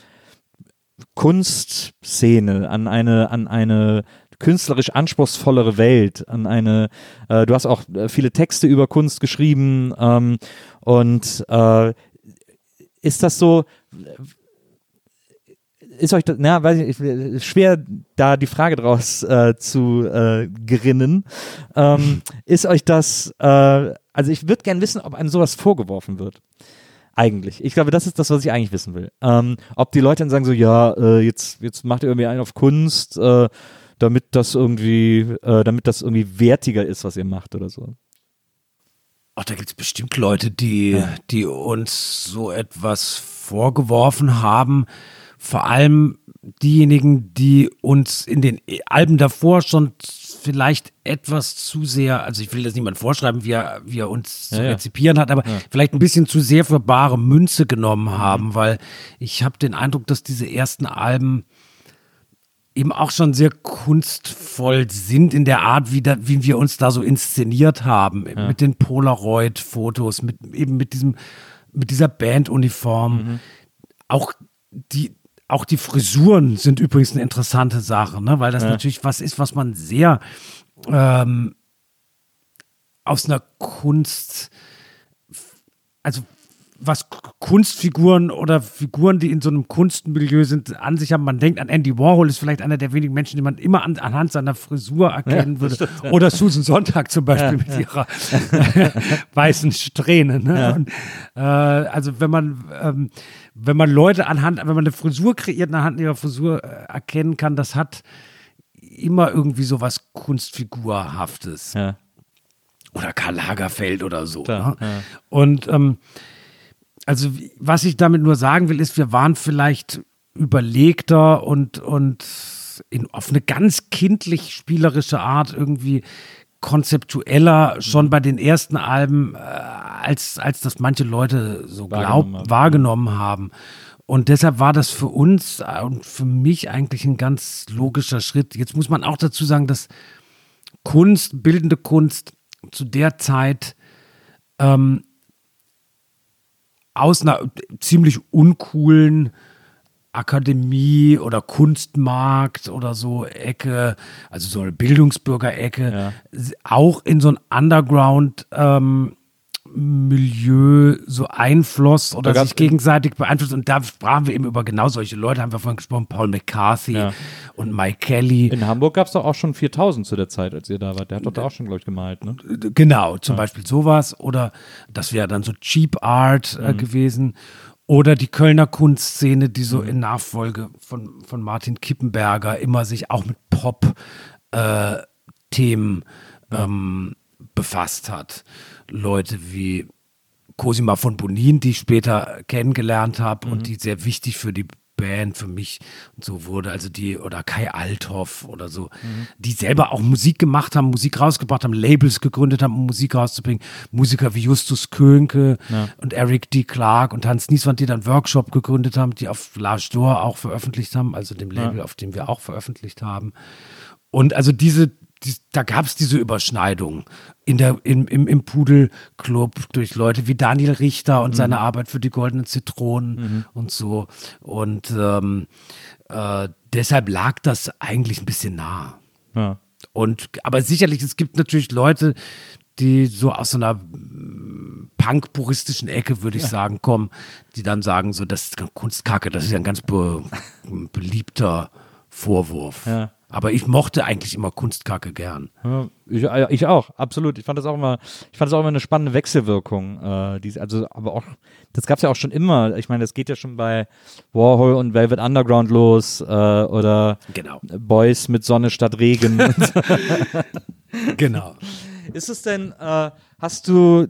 Kunstszene, an eine, an eine künstlerisch anspruchsvollere Welt, an eine, äh, du hast auch äh, viele Texte über Kunst geschrieben ähm, und äh, ist das so, ist euch das, na, weiß ich, nicht, schwer da die Frage draus äh, zu äh, gerinnen. Ähm, ist euch das, äh, also ich würde gern wissen, ob einem sowas vorgeworfen wird. Eigentlich. Ich glaube, das ist das, was ich eigentlich wissen will. Ähm, ob die Leute dann sagen so, ja, äh, jetzt, jetzt macht ihr irgendwie einen auf Kunst, äh, damit das irgendwie, äh, damit das irgendwie wertiger ist, was ihr macht oder so. Ach, da gibt es bestimmt Leute, die, die uns so etwas vorgeworfen haben. Vor allem diejenigen, die uns in den Alben davor schon vielleicht etwas zu sehr, also ich will das niemand vorschreiben, wie er, wie er uns zu Ja, ja. rezipieren hat, aber vielleicht ein bisschen zu sehr für bare Münze genommen haben, weil ich habe den Eindruck, dass diese ersten Alben eben auch schon sehr kunstvoll sind in der Art, wie, da, wie wir uns da so inszeniert haben, mit den Polaroid-Fotos, mit eben mit diesem, mit dieser Banduniform. Auch die, auch die Frisuren sind übrigens eine interessante Sache, ne? weil das natürlich was ist, was man sehr ähm, aus einer Kunst, also was Kunstfiguren oder Figuren, die in so einem Kunstmilieu sind, an sich haben. Man denkt an Andy Warhol, ist vielleicht einer der wenigen Menschen, die man immer an, anhand seiner Frisur erkennen würde. Oder Susan Sonntag zum Beispiel mit ihrer *laughs* weißen Strähne. Ne? Und, äh, also wenn man, ähm, wenn man Leute anhand, wenn man eine Frisur kreiert, anhand ihrer Frisur äh, erkennen kann, das hat immer irgendwie so was Kunstfigurhaftes Ja. oder Karl Lagerfeld oder so. Klar, ne? ja. Und ähm, also was ich damit nur sagen will, ist, wir waren vielleicht überlegter und, und in, auf eine ganz kindlich spielerische Art irgendwie konzeptueller schon bei den ersten Alben, äh, als, als das manche Leute so glaub, Wahrgenommen haben. wahrgenommen haben. Und deshalb war das für uns äh, und für mich eigentlich ein ganz logischer Schritt. Jetzt muss man auch dazu sagen, dass Kunst, bildende Kunst zu der Zeit ähm, aus einer ziemlich uncoolen Akademie oder Kunstmarkt oder so Ecke, also so eine Bildungsbürgerecke, Ja. auch in so ein Underground ähm, Milieu so einfloss oder sich gegenseitig beeinflusst. Und da sprachen wir eben über genau solche Leute, haben wir vorhin gesprochen, Paul McCarthy Ja. und Mike Kelly. In Hamburg gab es doch auch schon 4000 zu der Zeit, als ihr da wart. Der hat doch da auch schon, glaube ich, gemalt, ne? Genau, zum Beispiel sowas. Oder das wäre dann so Cheap Art Mhm. äh, gewesen. Oder die Kölner Kunstszene, die Mhm. so in Nachfolge von, von Martin Kippenberger immer sich auch mit Pop-Themen ähm, befasst hat. Leute wie Cosima von Bonin, die ich später kennengelernt habe Mhm. und die sehr wichtig für die Band, für mich und so wurde, also die, oder Kai Althoff oder so, Mhm. die selber auch Musik gemacht haben, Musik rausgebracht haben, Labels gegründet haben, um Musik rauszubringen. Musiker wie Justus Könke und Eric D. Clark und Hans Nieswand, die dann Workshop gegründet haben, die auf L'Age d'Or auch veröffentlicht haben, also dem Label, auf dem wir auch veröffentlicht haben. Und also diese, die, da gab es diese Überschneidung in der, im, im, im Pudelclub durch Leute wie Daniel Richter und seine Arbeit für die Goldenen Zitronen und so. Und ähm, äh, deshalb lag das eigentlich ein bisschen nah. Ja. Und aber sicherlich, es gibt natürlich Leute, die so aus so einer mm, punk-puristischen Ecke, würde ich sagen, kommen, die dann sagen, so, das ist Kunstkacke, das ist ja ein ganz be beliebter Vorwurf. Ja. Aber ich mochte eigentlich immer Kunstkacke gern. Ja, ich, äh, ich auch, absolut. Ich fand das auch immer, ich fand das auch immer eine spannende Wechselwirkung. Äh, diese, also, aber auch, das gab es ja auch schon immer. Ich meine, das geht ja schon bei Warhol und Velvet Underground los äh, oder Genau. Boys mit Sonne statt Regen. *laughs* Genau. Ist es denn, äh, hast du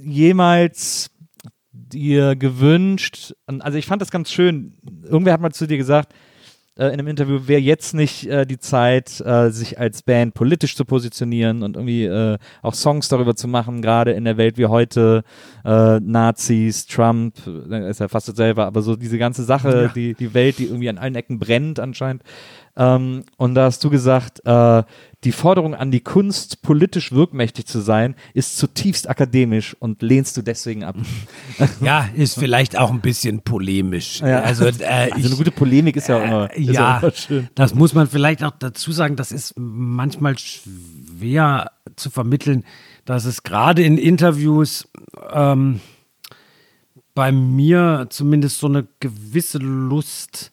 jemals dir gewünscht, also ich fand das ganz schön, irgendwer hat mal zu dir gesagt, äh, in einem Interview, wäre jetzt nicht äh, die Zeit, äh, sich als Band politisch zu positionieren und irgendwie äh, auch Songs darüber zu machen, gerade in der Welt wie heute, äh, Nazis, Trump, äh, ist ja fast dasselbe, aber so diese ganze Sache, Ja. die, die Welt, die irgendwie an allen Ecken brennt anscheinend. Ähm, und da hast du gesagt, äh, die Forderung an die Kunst, politisch wirkmächtig zu sein, ist zutiefst akademisch und lehnst du deswegen ab. *laughs* Ja, ist vielleicht auch ein bisschen polemisch. Ja. Also, äh, Also ich, eine gute Polemik ist ja auch immer, ist ja, immer schön. das muss man vielleicht auch dazu sagen, das ist manchmal schwer zu vermitteln, dass es gerade in Interviews ähm, bei mir zumindest so eine gewisse Lust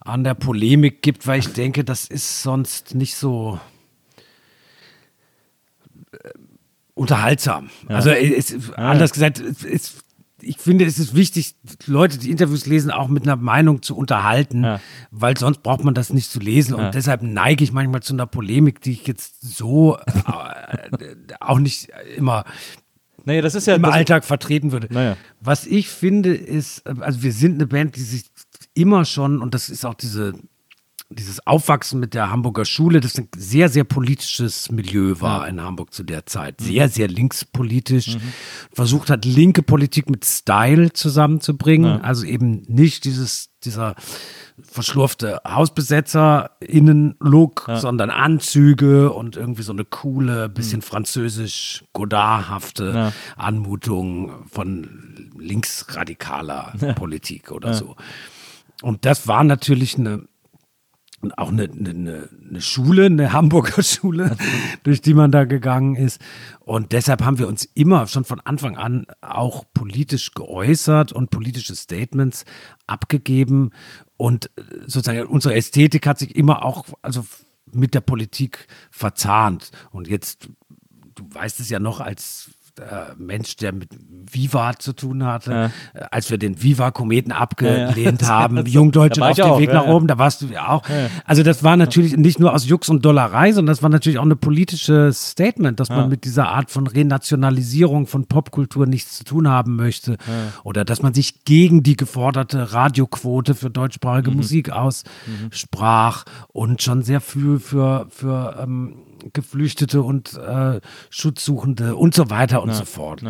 an der Polemik gibt, weil ich denke, das ist sonst nicht so äh, unterhaltsam. Also es, anders gesagt, es, ich finde, es ist wichtig, Leute, die Interviews lesen, auch mit einer Meinung zu unterhalten, Ja. weil sonst braucht man das nicht zu lesen. Und deshalb neige ich manchmal zu einer Polemik, die ich jetzt so äh, *laughs* auch nicht immer Naja, das ist ja im Alltag vertreten würde. Naja. Was ich finde, ist, äh, also wir sind eine Band, die sich immer schon, und das ist auch diese, dieses Aufwachsen mit der Hamburger Schule, das ein sehr, sehr politisches Milieu war in Hamburg zu der Zeit. Sehr, sehr linkspolitisch. Versucht hat, linke Politik mit Style zusammenzubringen. Also eben nicht dieses, dieser verschlurfte Hausbesetzer-Innen-Look, sondern Anzüge und irgendwie so eine coole, bisschen französisch Godardhafte Anmutung von linksradikaler Politik oder so. Und das war natürlich eine auch eine, eine, eine Schule, eine Hamburger *laughs* Schule, durch die man da gegangen ist. Und deshalb haben wir uns immer schon von Anfang an auch politisch geäußert und politische Statements abgegeben. Und sozusagen unsere Ästhetik hat sich immer auch also mit der Politik verzahnt. Und jetzt, du weißt es ja noch als äh, Mensch, der mit Viva zu tun hatte, äh, als wir den Viva-Kometen abgelehnt *laughs* haben, Jungdeutsche Da war auf auch, Weg ja, nach ja. oben, da warst du ja auch. Also das war natürlich nicht nur aus Jux und Dollerei, sondern das war natürlich auch eine politische Statement, dass man mit dieser Art von Renationalisierung von Popkultur nichts zu tun haben möchte. Oder dass man sich gegen die geforderte Radioquote für deutschsprachige Musik aussprach und schon sehr viel für, für ähm, Geflüchtete und äh, Schutzsuchende und so weiter und so fort.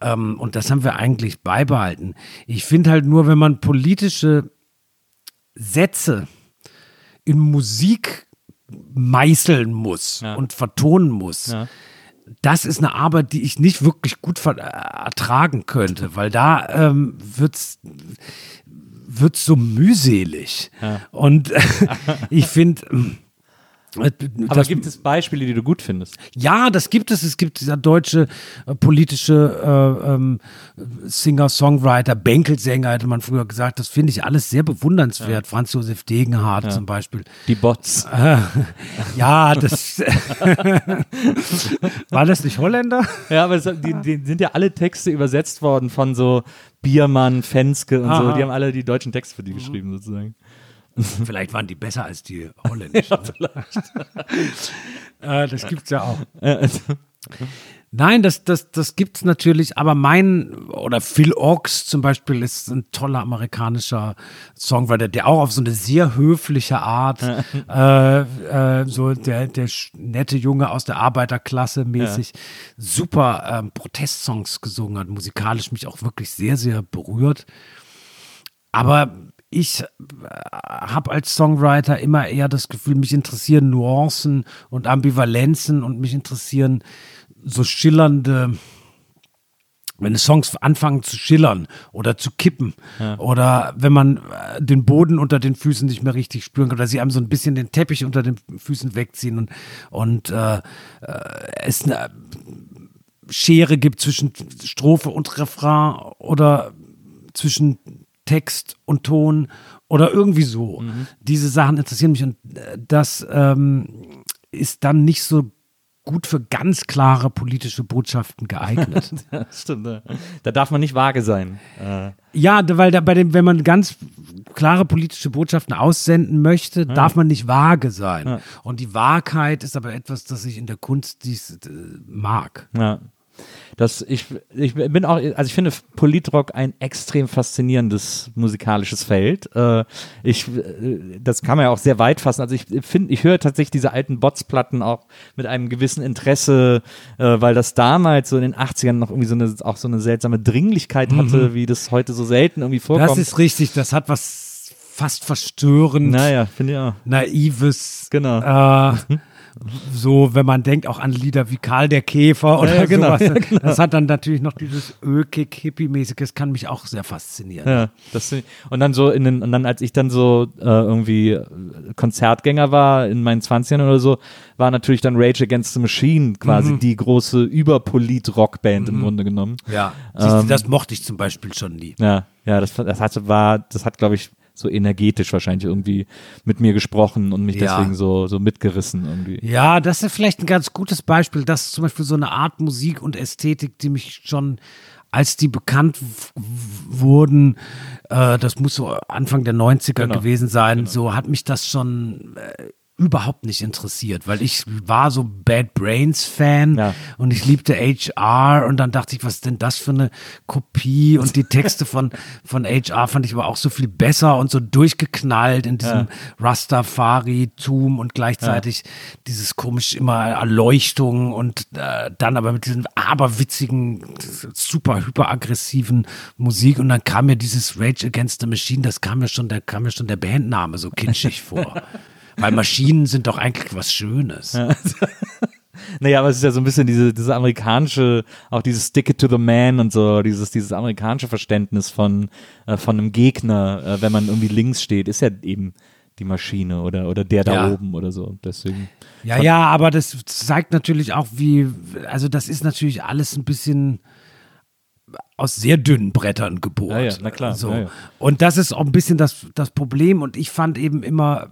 Ähm, und das haben wir eigentlich beibehalten. Ich finde halt nur, wenn man politische Sätze in Musik meißeln muss Ja. und vertonen muss, Ja. das ist eine Arbeit, die ich nicht wirklich gut äh, ertragen könnte, weil da ähm, wird's wird's so mühselig. Und *laughs* ich finde, Äh, Aber das- gibt es Beispiele, die du gut findest? Ja, das gibt es. Es gibt dieser deutsche äh, politische äh, ähm, Singer-Songwriter, Bänkelsänger, hätte man früher gesagt. Das finde ich alles sehr bewundernswert. Franz Josef Degenhardt zum Beispiel. Die Bots. Ja, das *laughs* war das nicht Holländer? Ja, aber es, die, die sind ja alle Texte übersetzt worden von so Biermann, Fenske und so. Aha. Die haben alle die deutschen Texte für die geschrieben, sozusagen. *laughs* Vielleicht waren die besser als die *laughs* holländischen. *laughs* äh, das gibt's ja auch. Nein, das, das, das gibt's natürlich, aber mein, oder Phil Ochs zum Beispiel ist ein toller amerikanischer Songwriter, der auch auf so eine sehr höfliche Art, äh, äh, so der, der nette Junge aus der Arbeiterklasse mäßig, super ähm, Protestsongs gesungen hat, musikalisch mich auch wirklich sehr, sehr berührt. Aber ich habe als Songwriter immer eher das Gefühl, mich interessieren Nuancen und Ambivalenzen und mich interessieren so schillernde, wenn Songs anfangen zu schillern oder zu kippen oder wenn man äh, den Boden unter den Füßen nicht mehr richtig spüren kann oder sie einem so ein bisschen den Teppich unter den Füßen wegziehen und, und äh, äh, es eine Schere gibt zwischen Strophe und Refrain oder zwischen Text und Ton oder irgendwie so. Diese Sachen interessieren mich und äh, das ähm, ist dann nicht so gut für ganz klare politische Botschaften geeignet. *laughs* Ja, stimmt. Ja. Da darf man nicht vage sein. Äh, ja, weil da bei dem, wenn man ganz klare politische Botschaften aussenden möchte, darf man nicht vage sein. Und die Wahrheit ist aber etwas, das ich in der Kunst dies, äh, mag. Ja. Das, ich, ich bin auch, also ich finde Politrock ein extrem faszinierendes musikalisches Feld. Äh, ich, äh, das kann man ja auch sehr weit fassen. Also ich finde, ich höre tatsächlich diese alten Botsplatten auch mit einem gewissen Interesse, äh, weil das damals so in den 80ern noch irgendwie so eine, auch so eine seltsame Dringlichkeit hatte, wie das heute so selten irgendwie vorkommt. Das ist richtig, das hat was fast verstörend, naja, finde ich auch. naives. Genau. Äh, so, wenn man denkt auch an Lieder wie Karl der Käfer oder ja, genau, sowas. ja, genau. Das hat dann natürlich noch dieses Ökick, Hippie-mäßige, das kann mich auch sehr faszinieren. Ja, das und dann so in den, und dann als ich dann so äh, irgendwie äh, Konzertgänger war in meinen 20ern oder so, war natürlich dann Rage Against the Machine quasi die große Überpolit-Rockband im Grunde genommen. Ja, siehst du, Ähm, das mochte ich zum Beispiel schon nie. Ja, ja, das, das hat, war, das hat, glaube ich, so energetisch wahrscheinlich irgendwie mit mir gesprochen und mich Ja. deswegen so, so mitgerissen irgendwie. Ja, das ist vielleicht ein ganz gutes Beispiel. Das ist zum Beispiel so eine Art Musik und Ästhetik, die mich schon, als die bekannt wurden, äh, das muss so Anfang der 90er Genau, gewesen sein, so hat mich das schon äh, überhaupt nicht interessiert, weil ich war so Bad Brains Fan Ja. und ich liebte HR und dann dachte ich, was ist denn das für eine Kopie und die Texte von, von HR fand ich aber auch so viel besser und so durchgeknallt in diesem Rastafari-Tum und gleichzeitig dieses komisch immer Erleuchtung und äh, dann aber mit diesem aberwitzigen, super hyperaggressiven Musik und dann kam mir dieses Rage Against the Machine, das kam mir schon, da kam mir schon der Bandname so kitschig vor. *laughs* Weil Maschinen sind doch eigentlich was Schönes. *laughs* Naja, aber es ist ja so ein bisschen diese, diese amerikanische, auch dieses Stick it to the man und so, dieses, dieses amerikanische Verständnis von, äh, von einem Gegner, äh, wenn man irgendwie links steht, ist ja eben die Maschine oder, oder der da Ja. oben oder so. Deswegen. Ja, ja, aber das zeigt natürlich auch, wie, also das ist natürlich alles ein bisschen aus sehr dünnen Brettern gebohrt. Ja, ja, na klar, So. ja, ja. Und das ist auch ein bisschen das, das Problem. Und ich fand eben immer,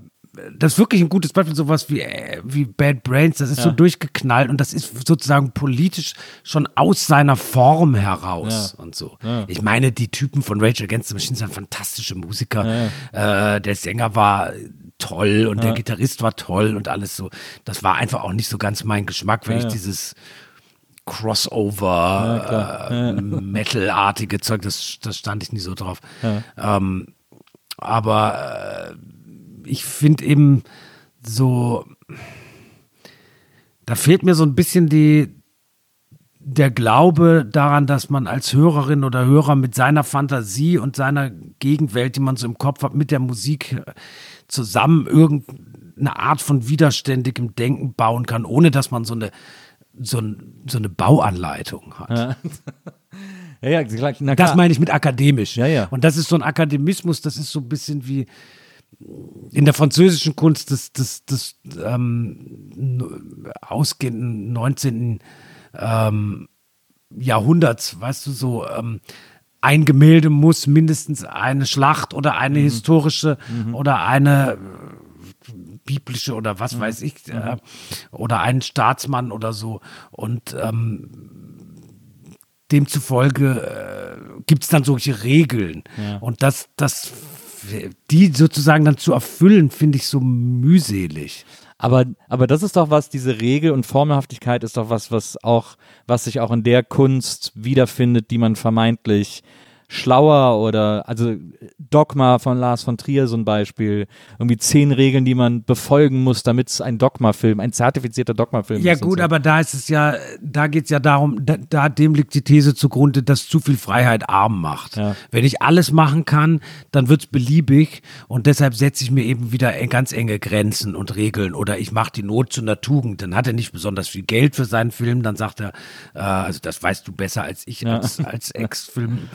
das ist wirklich ein gutes Beispiel, sowas wie, äh, wie Bad Brains, das ist so durchgeknallt und das ist sozusagen politisch schon aus seiner Form heraus und so. Ich meine, die Typen von Rage Against the Machine sind fantastische Musiker. Äh, der Sänger war toll und der Gitarrist war toll und alles so. Das war einfach auch nicht so ganz mein Geschmack, weil ich dieses Crossover, äh, Metal-artige Zeug, das, das stand ich nie so drauf. Ähm, aber äh, ich finde eben so, da fehlt mir so ein bisschen die, der Glaube daran, dass man als Hörerin oder Hörer mit seiner Fantasie und seiner Gegenwelt, die man so im Kopf hat, mit der Musik äh, zusammen irgendeine Art von widerständigem Denken bauen kann, ohne dass man so eine, so, ein, so eine Bauanleitung hat. *laughs* Ja, ja, klar, na Das klar. meine ich mit akademisch. Ja, ja. Und das ist so ein Akademismus, das ist so ein bisschen wie, in der französischen Kunst des, des, des ähm, ausgehenden 19. Ähm, Jahrhunderts, weißt du, so ähm, ein Gemälde muss mindestens eine Schlacht oder eine mhm. historische mhm. oder eine äh, biblische oder was mhm. weiß ich, äh, mhm. oder einen Staatsmann oder so. Und ähm, demzufolge äh, gibt es dann solche Regeln. Ja. Und das, das, die sozusagen dann zu erfüllen, finde ich so mühselig. Aber, aber das ist doch was, diese Regel und Formelhaftigkeit ist doch was, was auch, was sich auch in der Kunst wiederfindet, die man vermeintlich schlauer oder also Dogma von Lars von Trier so ein Beispiel. Irgendwie zehn Regeln, die man befolgen muss, damit es ein Dogma-Film, ein zertifizierter Dogma-Film ja, ist. Ja gut, so. aber da ist es ja, da geht es ja darum, da, da, dem liegt die These zugrunde, dass zu viel Freiheit arm macht. Ja. Wenn ich alles machen kann, dann wird es beliebig und deshalb setze ich mir eben wieder ganz enge Grenzen und Regeln oder ich mache die Not zu einer Tugend. Dann hat er nicht besonders viel Geld für seinen Film, dann sagt er, äh, also das weißt du besser als ich ja. als, als *laughs* Ex-Film.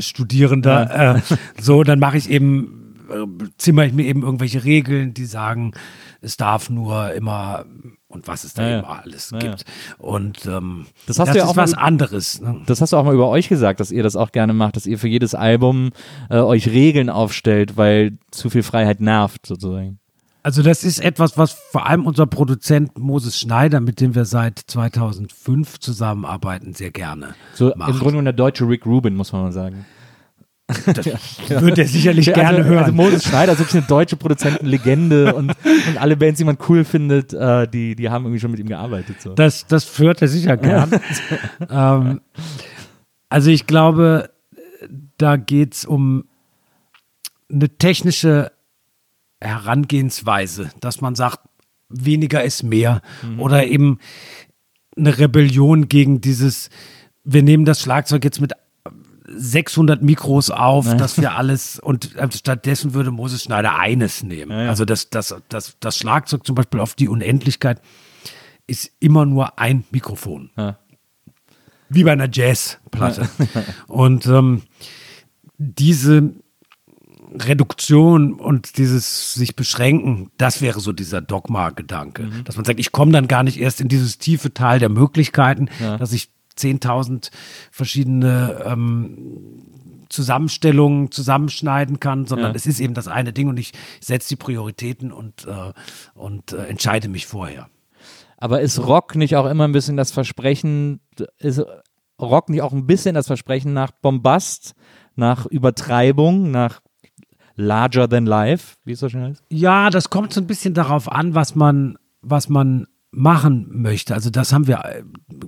Studierender. Ja. Äh, so, dann mache ich eben, äh, zimmer ich mir eben irgendwelche Regeln, die sagen, es darf nur immer und was es da ja, immer alles ja. gibt. Und ähm, das, hast das du ja ist auch was mal, anderes. Ne? Das hast du auch mal über euch gesagt, dass ihr das auch gerne macht, dass ihr für jedes Album äh, euch Regeln aufstellt, weil zu viel Freiheit nervt sozusagen. Also das ist etwas, was vor allem unser Produzent Moses Schneider, mit dem wir seit 2005 zusammenarbeiten, sehr gerne so macht. Im Grunde genommen der deutsche Rick Rubin, muss man mal sagen. Das ja. würde er sicherlich also, gerne hören. Also Moses Schneider ist wirklich eine deutsche Produzentenlegende *laughs* und, und alle Bands, die man cool findet, äh, die, die haben irgendwie schon mit ihm gearbeitet. So. Das, das führt er sicher gern. *laughs* ähm, also ich glaube, da geht es um eine technische Herangehensweise, dass man sagt, weniger ist mehr mhm. oder eben eine Rebellion gegen dieses, wir nehmen das Schlagzeug jetzt mit 600 Mikros auf, ja. dass wir alles und äh, stattdessen würde Moses Schneider eines nehmen. Ja, ja. Also das, das, das, das Schlagzeug zum Beispiel auf die Unendlichkeit ist immer nur ein Mikrofon. Wie bei einer Jazzplatte. *laughs* und ähm, diese Reduktion und dieses sich beschränken, das wäre so dieser Dogma-Gedanke. Mhm. Dass man sagt, ich komme dann gar nicht erst in dieses tiefe Tal der Möglichkeiten, dass ich 10.000 verschiedene ähm, Zusammenstellungen zusammenschneiden kann, sondern ja. es ist eben das eine Ding und ich setze die Prioritäten und, äh, und äh, entscheide mich vorher. Aber ist Rock nicht auch immer ein bisschen das Versprechen, ist Rock nicht auch ein bisschen das Versprechen nach Bombast, nach Übertreibung, nach larger than life, wie es so schön heißt? Ja, das kommt so ein bisschen darauf an, was man, was man machen möchte. Also das haben wir,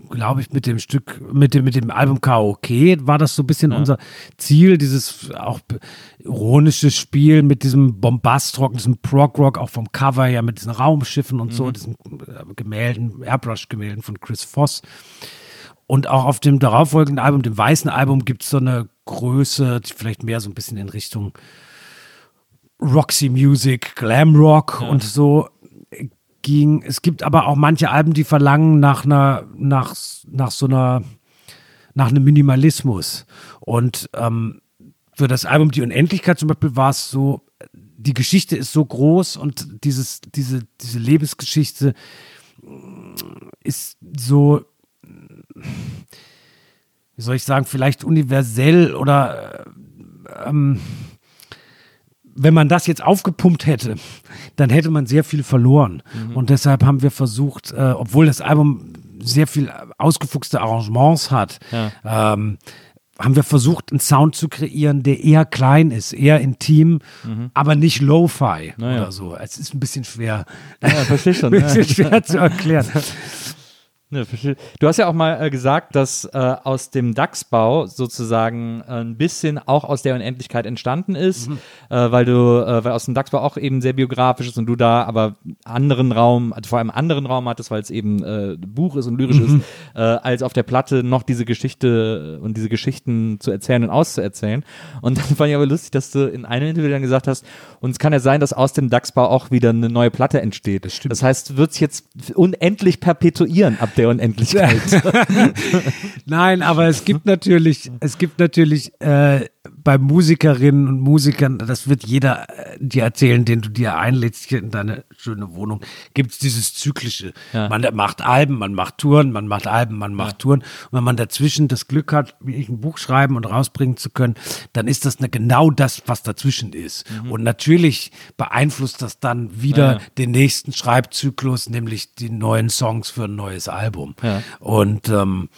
glaube ich, mit dem Stück, mit dem, mit dem Album KOK war das so ein bisschen ja. unser Ziel, dieses auch ironische Spiel mit diesem Bombastrock, diesem Prog-Rock, auch vom Cover ja mit diesen Raumschiffen und mhm. so, diesen äh, Gemälden, Airbrush-Gemälden von Chris Voss. Und auch auf dem darauffolgenden Album, dem weißen Album, gibt es so eine Größe, die vielleicht mehr so ein bisschen in Richtung Roxy Music, Glam Rock ja. und so ging. Es gibt aber auch manche Alben, die verlangen nach einer, nach, nach so einer, nach einem Minimalismus. Und ähm, für das Album Die Unendlichkeit zum Beispiel war es so, die Geschichte ist so groß und dieses, diese, diese Lebensgeschichte ist so, wie soll ich sagen, vielleicht universell oder ähm, wenn man das jetzt aufgepumpt hätte, dann hätte man sehr viel verloren. Mhm. Und deshalb haben wir versucht, äh, obwohl das Album sehr viel ausgefuchste Arrangements hat, ja. ähm, haben wir versucht, einen Sound zu kreieren, der eher klein ist, eher intim, mhm. aber nicht Lo-Fi naja. oder so. Es ist ein bisschen schwer. Ja, verstehe schon. *laughs* ein bisschen schwer zu erklären. *laughs* Ne, du hast ja auch mal äh, gesagt, dass äh, aus dem DAX-Bau sozusagen äh, ein bisschen auch aus der Unendlichkeit entstanden ist, mhm. Äh, weil du, weil aus dem DAX-Bau auch eben sehr biografisch ist und du da aber anderen Raum, also vor allem anderen Raum hattest, weil es eben Buch ist und lyrisch mhm. ist, als auf der Platte noch diese Geschichte und diese Geschichten zu erzählen und auszuerzählen. Und dann *laughs* fand ich aber lustig, dass du in einem Interview dann gesagt hast, und es kann ja sein, dass aus dem DAX-Bau auch wieder eine neue Platte entsteht. Das, das heißt, wird es jetzt unendlich perpetuieren ab der Unendlichkeit. *laughs* Nein, aber es gibt natürlich, es gibt natürlich äh, bei Musikerinnen und Musikern, das wird jeder äh, dir erzählen, den du dir einlädst hier in deine schöne Wohnung, gibt es dieses Zyklische. Ja. Man macht Alben, man macht Touren, man macht Alben, man macht Touren. Und wenn man dazwischen das Glück hat, wie ich ein Buch schreiben und rausbringen zu können, dann ist das eine, genau das, was dazwischen ist. Und natürlich beeinflusst das dann wieder Mhm. Ja, ja. den nächsten Schreibzyklus, nämlich die neuen Songs für ein neues Album. Ja. Und ähm,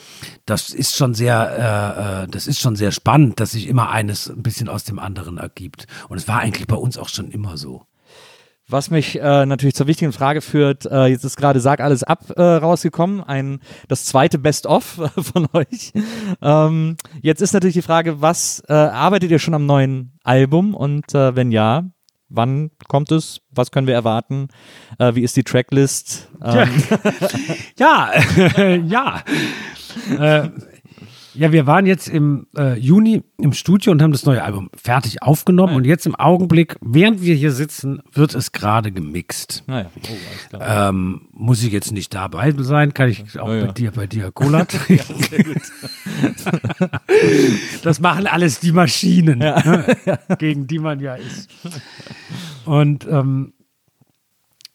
das ist schon sehr, äh, äh, das ist schon sehr spannend, dass sich immer eines ein bisschen aus dem anderen ergibt. Und es war eigentlich bei uns auch schon immer so. Was mich äh, natürlich zur wichtigen Frage führt, äh, jetzt ist gerade Sag alles ab äh, rausgekommen, ein, das zweite Best-of *laughs* von euch. Ähm, jetzt ist natürlich die Frage, was äh, arbeitet ihr schon am neuen Album und äh, wenn ja, wann kommt es? Was können wir erwarten? Äh, wie ist die Tracklist? Ähm, *laughs* Ja, *laughs* ja. äh, ja, wir waren jetzt im äh, Juni im Studio und haben das neue Album fertig aufgenommen. Und jetzt im Augenblick, während wir hier sitzen, wird es gerade gemixt. naja, oh. Ähm, muss ich jetzt nicht dabei sein, kann ich auch Ja, ja. bei dir, bei dir Cola *laughs* trinken. *laughs* das machen alles die Maschinen, ne, *laughs* gegen die man ja ist. Und, ähm,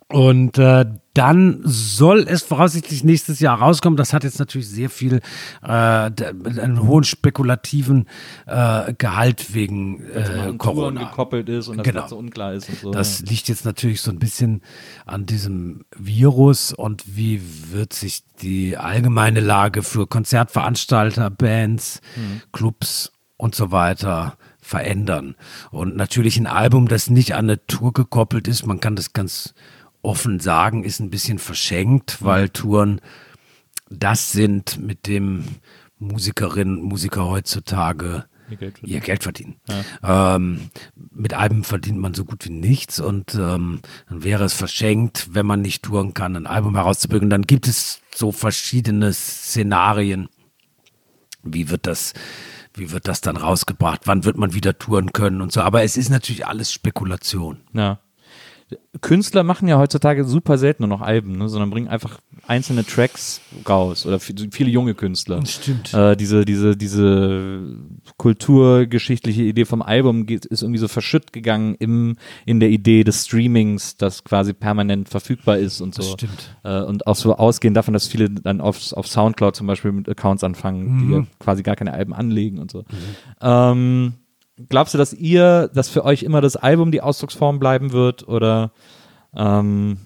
und äh, dann soll es voraussichtlich nächstes Jahr rauskommen. Das hat jetzt natürlich sehr viel, äh, einen hohen spekulativen äh, Gehalt wegen äh, Corona. gekoppelt ist und das Genau. Ganze unklar ist und so. Das liegt jetzt natürlich so ein bisschen an diesem Virus und wie wird sich die allgemeine Lage für Konzertveranstalter, Bands, Clubs und so weiter verändern. Und natürlich ein Album, das nicht an eine Tour gekoppelt ist, man kann das ganz offen sagen, ist ein bisschen verschenkt, weil Touren das sind, mit dem Musikerinnen und Musiker heutzutage Ihr Geld verdienen. ihr Geld verdienen. Ähm, mit Alben verdient man so gut wie nichts und ähm, dann wäre es verschenkt, wenn man nicht touren kann, ein Album herauszubringen. Dann gibt es so verschiedene Szenarien. Wie wird das, wie wird das dann rausgebracht? Wann wird man wieder touren können und so? Aber es ist natürlich alles Spekulation. Ja. Künstler machen ja heutzutage super selten nur noch Alben, ne, sondern bringen einfach einzelne Tracks raus oder viele junge Künstler. Stimmt. Äh, diese, diese, diese kulturgeschichtliche Idee vom Album geht, ist irgendwie so verschütt gegangen im, in der Idee des Streamings, das quasi permanent verfügbar ist und so. Das stimmt. Äh, und auch so ausgehend davon, dass viele dann auf, auf Soundcloud zum Beispiel mit Accounts anfangen, die ja quasi gar keine Alben anlegen und so. Ähm, glaubst du, dass ihr, dass für euch immer das Album die Ausdrucksform bleiben wird oder ähm,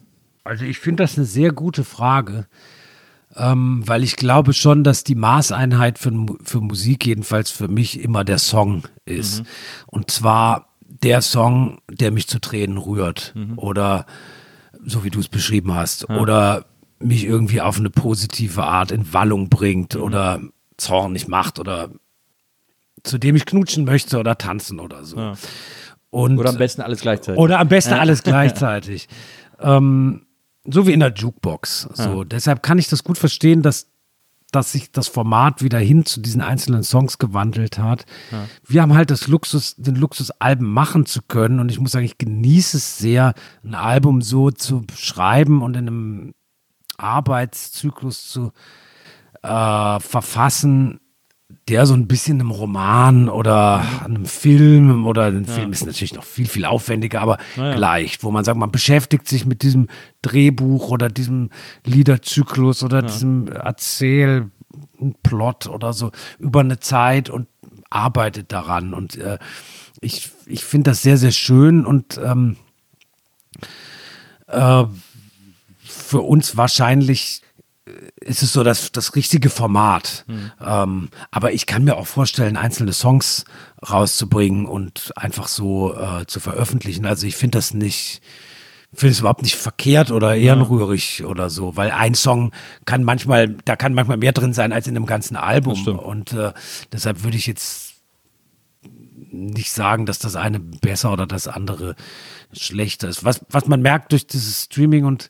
Also ich finde das eine sehr gute Frage, ähm, weil ich glaube schon, dass die Maßeinheit für, für Musik, jedenfalls für mich, immer der Song ist. Und zwar der Song, der mich zu Tränen rührt. Oder so wie du es beschrieben hast. Oder mich irgendwie auf eine positive Art in Wallung bringt oder zornig macht oder zu dem ich knutschen möchte oder tanzen oder so. Ja. Und oder am besten alles gleichzeitig? oder am besten alles *laughs* gleichzeitig. ähm, so wie in der Jukebox. So, Deshalb kann ich das gut verstehen, dass, dass sich das Format wieder hin zu diesen einzelnen Songs gewandelt hat. Wir haben halt das Luxus, den Luxus, Alben machen zu können. Und ich muss sagen, ich genieße es sehr, ein Album so zu schreiben und in einem Arbeitszyklus zu äh, verfassen, der so ein bisschen einem Roman oder einem Film oder ein Film ist natürlich noch viel, viel aufwendiger, aber gleich, wo man sagt, man beschäftigt sich mit diesem Drehbuch oder diesem Liederzyklus oder diesem Erzählplot oder so über eine Zeit und arbeitet daran. Und äh, ich, ich finde das sehr, sehr schön und ähm, äh, für uns wahrscheinlich ist es so das, das richtige Format. Ähm, aber ich kann mir auch vorstellen, einzelne Songs rauszubringen und einfach so äh, zu veröffentlichen. Also ich finde das nicht, finde es überhaupt nicht verkehrt oder ehrenrührig oder so, weil ein Song kann manchmal, da kann manchmal mehr drin sein als in einem ganzen Album. Und äh, deshalb würde ich jetzt nicht sagen, dass das eine besser oder das andere schlechter ist. Was, was man merkt durch dieses Streaming und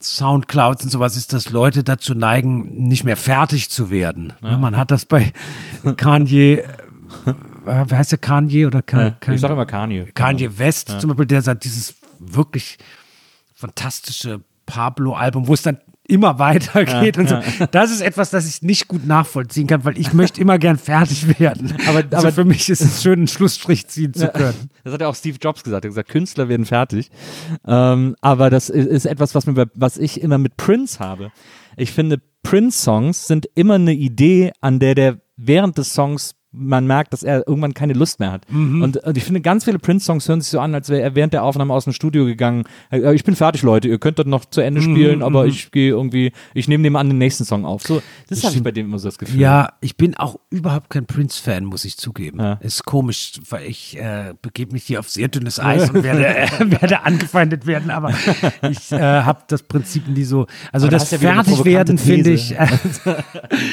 Soundclouds und sowas ist, dass Leute dazu neigen, nicht mehr fertig zu werden. Ne, Man hat das bei Kanye, äh, wie heißt der Kanye oder Ka Kanye? ich sage immer Kanye. Kanye West zum Beispiel, der sagt, dieses wirklich fantastische Pablo-Album, wo es dann immer weitergeht Ja, und so. ja. Das ist etwas, das ich nicht gut nachvollziehen kann, weil ich möchte immer gern fertig werden. *laughs* Aber- also aber- für mich ist es schön, einen Schlussstrich ziehen zu können. Das hat ja auch Steve Jobs gesagt. Er hat gesagt, Künstler werden fertig. Ähm, aber das ist, etwas, was, mir, was ich immer mit Prince habe. Ich finde, Prince-Songs sind immer eine Idee, an der der während des Songs man merkt, dass er irgendwann keine Lust mehr hat. Mhm. Und, und ich finde, ganz viele Prince-Songs hören sich so an, als wäre er während der Aufnahme aus dem Studio gegangen. Äh, Ich bin fertig, Leute. Ihr könnt das noch zu Mhm, Ende spielen, aber ich gehe irgendwie, ich nehme nebenan den nächsten Song auf. So, das habe ich bei dem immer so das Gefühl. Ja, ich bin auch überhaupt kein Prince-Fan, muss ich zugeben. Ja. Ist komisch, weil ich äh, begebe mich hier auf sehr dünnes Eis und werde, *laughs* äh, werde angefeindet werden, aber ich äh, habe das Prinzip nie so. Also Aber da das du ja Fertigwerden finde ich. *laughs*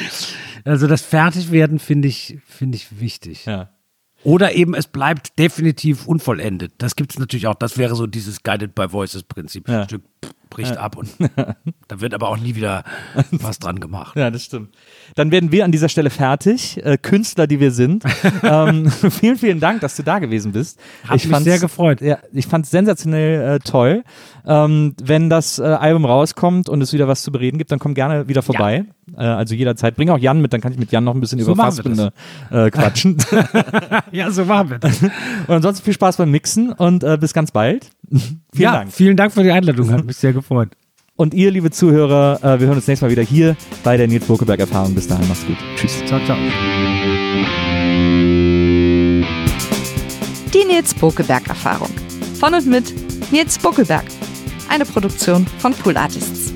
*laughs* also das Fertigwerden finde ich, finde ich wichtig. Ja. Oder eben es bleibt definitiv unvollendet. Das gibt es natürlich auch. Das wäre so dieses Guided by Voices Prinzip. Ja. Ein Stück bricht ab und da wird aber auch nie wieder *laughs* was dran gemacht. Ja, das stimmt. Dann werden wir an dieser Stelle fertig, äh, Künstler, die wir sind. *laughs* ähm, *laughs* vielen, vielen Dank, dass du da gewesen bist. Hat mich fand's- sehr gefreut. Ja, ich fand es sensationell äh, toll. Ähm, wenn das äh, Album rauskommt und es wieder was zu bereden gibt, dann komm gerne wieder vorbei. Äh, also jederzeit. Bring auch Jan mit, dann kann ich mit Jan noch ein bisschen So über machen wir Fassbinde äh, quatschen. *laughs* Ja, so war es. und ansonsten viel Spaß beim Mixen und äh, bis ganz bald. *laughs* vielen ja, Dank. Vielen Dank für die Einladung. Hat mich sehr gefreut. Und ihr, liebe Zuhörer, äh, wir hören uns nächstes Mal wieder hier bei der Nils Burkeberg Erfahrung. Bis dahin, macht's gut. Tschüss. Ciao, ciao. Die Nils Bokeberg Erfahrung. Von und mit Nils Buckelberg. Eine Produktion von Pool Artists.